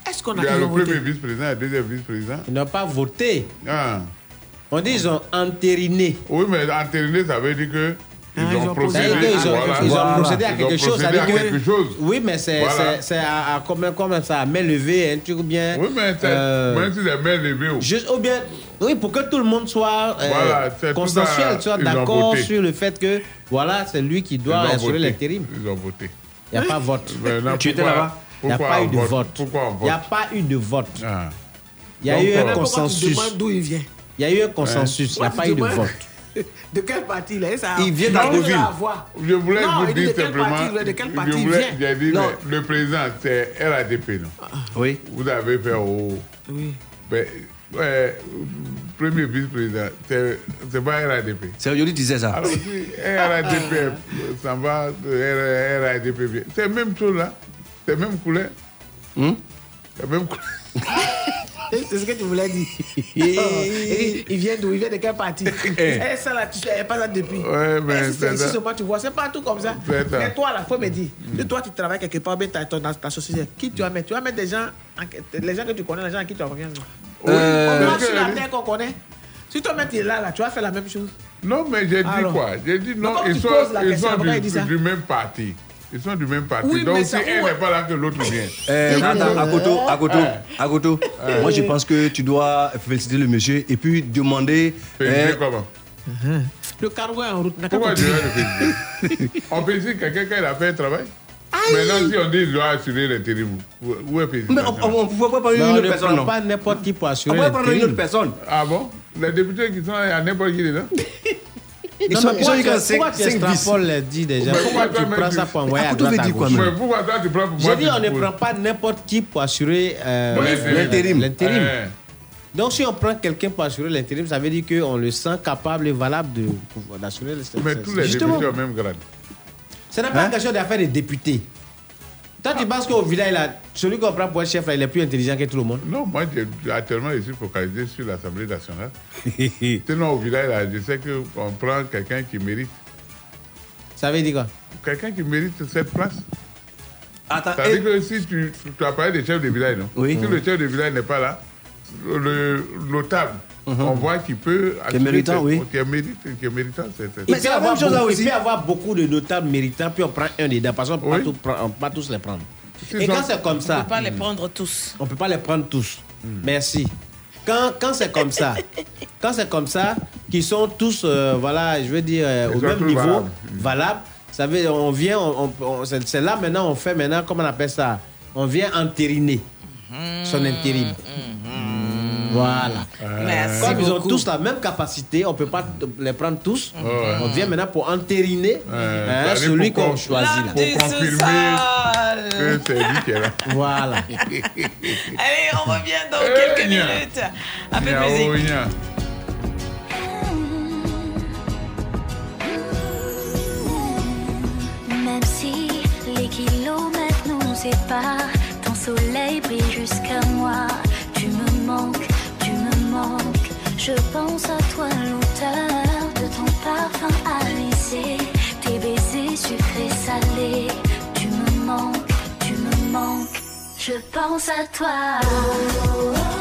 S11: Est-ce qu'on a
S5: Il y a le premier vice-président et le deuxième vice-président.
S10: Ils n'ont pas voté.
S5: Ah.
S10: On dit ils ont entériné.
S5: Oui, mais entériner, ça veut dire que ils
S11: Ah, ils
S5: ont procédé,
S10: C'est-à-dire qu'ils ont,
S5: voilà.
S10: ils ont
S3: Voilà.
S10: procédé à
S5: Ils ont
S10: quelque chose.
S5: procédé à
S10: que-
S5: quelque chose.
S10: Oui, mais c'est
S5: Voilà.
S10: c'est- c'est à, à combien, combien ça, à main levée, un truc ou bien.
S5: Oui, mais c'est-
S10: euh,
S5: même si c'est main levée, oh.
S10: Juste, ou bien, oui, pour que tout le monde soit euh,
S5: Voilà,
S10: consensuel, soit d'accord sur le fait que, voilà, c'est lui qui doit assurer l'intérim.
S5: Ils ont voté.
S10: Il n'y a pas vote.
S5: Maintenant,
S3: Tu étais là-bas
S10: Il n'y a pas eu de
S5: vote?
S10: vote. Il n'y a
S5: vote?
S10: pas eu de vote.
S5: Ah.
S10: Il y a eu
S5: euh,
S10: un
S11: tu
S10: consensus.
S11: d'où il vient
S10: Il y a eu un consensus. Il n'y a pas eu de vote. *laughs*
S11: De quel parti il est ça
S3: Il vient
S11: voir.
S5: Je voulais
S11: Non,
S5: vous dire
S11: de quel
S5: simplement.
S11: de il vient.
S5: J'ai dit,
S3: Non.
S5: mais le président, c'est RADP, non?
S3: Oui.
S5: Vous avez fait au.
S11: Oui.
S5: Ben, premier vice-président, c'est c'est pas RADP.
S3: C'est Yoli disait ça.
S5: Alors, si RADP s'en va, RADP vient. C'est la même chose là. C'est la même couleur.
S3: Hmm?
S5: C'est la même couleur. *laughs*
S11: C'est ce que tu voulais dire. *laughs* Oh, il, il vient d'où? Il vient de quel parti Eh, Ça là, tu sais pas ça depuis.
S5: Ouais, mais
S11: Eh, si c'est ici seulement tu vois, c'est pas tout comme ça. Mais toi là, faut me dire. Si toi tu travailles quelque part, bien dans ta société, qui tu vas mettre Tu vas mettre des gens, en- les gens que tu connais, les gens à qui tu as confiance.
S3: Euh,
S11: On
S5: parce
S11: sur la terre qu'on connaît. Si toi mettre là, là, tu vas faire la même chose.
S5: Non, mais j'ai dit quoi? J'ai dit non, ils
S11: tu
S5: sont, ils du,
S11: il
S5: du même parti. Ils sont du même parti.
S11: Oui, mais
S5: Donc si
S11: ouais.
S5: n'est pas là, que l'autre vient.
S3: Euh, attends, Akoto, Akoto,
S5: Ouais.
S3: Akoto. Moi, je pense que tu dois féliciter le monsieur et puis demander.
S5: Féliciter
S3: euh,
S5: comment?
S11: Le cargo est en route.
S5: Pourquoi je vais le féliciter? On félicite quelqu'un quand il a fait un travail Maintenant, si on dit qu'il doit assurer l'intérim, où où est félicité?
S3: Mais on ne peut pas d'une
S10: on
S3: autre
S10: ne
S3: personne,
S10: prend
S3: non?
S10: pas n'importe qui pour
S3: On
S10: assurer
S3: peut pas parler d'une autre personne.
S5: Ah bon? Les députés qui sont à n'importe qui dedans *laughs*
S3: Ils
S10: Non,
S3: sont
S10: mais
S3: ils sont
S10: pourquoi pourquoi tu les dix? Déjà Pourquoi tu prends ça pour envoyer à droite à gauche?
S5: Pourquoi toi tu prends pour moi
S10: J'ai dit on ne prend pas n'importe qui pour assurer euh,
S3: l'intérim.
S10: l'intérim.
S5: Ouais.
S10: Donc si on prend quelqu'un pour assurer l'intérim, ça veut dire qu'on le sent capable et valable d'assurer l'intérim.
S5: Mais tous les députés ont même grade.
S10: ce n'est pas
S3: Hein?
S10: une question d'affaire des députés. Toi, tu penses qu'au village, là, celui qu'on prend pour être chef, là, il est plus intelligent que tout le monde?
S5: Non, moi, j'ai- actuellement, je suis focalisé sur l'Assemblée nationale. *laughs* Sinon, au village, là, je sais qu'on prend quelqu'un qui mérite.
S10: Ça veut dire quoi?
S5: Quelqu'un qui mérite cette place.
S3: Attends,
S5: Ça veut
S3: et-
S5: dire que si tu, tu as parlé des chefs de village, non?
S3: Oui.
S5: Si le chef de village n'est pas là, le notable, on voit qu'il peut...
S3: Qui est méritant, oui.
S5: Qui est, mérite, qui est méritant.
S3: Mais
S10: peut,
S3: c'est la
S10: avoir
S3: même chose là
S10: beaucoup-
S3: aussi.
S10: il peut y avoir beaucoup de notables méritants, puis on prend un dedans, parce qu'on ne peut
S5: Oui.
S10: on peut pas tous les prendre. Et quand c'est comme
S6: On
S10: ça,
S6: ne peut pas les prendre tous.
S10: on ne peut pas les prendre tous. Merci. Quand, quand c'est comme ça, *laughs* quand c'est comme ça, qu'ils sont tous, euh, voilà, je veux dire, euh, au même niveau,
S5: valables.
S10: valable, ça veut, on vient, on, on- on- c'est c'est là maintenant, on fait maintenant, comment on appelle ça? On vient entériner son intérim. Voilà.
S6: Merci
S10: Comme ils ont tous la même capacité, on ne peut pas les prendre tous.
S5: Ah
S10: on vient maintenant pour entériner hein, celui qu'on choisit. Là.
S5: Pour confirmer que c'est lui qui est là.
S10: Voilà. *laughs*
S6: Allez, on revient dans
S5: eh
S6: quelques minutes. Un peu de musique.
S5: Même si
S35: les kilomètres nous séparent, ton soleil brille jusqu'à moi. Tu me manques. Je pense à toi, l'auteur de ton parfum alisé, tes baisers sucrés salés. Tu me manques, tu me manques. Je pense à toi. Tu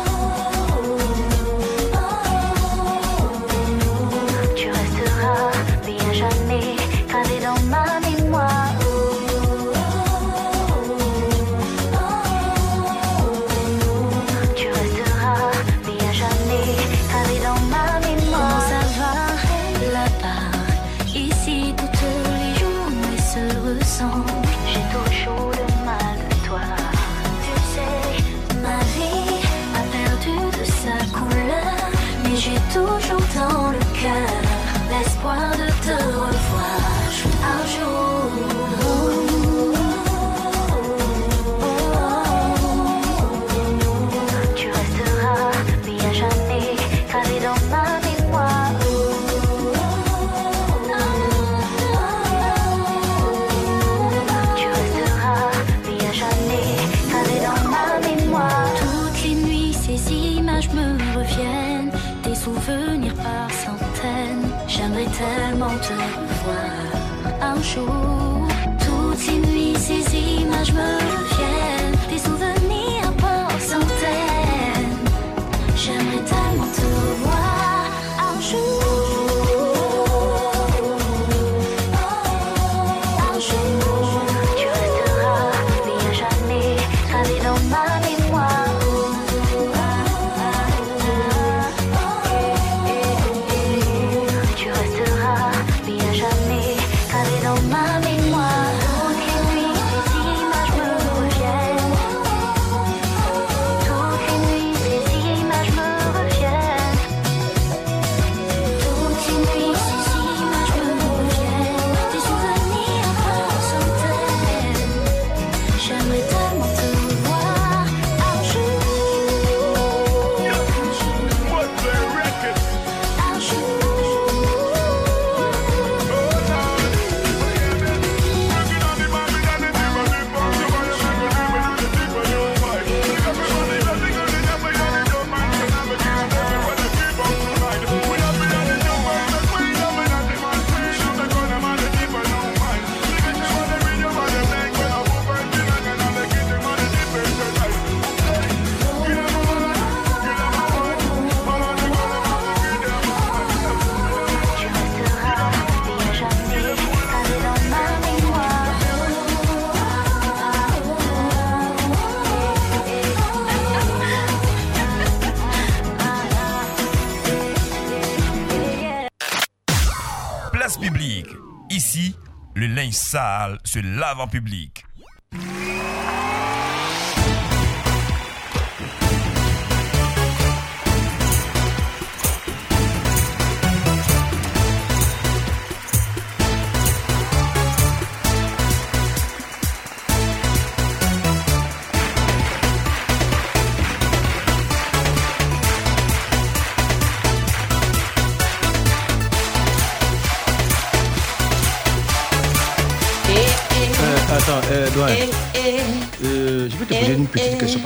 S35: se
S36: lave en public.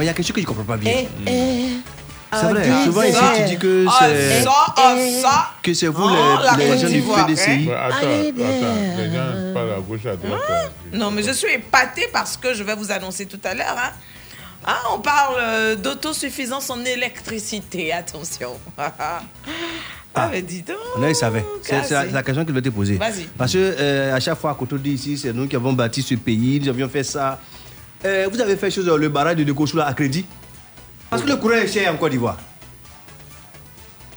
S3: Il y a quelque chose que je ne comprends pas bien.
S6: eh, eh.
S3: C'est vrai,
S6: Ah,
S3: souvent ici tu dis que
S6: Ah,
S3: c'est
S6: ah,
S3: que c'est vous
S6: Oh, la
S3: les, gens du PDCI.
S5: Attends, attends. Les gens parlent à gauche, à droite. euh,
S6: Non, mais je suis épatée parce que je vais vous annoncer tout à l'heure. hein. Ah, on parle euh, d'autosuffisance en électricité. Attention. *laughs* ah, mais dis donc.
S3: On il savait. C'est la, la question que je vais te poser.
S6: Vas-y.
S3: Parce que euh, à chaque fois, quand on dit ici, c'est nous qui avons bâti ce pays, nous avions fait ça. Euh, vous avez fait chose le barrage de Dekosoula à crédit Parce que le courant est cher en Côte d'Ivoire.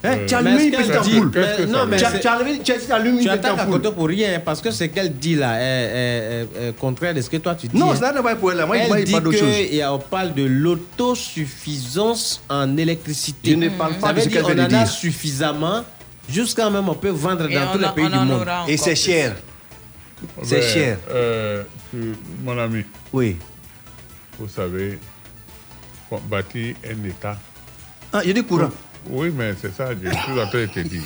S3: Hein, tu
S10: est-ce
S3: une petite
S10: dit-
S3: ampoule.
S10: mais non, mais
S3: Tu
S10: c'est-
S3: Tu une petite
S10: attaques à
S3: ampoule.
S10: côté pour rien, parce que ce qu'elle dit là est, est- est- est contraire de ce que toi tu dis.
S3: Non,
S10: hein.
S3: ça n'a rien à voir pour elle. Moi,
S10: elle
S3: il
S10: dit
S3: parle d'autre chose.
S10: qu'on parle de l'autosuffisance en électricité.
S3: Je ne parle pas
S10: Ça
S3: de
S10: veut
S3: ce
S10: dire
S3: qu'elle
S10: on
S3: vient de
S10: en a
S3: dire.
S10: suffisamment, jusqu'à même on peut vendre
S6: Et
S10: dans
S6: on
S10: tous les pays
S6: on
S10: du monde.
S3: Et c'est cher. C'est
S5: Ben,
S3: cher.
S5: euh, tu- mon ami,
S3: Oui.
S5: Vous savez, bâtir un État.
S3: Ah, il y a du courant.
S5: Oui, mais c'est ça, je suis en train de te dire.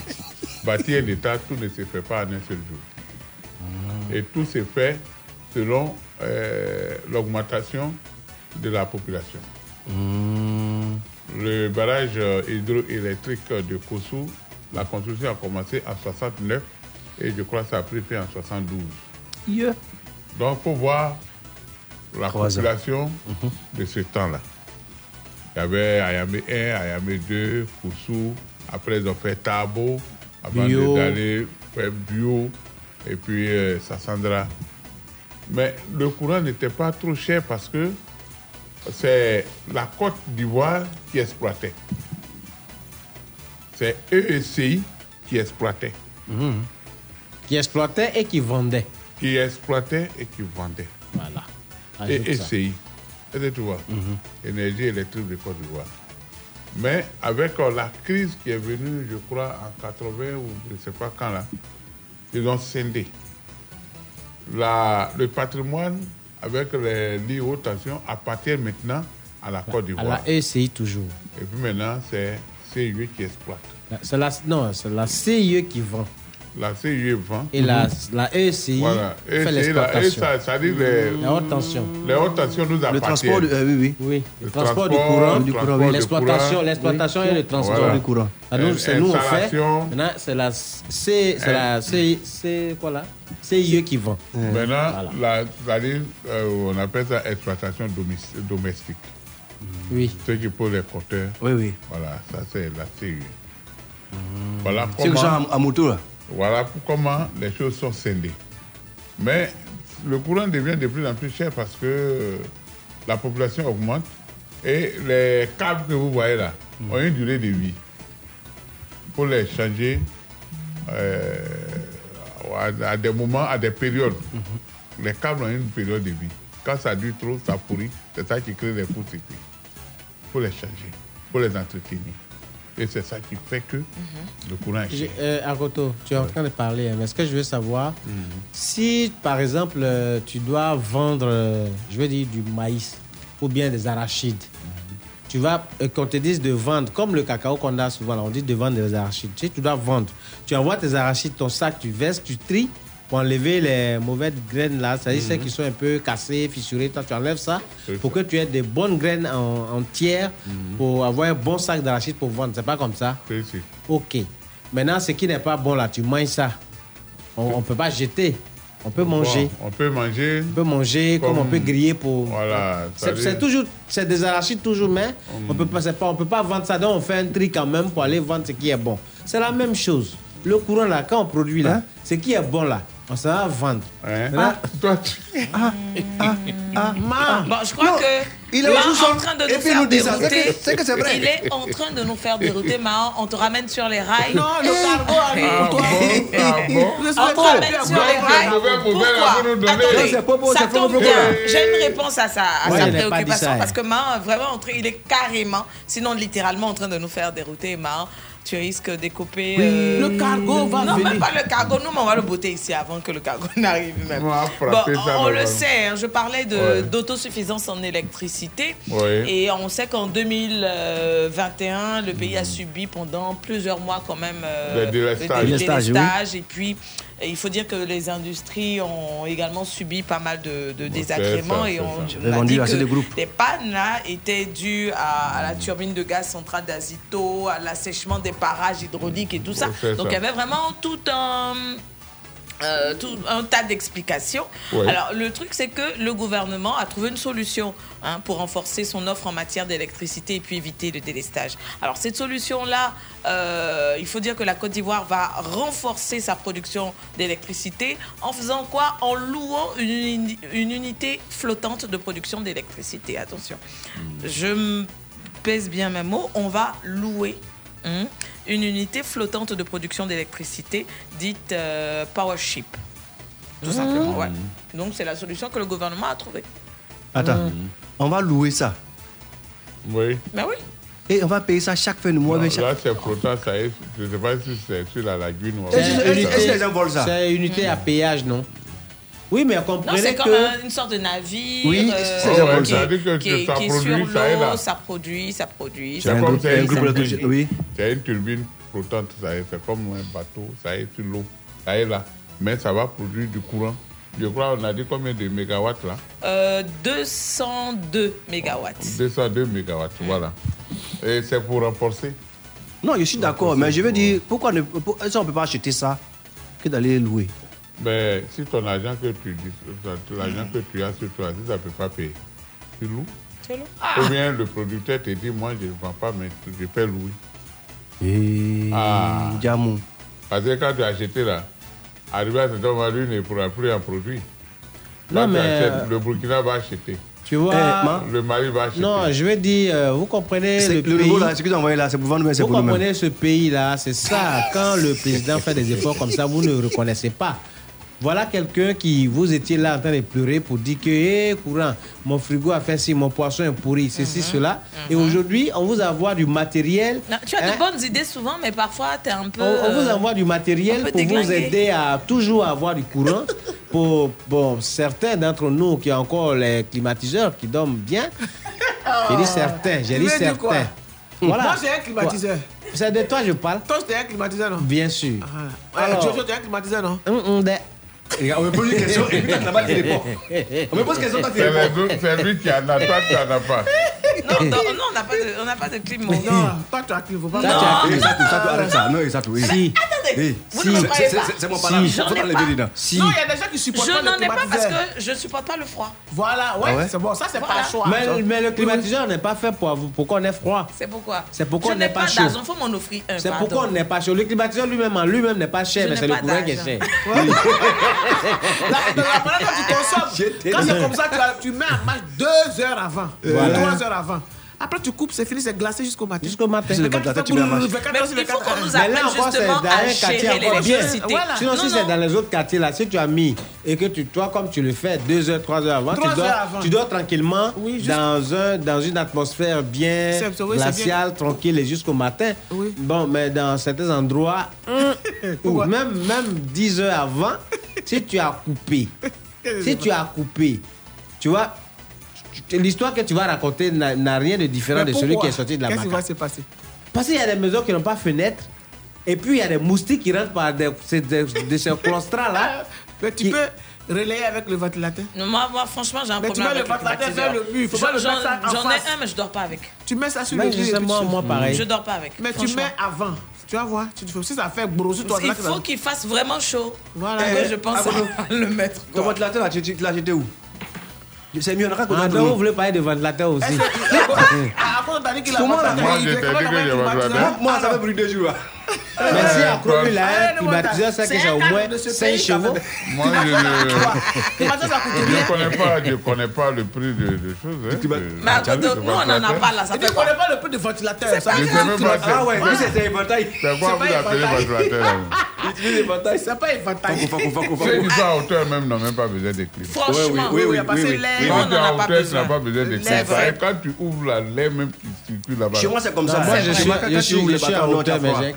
S5: Bâtir un État, tout ne se fait pas en un seul jour. Et tout se fait selon euh, l'augmentation de la population.
S3: Hmm.
S5: Le barrage euh, hydroélectrique de Kossou, la construction a commencé en 69 et je crois que ça a pris fin en 72.
S3: Yeah.
S5: Donc, il faut voir la population de ce temps-là. Il y avait Ayamé 1, Ayamé 2, Koussou. Après, ils ont fait Tabo, avant d'aller faire Bio, et puis euh, Sassandra. Mais le courant n'était pas trop cher parce que c'est la Côte d'Ivoire qui exploitait. C'est EECI qui exploitait.
S10: Qui exploitait et qui vendait.
S5: Qui exploitait et qui vendait.
S10: Voilà.
S5: Et
S10: Ajoute.
S5: ECI. Est-ce que tu vois Énergie électrique de Côte d'Ivoire. Mais avec euh, la crise qui est venue, je crois, en 80 ou je ne sais pas quand là, ils ont scindé. La, le patrimoine avec les lignes haute tension appartient maintenant à la Côte
S10: À
S5: d'Ivoire.
S10: la ECI toujours.
S5: Et puis maintenant, c'est CIE qui exploite.
S10: C'est la, non, c'est la CIE qui vend.
S5: La CIE vend.
S10: Et la, la ECI
S5: Voilà.
S10: fait
S5: ECI, là, et
S10: l'exploitation.
S5: ça, ça dit les,
S10: La haute tension.
S5: les hautes tensions nous appartiennent.
S3: transport du- euh, oui, oui.
S10: Oui, le,
S5: Le
S10: transport, du
S5: transport,
S10: courant,
S5: le
S10: du courant,
S5: du
S10: l'exploitation,
S5: courant.
S10: l'exploitation
S5: Oui.
S10: et le transport
S5: Voilà.
S10: du courant. C'est nous on fait. Maintenant, c'est la C, c'est la C, c'est quoi là? CIE qui vend.
S5: Maintenant, la, c'est-à-dire, euh, on appelle ça exploitation domestique.
S10: Oui.
S5: Ceux qui posent les compteurs.
S3: Oui, oui.
S5: Voilà, ça c'est la CIE. Voilà
S3: C'est que
S5: comment,
S3: genre à, à moto, là?
S5: Voilà pour comment les choses sont scindées. Mais le courant devient de plus en plus cher parce que la population augmente et les câbles que vous voyez là ont une durée de vie. Il faut les changer euh, à, à des moments, à des périodes. Les câbles ont une période de vie. Quand ça dure trop, ça pourrit. C'est ça qui crée les courts-circuits. Il faut les changer, il faut les entretenir. Et c'est ça qui fait que le courant est cher.
S10: Euh, Akoto, tu es en train de parler, hein, mais ce que je veux savoir, si par exemple euh, tu dois vendre, euh, je veux dire du maïs ou bien des arachides, tu vas, euh, qu'on te dise de vendre, comme le cacao qu'on a souvent, là, on dit de vendre des arachides. Tu sais, tu dois vendre. Tu envoies tes arachides, ton sac, tu verses, tu tries pour enlever les mauvaises graines là, c'est-à-dire celles qui sont un peu cassées, fissurées. Toi, tu enlèves ça pour que tu aies des bonnes graines en, entières pour avoir un bon sac d'arachides pour vendre. C'est pas comme ça? Ok. Maintenant, ce qui n'est pas bon là, tu manges ça. On ne peut pas jeter. On peut manger.
S5: Bon, on peut manger.
S10: On peut manger comme,
S5: Comme-
S10: on peut griller pour.
S5: Voilà.
S10: C'est toujours, c'est des arachides toujours, mais on peut pas, c'est pas, on peut pas vendre ça. Donc on fait un tri quand même pour aller vendre ce qui est bon. C'est la même chose. Le courant là, quand on produit là, ce qui est bon là, on s'en va vendre. Maintenant,
S5: toi, tu...
S10: Ma-
S6: Bon, je crois que
S3: il est sous-sol
S6: en train de nous faire
S3: nous ça.
S6: dérouter.
S3: C'est que- c'est vrai.
S6: Il est en train de nous faire dérouter, Mahan. On te ramène sur les rails.
S10: Non, le cargo arrive pour toi.
S5: Ah bon?
S10: Le
S6: On te ramène sur les
S5: les
S6: rails. Pourquoi? Attendez,
S3: Non,
S6: ça tombe bien. J'ai une réponse à sa, à
S10: Ouais,
S6: sa préoccupation
S10: ça,
S6: parce que Mahan, vraiment, il est carrément, sinon littéralement, en train de nous faire dérouter. Mahan, tu risques de couper. euh,
S10: Le cargo va
S6: non,
S10: venir.
S6: même pas le cargo. Nous, mais on va le botter ici avant que le cargo *laughs* n'arrive même.
S5: On
S6: Bon, on
S5: dans
S6: le
S5: le-
S6: sait, hein, je parlais
S5: Ouais.
S6: d'autosuffisance en électricité.
S5: Ouais.
S6: Et on sait qu'en 2021, le pays a subi pendant plusieurs mois quand même euh,
S3: oui.
S6: délestages. Et puis, et il faut dire que les industries ont également subi pas mal de, de désagréments.
S5: ça,
S6: Et on, on a dit
S3: assez
S6: que
S3: de groupes.
S6: les pannes là étaient dues à, à la turbine de gaz centrale d'Azito, à l'assèchement des parages hydrauliques et tout ça. Donc
S5: ça.
S6: il y avait vraiment tout un... euh, tout un tas d'explications.
S5: Ouais.
S6: Alors, le truc, c'est que le gouvernement a trouvé une solution hein, pour renforcer son offre en matière d'électricité et puis éviter le délestage. Alors, cette solution-là, euh, il faut dire que la Côte d'Ivoire va renforcer sa production d'électricité en faisant quoi? En louant une, uni- une unité flottante de production d'électricité. Attention, je me pèse bien mes mots, on va louer une unité flottante de production d'électricité dite euh, Powership. Tout simplement, ouais. Donc c'est la solution que le gouvernement a trouvée.
S3: Attends, on va louer ça.
S5: Oui.
S6: Mais oui.
S3: Et on va payer ça chaque fin de mois.
S5: Non,
S3: mais chaque-
S5: là, c'est flottant, ça est. Je ne sais pas si c'est sur la lagune ou
S3: Est-ce que-
S10: C'est
S3: est-ce que les gens volent ça
S10: C'est une unité à péage, non? Oui, mais comprenez
S6: c'est comme une sorte de navire
S3: oui,
S6: euh,
S3: c'est ça
S5: ça
S6: produit, est sur l'eau, ça, produit, ça produit.
S3: C'est
S5: comme
S3: un oui.
S5: C'est une turbine flottante, c'est comme un bateau, ça est sur l'eau, ça est là, mais ça va produire du courant. Je crois on a dit combien de mégawatts là?
S6: Euh, 202 mégawatts.
S5: 202 mégawatts, voilà. Et c'est pour renforcer?
S3: Non, je suis d'accord, mais je veux dire, pourquoi on ne peut pas acheter ça que d'aller louer?
S5: Mais si ton argent que tu, l'argent que tu as sur toi, ça ne peut pas payer, tu loues. Tu loues.
S6: Ah.
S5: Ou bien le producteur te dit, moi je ne vends pas, mais je fais louer.
S3: Et...
S5: Ah.
S3: Diamou.
S5: Parce que quand tu as acheté là, arrivé à cet moment, lui ne pourra plus en produire. Quand non,
S10: mais...
S5: Achètes,
S10: euh,
S5: le Burkina va acheter.
S10: Tu vois,
S3: eh,
S5: le mari va acheter.
S10: Non, je veux dire, euh, vous comprenez le,
S3: le
S10: pays.
S3: Là, ce que envoyé là, c'est pour vendre, mais c'est
S10: Vous comprenez ce pays-là, c'est ça. Quand le président fait des efforts comme ça, vous ne reconnaissez pas. Voilà quelqu'un qui, vous étiez là en train de pleurer pour dire que, hé, courant, mon frigo a fait ci, mon poisson est pourri, ceci, mm cela. Et mhm. aujourd'hui, on vous envoie du matériel.
S6: Tu as de hein? bonnes idées souvent, mais parfois, tu es un peu.
S10: On, on, vous envoie du matériel pour vous aider à toujours avoir du courant. *laughs* pour bon, certains d'entre nous qui ont encore les climatiseurs qui dorment bien. J'ai dit oh. certains, j'ai dit certains. Hmm. Voilà.
S11: Moi, j'ai un climatiseur.
S10: C'est de toi que je parle.
S11: Toi, c'est un climatiseur, non?
S10: Bien sûr.
S11: Ah.
S10: Alors,
S11: tu, es un climatiseur, non?
S10: Mm -mm,
S3: de... On me pose une question et puis t'as la balle qui répond. On me pose une question, toi qui.
S5: C'est lui qui en a, toi tu en as pas.
S6: Non, non, on n'a pas de, on a pas de clim.
S11: Non, toi faut pas.
S3: Ça, tu. Non,
S6: tu attendez.
S3: C'est mon parole.
S6: J'en ai
S11: Non, il y a des gens qui supportent pas. Je
S6: n'en ai pas parce que je ne supporte pas le froid.
S11: Voilà, ouais,
S3: ah
S11: c'est bon, ça, c'est pas un choix.
S10: Mais le climatiseur n'est pas fait pour vous, pour qu'on ait froid.
S6: C'est pourquoi?
S10: C'est pourquoi on n'est pas chaud.
S6: Il faut m'en offrir un.
S10: C'est pourquoi on n'est pas chaud. Le climatiseur lui-même, lui n'est pas cher, mais c'est le courant qui est cher.
S11: Quand c'est comme ça, tu mets un match deux heures avant, trois heures avant. Après, tu coupes, c'est fini, c'est glacé jusqu'au matin.
S10: Jusqu'au matin.
S3: Tu.
S6: Mais il faut qu'on nous
S10: appelle
S6: justement à.
S10: Sinon, si c'est dans les autres quartiers, là, si tu as mis et que tu, toi, comme tu le fais, 2 heures, 3 heures avant, tu dors, tranquillement dans, un, dans une atmosphère bien glaciale, tranquille et jusqu'au matin. Bon, mais dans certains endroits, mm. ou *laughs* même, même 10 heures avant, si tu as coupé, si tu as coupé, tu vois, l'histoire que tu vas raconter n'a rien de différent de celui qui est sorti de la
S11: Qu'est-ce qui va se passer?
S10: Parce qu'il y a des maisons qui n'ont pas fenêtre. Et puis, il y a des moustiques qui rentrent par des, de ce claustrat-là. *laughs*
S11: Mais tu peux relayer avec le ventilateur
S6: moi, franchement, j'ai un
S11: mais
S6: problème.
S11: Mais
S6: tu mets
S11: le ventilateur vers le mur.
S6: J'en ai un, mais je ne dors pas avec.
S11: Tu mets ça sur le mur. Moi,
S10: moi, pareil.
S6: Je ne dors pas avec.
S11: Mais tu mets avant. Tu vas voir, tu si ça fait gros sur toi,
S6: Il faut qu'il fasse vraiment chaud.
S11: Voilà.
S3: Et
S6: je pense
S3: ah,
S6: à le mettre.
S3: Ton ventilateur, tu l'as jeté où? C'est mieux, on raconte.
S10: Ah, non, vous voulez parler de ventilateur aussi.
S11: Ah, Avant, on t'a dit qu'il a
S5: un
S11: ventilateur.
S3: Moi, j'avais pris deux jours.
S10: Mais si à Chrome, là,
S11: il
S10: baptisa ça que j'ai au moins 5 chevaux.
S5: Moi, je *laughs* ne connais pas, je connais pas le prix de, de choses. Hein,
S6: mais à nous, on n'en a pas là.
S11: Tu
S6: ne
S11: connais pas le prix de ventilateur. Ça.
S5: Je ne.
S3: Ah ouais, ah vous, c'était éventail.
S5: C'est quoi vous appelez ventilateur
S3: Utilise éventail.
S11: C'est pas
S3: un
S5: éventail.
S3: C'est
S5: du ça *laughs* à hauteur même, n'a même pas besoin de.
S6: Franchement,
S3: oui, oui, parce que
S11: l'air,
S6: on n'en a pas
S5: besoin. Tu n'as pas besoin de clim. Quand tu ouvres la l'air, même tu circules là-bas.
S3: Chez moi, c'est comme ça.
S10: Moi, je suis à hauteur, mais j'ai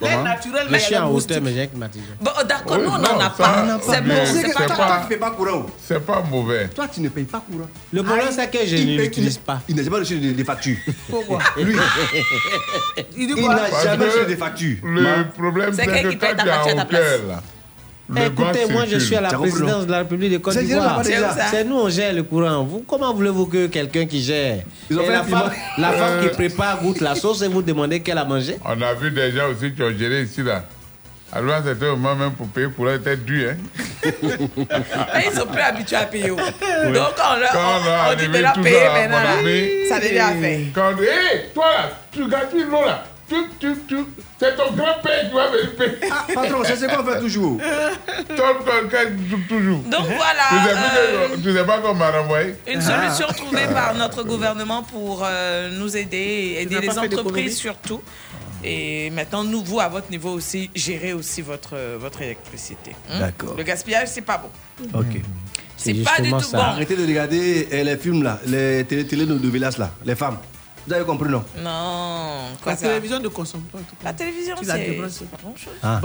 S11: L'air naturel,
S10: hum.
S11: mais il y a
S10: hauteur, mais j'ai
S6: oh, D'accord, nous, on n'en a pas. C'est bon.
S3: Toi, tu ne pas. Oh.
S5: C'est pas mauvais.
S3: Toi, tu ne payes pas courant.
S10: Le problème, c'est que je ne l'utilise pas.
S3: Il n'a jamais reçu des factures.
S11: Pourquoi? *laughs*
S3: Lui.
S11: Il
S3: n'a jamais reçu des factures.
S5: Le problème,
S6: c'est
S5: que quand tu es en hauteur,
S10: Écoutez, moi je suis à la présidence de la République de Côte d'Ivoire.
S6: C'est
S10: nous, on gère le courant. Vous, comment voulez-vous que quelqu'un qui gère?
S3: Ils
S10: la, femme, la femme qui euh. prépare goûte la sauce et vous demandez qu'elle a mangé?
S5: On a vu déjà aussi qui ont géré ici là. Alors c'était au moment même pour payer pour leur tête. Hein. *laughs*
S6: ils sont plus habitués à payer. Oh. Donc on leur on,
S5: on,
S6: on dit de leur payer maintenant. Ça devient à faire.
S5: Hé, toi là, tu gâches l'eau là. C'est ton grand-père qui va venir payer.
S3: Ah, patron, c'est ce qu'on fait toujours.
S5: Ton grand-père toujours.
S6: Donc voilà.
S5: Tu ne sais pas euh, comment renvoyer.
S6: Une solution ah. trouvée par notre gouvernement pour euh, nous aider, aider les entreprises surtout. Et maintenant, nous, vous, à votre niveau aussi, gérez aussi votre, votre électricité. Hein?
S3: D'accord.
S6: Le gaspillage, c'est pas bon.
S3: OK. Hmm.
S6: C'est pas du tout
S10: ça.
S6: bon.
S3: Arrêtez de regarder eh, les films, là, les télé-télé de Villas, là, les femmes. Vous avez compris, non
S6: Non.
S11: La télévision ne consomme pas. Tout
S6: la télévision, c'est pas grand-chose.
S3: Ah.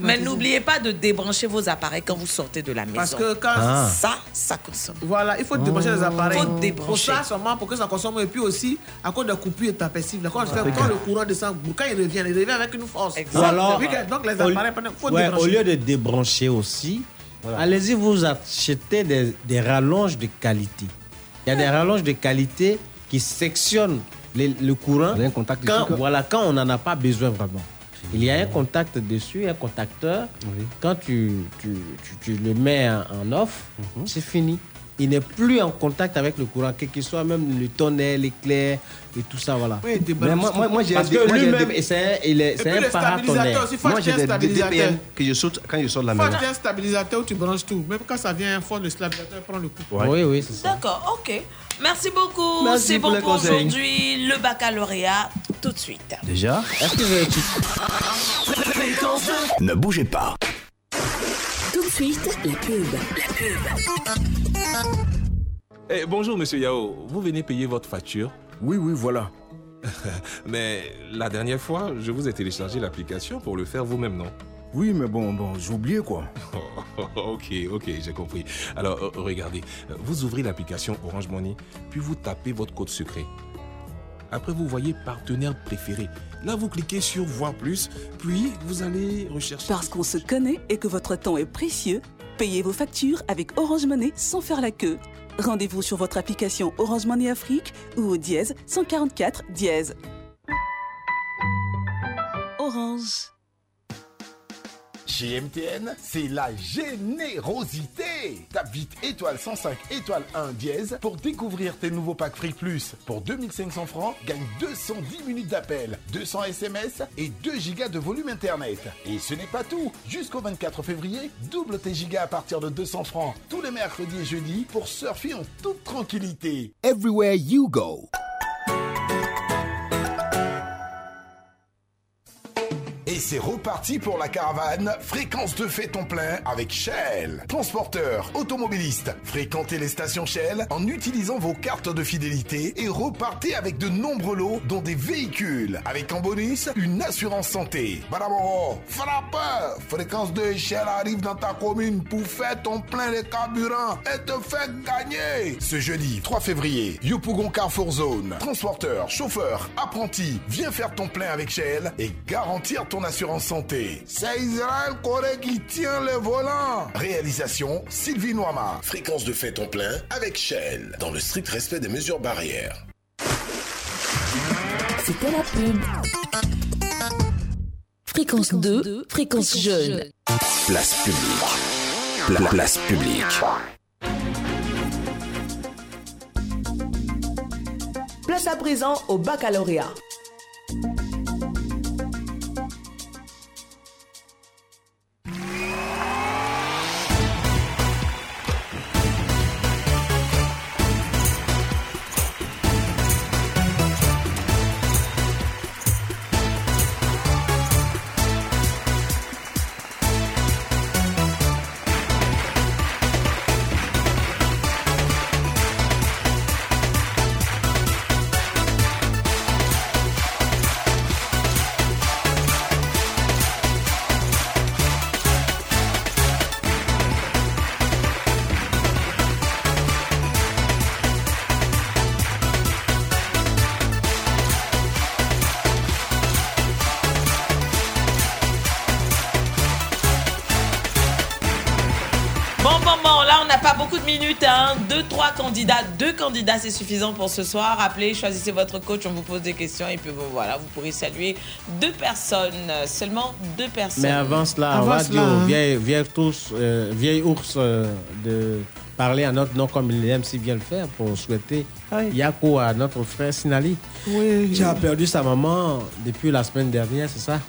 S6: Mais n'oubliez pas de débrancher vos appareils quand vous sortez de la maison.
S11: Parce que quand
S3: ah.
S6: ça, ça consomme.
S11: Voilà, il faut débrancher les oh. appareils.
S6: Il
S11: faut
S6: débrancher.
S11: Pour ça seulement, pour que ça consomme. Et puis aussi, à cause de coupures intempestives, quand, ah. quand le courant descend, quand il revient, il revient avec une force. Voilà. donc les appareils, il faut débrancher.
S10: Au lieu de débrancher aussi, allez-y, vous achetez des rallonges de qualité. Il y a des ah. rallonges de qualité qui sectionnent les- le courant
S3: contact
S10: quand,
S3: dessus,
S10: voilà, quand on n'en a pas besoin vraiment. Il y a un contact dessus, un contacteur. Quand tu, tu, tu- tu le mets en, off,
S3: Mhm.
S10: c'est fini. Il n'est plus en contact avec le courant, quel qu'il soit, même le tonnerre, l'éclair et tout ça, voilà.
S11: Oui, des
S3: Mais moi- moi- moi, j'ai
S10: Parce que lui-même,
S3: des-
S10: c'est un, il est-
S11: puis
S10: un paratonnerre.
S11: stabilisateur aussi, faut
S3: Moi, j'ai
S11: un
S3: des. DPM que je saute quand je sors de la
S11: Faut
S3: maison.
S11: acheter un stabilisateur où tu branches tout. Même quand ça vient un fond, le stabilisateur prend le coup.
S10: Oui, oui, c'est ça.
S6: D'accord, ok. Merci beaucoup.
S3: Merci
S6: C'est
S3: pour
S6: bon pour aujourd'hui. Le baccalauréat, tout de suite.
S3: Déjà
S10: Est-ce que vous avez
S30: Ne bougez pas.
S34: Tout de suite, la pub. La pub.
S37: Eh, bonjour, monsieur Yao. Vous venez payer votre facture
S13: Oui, oui, voilà. *laughs*
S37: Mais la dernière fois, je vous ai téléchargé l'application pour le faire vous-même, non?
S13: Oui, mais bon, bon, j'ai oublié quoi. *laughs*
S37: ok, ok, j'ai compris. Alors, euh, regardez, euh, vous ouvrez l'application Orange Money, puis vous tapez votre code secret. Après, vous voyez partenaire préféré. Là, vous cliquez sur Voir plus, puis vous allez rechercher.
S38: Parce qu'on se connaît et que votre temps est précieux, payez vos factures avec Orange Money sans faire la queue. Rendez-vous sur votre application Orange Money Afrique ou au dièse 144 dièse. Orange.
S2: Chez MTN, c'est la générosité. Tape vite étoile 105 étoile 1 dièse pour découvrir tes nouveaux packs Free Plus. Pour 2500 francs, gagne 210 minutes d'appel, 200 SMS et 2 gigas de volume Internet. Et ce n'est pas tout. Jusqu'au 24 février, double tes gigas à partir de 200 francs tous les mercredis et jeudis pour surfer en toute tranquillité.
S13: Everywhere you go.
S2: Et c'est reparti pour la caravane Fréquence de fait ton plein avec Shell. Transporteur, automobiliste, fréquentez les stations Shell en utilisant vos cartes de fidélité et repartez avec de nombreux lots dont des véhicules. Avec en bonus, une assurance santé. Bravo, frappeur Fréquence de Shell arrive dans ta commune pour faire ton plein de carburant et te faire gagner. Ce jeudi 3 février, Yopougon Carrefour Zone. Transporteur, chauffeur, apprenti, viens faire ton plein avec Shell et garantir ton assurance santé. C'est Israël Corée qui tient le volant. Réalisation Sylvie Noama.
S39: Fréquence de fait ton plein avec Shell, dans le strict respect des mesures barrières.
S34: C'était la pub. Fréquence 2, fréquence jeune.
S40: Place publique. Pla- place publique.
S24: Place à présent au baccalauréat.
S6: Hein. Deux, trois candidats. Deux candidats, c'est suffisant pour ce soir. Appelez, choisissez votre coach, on vous pose des questions. Et puis bon, voilà, vous pourrez saluer deux personnes. euh, Seulement deux personnes.
S10: Mais avant cela, on
S6: Avant
S10: va
S6: cela,
S10: dire aux vieilles, vieilles, tous, euh, vieilles ours euh, de parler à notre nom comme il aime si bien le faire pour souhaiter Yako à notre frère Sinali.
S11: Oui.
S10: Qui a perdu sa maman depuis la semaine dernière, c'est ça?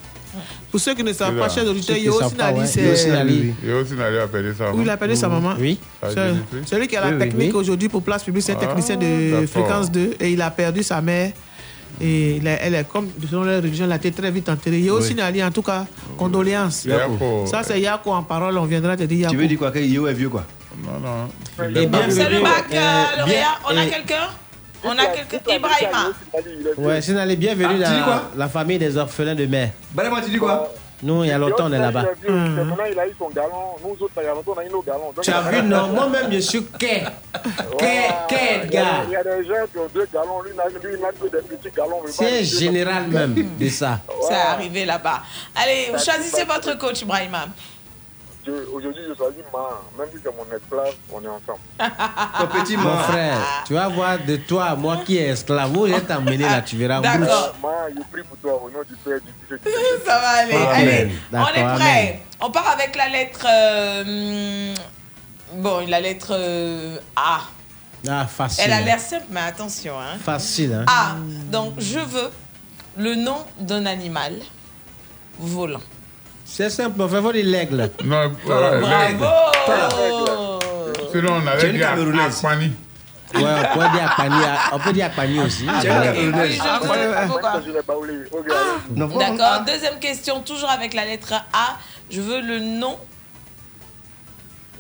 S11: Pour ceux qui ne savent pas, chers auditeurs,
S10: Ceux qui
S11: Yo
S10: savent pas,
S11: Sinali,
S10: ouais.
S11: c'est.
S5: A perdu sa maman.
S11: Oui, il a perdu sa maman.
S10: Oui.
S11: C'est-
S5: j'ai compris.
S11: Celui qui a la technique aujourd'hui pour Place Publique, c'est un
S5: Ah,
S11: technicien de fréquence 2 et il a perdu sa mère. Et elle est comme, selon la religion, elle a été très vite enterrée. Yo
S3: Oui.
S11: Sinali, en tout cas, condoléances.
S3: Yako.
S11: Ça, c'est Yako en parole, on viendra te dire Yako.
S3: Tu veux dire quoi Que Yo est vieux, quoi?
S5: Non, non.
S10: Eh bien,
S6: C'est le bac,
S10: euh,
S6: lauréat.
S10: bien,
S6: On a
S10: et-
S6: quelqu'un? On a quelqu'un Ibrahima.
S10: Ouais, Sinali, bienvenue
S3: Ah,
S10: dans la famille des orphelins de mer.
S3: Balema, tu dis quoi
S10: Nous, il y a longtemps, on est là-bas.
S41: Maintenant, il a eu son galon. Nous autres, il y a longtemps, on a eu nos galons.
S10: Tu as vu, *laughs* non Moi-même, je suis quai. Quai, gars.
S41: Il y a des gens qui ont deux galons. Lui, il a, lui, il a que des petits galons.
S10: C'est général même de ça.
S6: C'est arrivé là-bas. Allez, choisissez votre coach, Ibrahima.
S41: Aujourd'hui, je choisis ma. Même si c'est mon esclave, on est ensemble. *laughs*
S3: petit
S10: Mon frère, tu vas voir de toi, moi qui est esclave, où je vais t'emmener là, tu verras.
S6: D'accord.
S41: Ma, je prie pour toi au nom du Père, du Fils et du Saint-Esprit. *laughs*
S6: Ça va aller.
S10: Amen.
S6: Allez, on est prêt.
S10: amen.
S6: On part avec la lettre. euh, bon, la lettre euh, A.
S10: Ah, facile.
S6: Elle a l'air simple, mais attention. Hein.
S10: Facile, hein.
S6: A. Donc, je veux le nom d'un animal volant.
S10: C'est simple, on fait voir l'aigle.
S5: Non, euh,
S6: Bravo
S5: Sinon, on avait
S10: une
S5: dit. Akpani.
S10: Ouais, on peut dire Akpani, on peut dire Akpani aussi.
S6: Ah,
S10: Non, faut-
S6: D'accord. Deuxième question, toujours avec la lettre A. Je veux le nom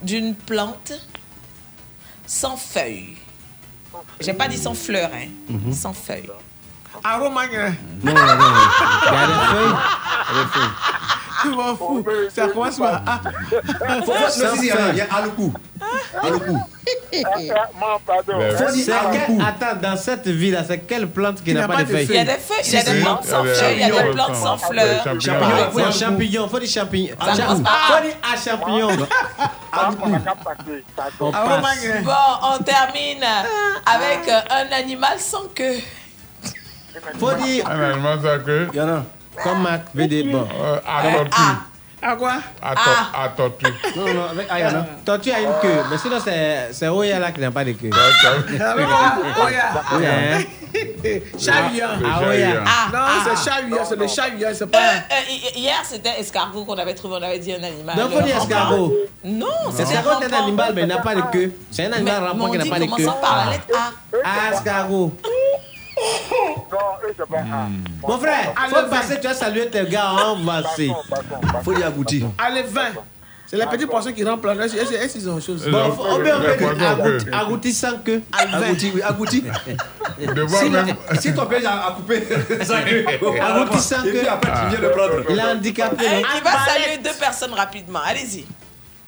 S6: d'une plante sans feuilles. J'ai pas dit sans fleurs, hein.
S10: Mhm.
S6: Sans feuilles.
S11: Aromagne.
S10: Non, non, non. Il y a des feuilles. des feuilles.
S11: Je m'en fous. Ça? commence par A.
S3: Faut- faut- non, si, il y a
S41: pardon.
S10: C'est quel- Attends, dans cette ville-là, c'est quelle plante qui n'a pas de feuilles?
S6: Il y a des feuilles, il y a des plantes sans feuilles, il y a des plantes sans fleurs.
S10: Champignons. Faut dire champignon, faut dire champignon.
S6: Ça commence par A.
S10: Faut dire à champignon. On passe.
S6: Bon, on termine avec un animal sans queue.
S10: Faut dire.
S5: Un animal ça que.
S3: Il y en a.
S10: Comme Mac VD, bon.
S5: Euh, à tortue.
S11: À quoi?
S5: À, tor- à tortue.
S10: Non, non, avec Ayana. Tortue a une queue, mais sinon c'est c'est Oya là qui n'a pas de queue. Oui, hein. *laughs*
S11: Chavillon.
S10: Ah, Oya.
S6: Ah,
S11: Non,
S6: ah,
S11: c'est chavillon, c'est le chavillon, c'est
S6: Euh,
S11: pas.
S6: euh, hi- hier, c'était escargot qu'on avait trouvé, on avait dit un animal.
S10: Donc, faut dire escargot.
S6: Non,
S10: C'est escargot est un animal, mais il n'a pas de queue. C'est un animal rampant
S6: on
S10: qui n'a
S6: dit
S10: pas de queue.
S6: commençant par la lettre A.
S10: Ah, escargot.
S41: Non, eux, c'est pas A.
S10: Mon frère, faut passer, tu as salué tes gars en Vassé.
S3: Faut dire abouti.
S11: Allez, 20. C'est les petits poissons qui remplacent. Est-ce est-ce qu'ils ont autre chose?
S10: Bon, faut- on peut dire
S5: queue.
S10: agouti- agouti sans queue.
S3: Agouti, oui, agouti. *laughs* Si,
S5: même.
S3: si ton père a coupé *laughs* queue.
S10: Agouti sans
S3: Et puis
S10: queue.
S3: après, tu viens de prendre.
S10: Il est handicapé.
S6: Il va saluer deux personnes rapidement. Allez-y.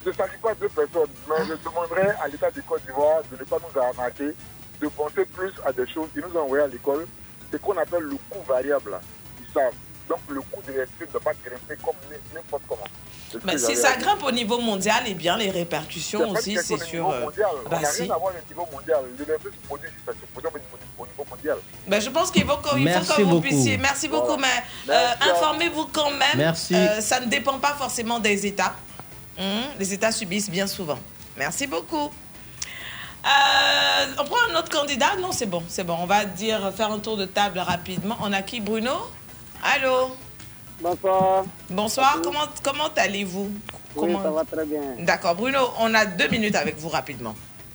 S41: Je ne salue pas deux personnes, mais je demanderai à l'État de Côte d'Ivoire de ne pas nous arnaquer, de penser plus à des choses qui nous ont envoyés à l'école, ce qu'on appelle le coût variable. là. Ils savent. Donc le coût de l'électricité ne doit pas grimper comme n'importe comment. C'est
S6: Mais si ça grimpe au niveau mondial, eh bien, les
S41: C'est
S6: répercussions aussi, c'est sur.
S41: niveau
S6: euh,
S41: mondial.
S6: bah,
S41: On n'a
S6: si.
S41: rien à voir avec le niveau mondial. L'électricité se produit, ça se produit au niveau mondial.
S6: Ben, je pense qu'il faut, qu'il faut
S10: Merci
S6: que vous
S10: beaucoup.
S6: puissiez. Merci beaucoup, mais euh, informez-vous quand même.
S10: Merci.
S6: Euh, ça ne dépend pas forcément des États. Hum, Les États subissent bien souvent. Merci beaucoup. Euh, on prend un autre candidat? Non, c'est bon, c'est bon. On va dire faire un tour de table rapidement. On a qui? Bruno? Allô?
S42: Bonsoir.
S6: Bonsoir. Comment comment allez-vous?
S42: Oui,
S6: Comment-
S42: ça va très bien.
S6: D'accord, Bruno. On a deux minutes avec vous rapidement.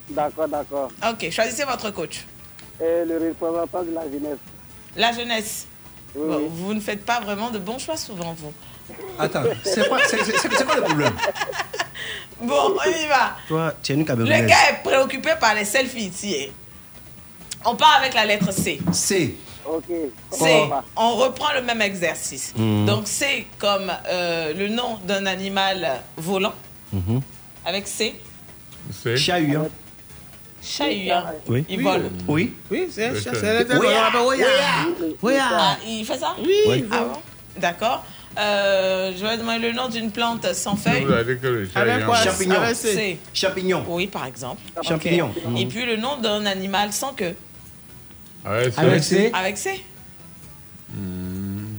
S42: D'accord, d'accord.
S6: Ok, choisissez votre coach.
S42: Et le représentant de la jeunesse.
S6: La jeunesse.
S42: Oui,
S6: Bon,
S42: oui.
S6: vous ne faites pas vraiment de bons choix souvent, vous.
S3: Attends, c'est quoi, c'est- c'est- c'est quoi le problème?
S6: Bon, on y va.
S3: Toi, tu es une
S6: Le gars est préoccupé par les selfies hein. On part avec la lettre C.
S3: C.
S42: Ok.
S6: C. On reprend le même exercice.
S3: Mhm.
S6: Donc C comme euh, le nom d'un animal volant
S3: Mhm.
S6: avec C.
S5: C'est.
S3: Chahuant.
S6: Chahuant.
S3: Oui.
S6: Il vole.
S3: Oui.
S11: Oui, c'est
S5: Oui,
S11: c'est-
S5: c'est-
S11: c'est le
S6: Oui. Ah, ça?
S11: Oui.
S3: Oui.
S6: Ah feuilles.
S5: Vous avez dit que le chat
S11: Avec
S5: est
S11: quoi?
S5: en-
S3: Champignon.
S11: Avec C.
S6: C.
S3: Champignon.
S6: Oui, par exemple.
S3: Champignon.
S6: Ok. Et puis le nom d'un animal sans queue.
S5: Avec ça.
S10: Avec C.
S6: Avec C.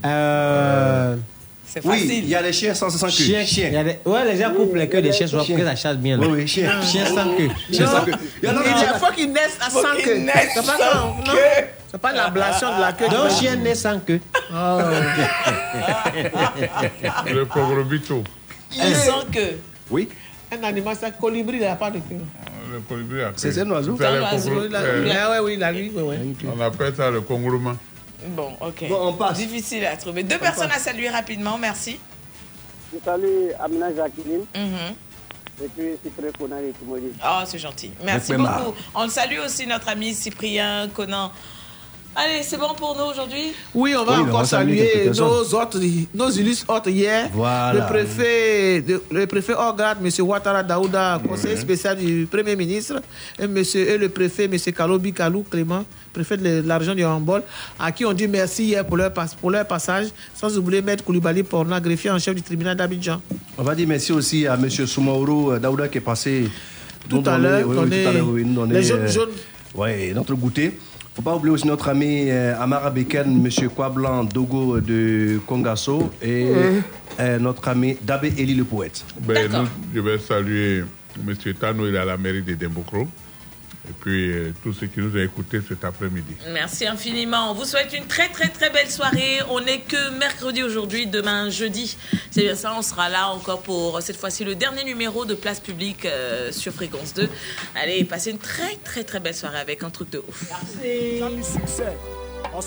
S10: Euh.
S6: Facile.
S3: Oui, il y a les chiens sans, queue.
S10: Chien,
S3: chien.
S10: Il. Ouais, les gens coupent les queues des chiens, pour que ça chasse bien. Là.
S3: Oui, chien.
S10: Chien sans queue.
S3: Chien sans queue. Il y a
S11: des fois qu'ils
S6: naissent
S11: sans
S6: queue.
S11: C'est pas
S6: ça,
S11: non C'est pas l'ablation de la queue.
S10: Donc, chien naît sans queue.
S5: Oh. Le
S6: corobito. Sans queue.
S3: Oui.
S11: Un animal, c'est un colibri, il n'a pas de queue.
S5: Ah, le colibri a queue.
S3: C'est un oiseau.
S5: C'est
S6: un oiseau.
S5: Euh,
S11: ah oui, oui, la nuit.
S5: On appelle ça le congrouman.
S6: Bon, ok.
S3: Bon, on passe.
S6: Difficile à trouver. Deux personnes à saluer rapidement, merci.
S42: Je salue Amina Jacqueline
S6: Mhm.
S42: et puis Cyprien Conan et Timothy.
S6: Oh, c'est gentil. Merci beaucoup. On le salue aussi, notre ami Cyprien Conan Allez, c'est bon pour nous aujourd'hui
S11: Oui, on va
S3: Oui, on
S11: encore
S3: va saluer
S11: saluer nos autres, nos illustres hôtes hier.
S3: Voilà.
S11: Le préfet, le préfet Orgade, M. Ouattara Daouda, conseiller spécial du Premier ministre, et, monsieur, et le préfet, M. Kalobi Kalou Clément, préfet de la région du Hambol, à qui on dit merci hier pour leur, pas- pour leur passage, sans oublier Maître Koulibaly Porna, greffier en chef du tribunal d'Abidjan.
S3: On va dire merci aussi à M. Soumaoro Daouda qui est passé
S11: Tout à l'heure,
S3: oui, oui, oui,
S11: les jaunes
S3: euh,
S11: jaunes.
S3: ouais, notre goûter. Faut pas oublier aussi notre ami euh, Amara Beken, M. Kwablan Dogo de Kongaso et euh, notre ami Dabé Eli le poète.
S5: Ben, nous, je vais saluer M. Tano, il est à la mairie de Dembokro. Et puis, euh, tous ceux qui nous ont écoutés cet après-midi.
S6: Merci infiniment. On vous souhaite une très très très belle soirée. On n'est que mercredi aujourd'hui, demain jeudi. C'est bien ça, on sera là encore pour cette fois-ci le dernier numéro de Place Publique euh, sur Fréquence 2. Allez, passez une très très très belle soirée avec un truc de ouf.
S43: succès. On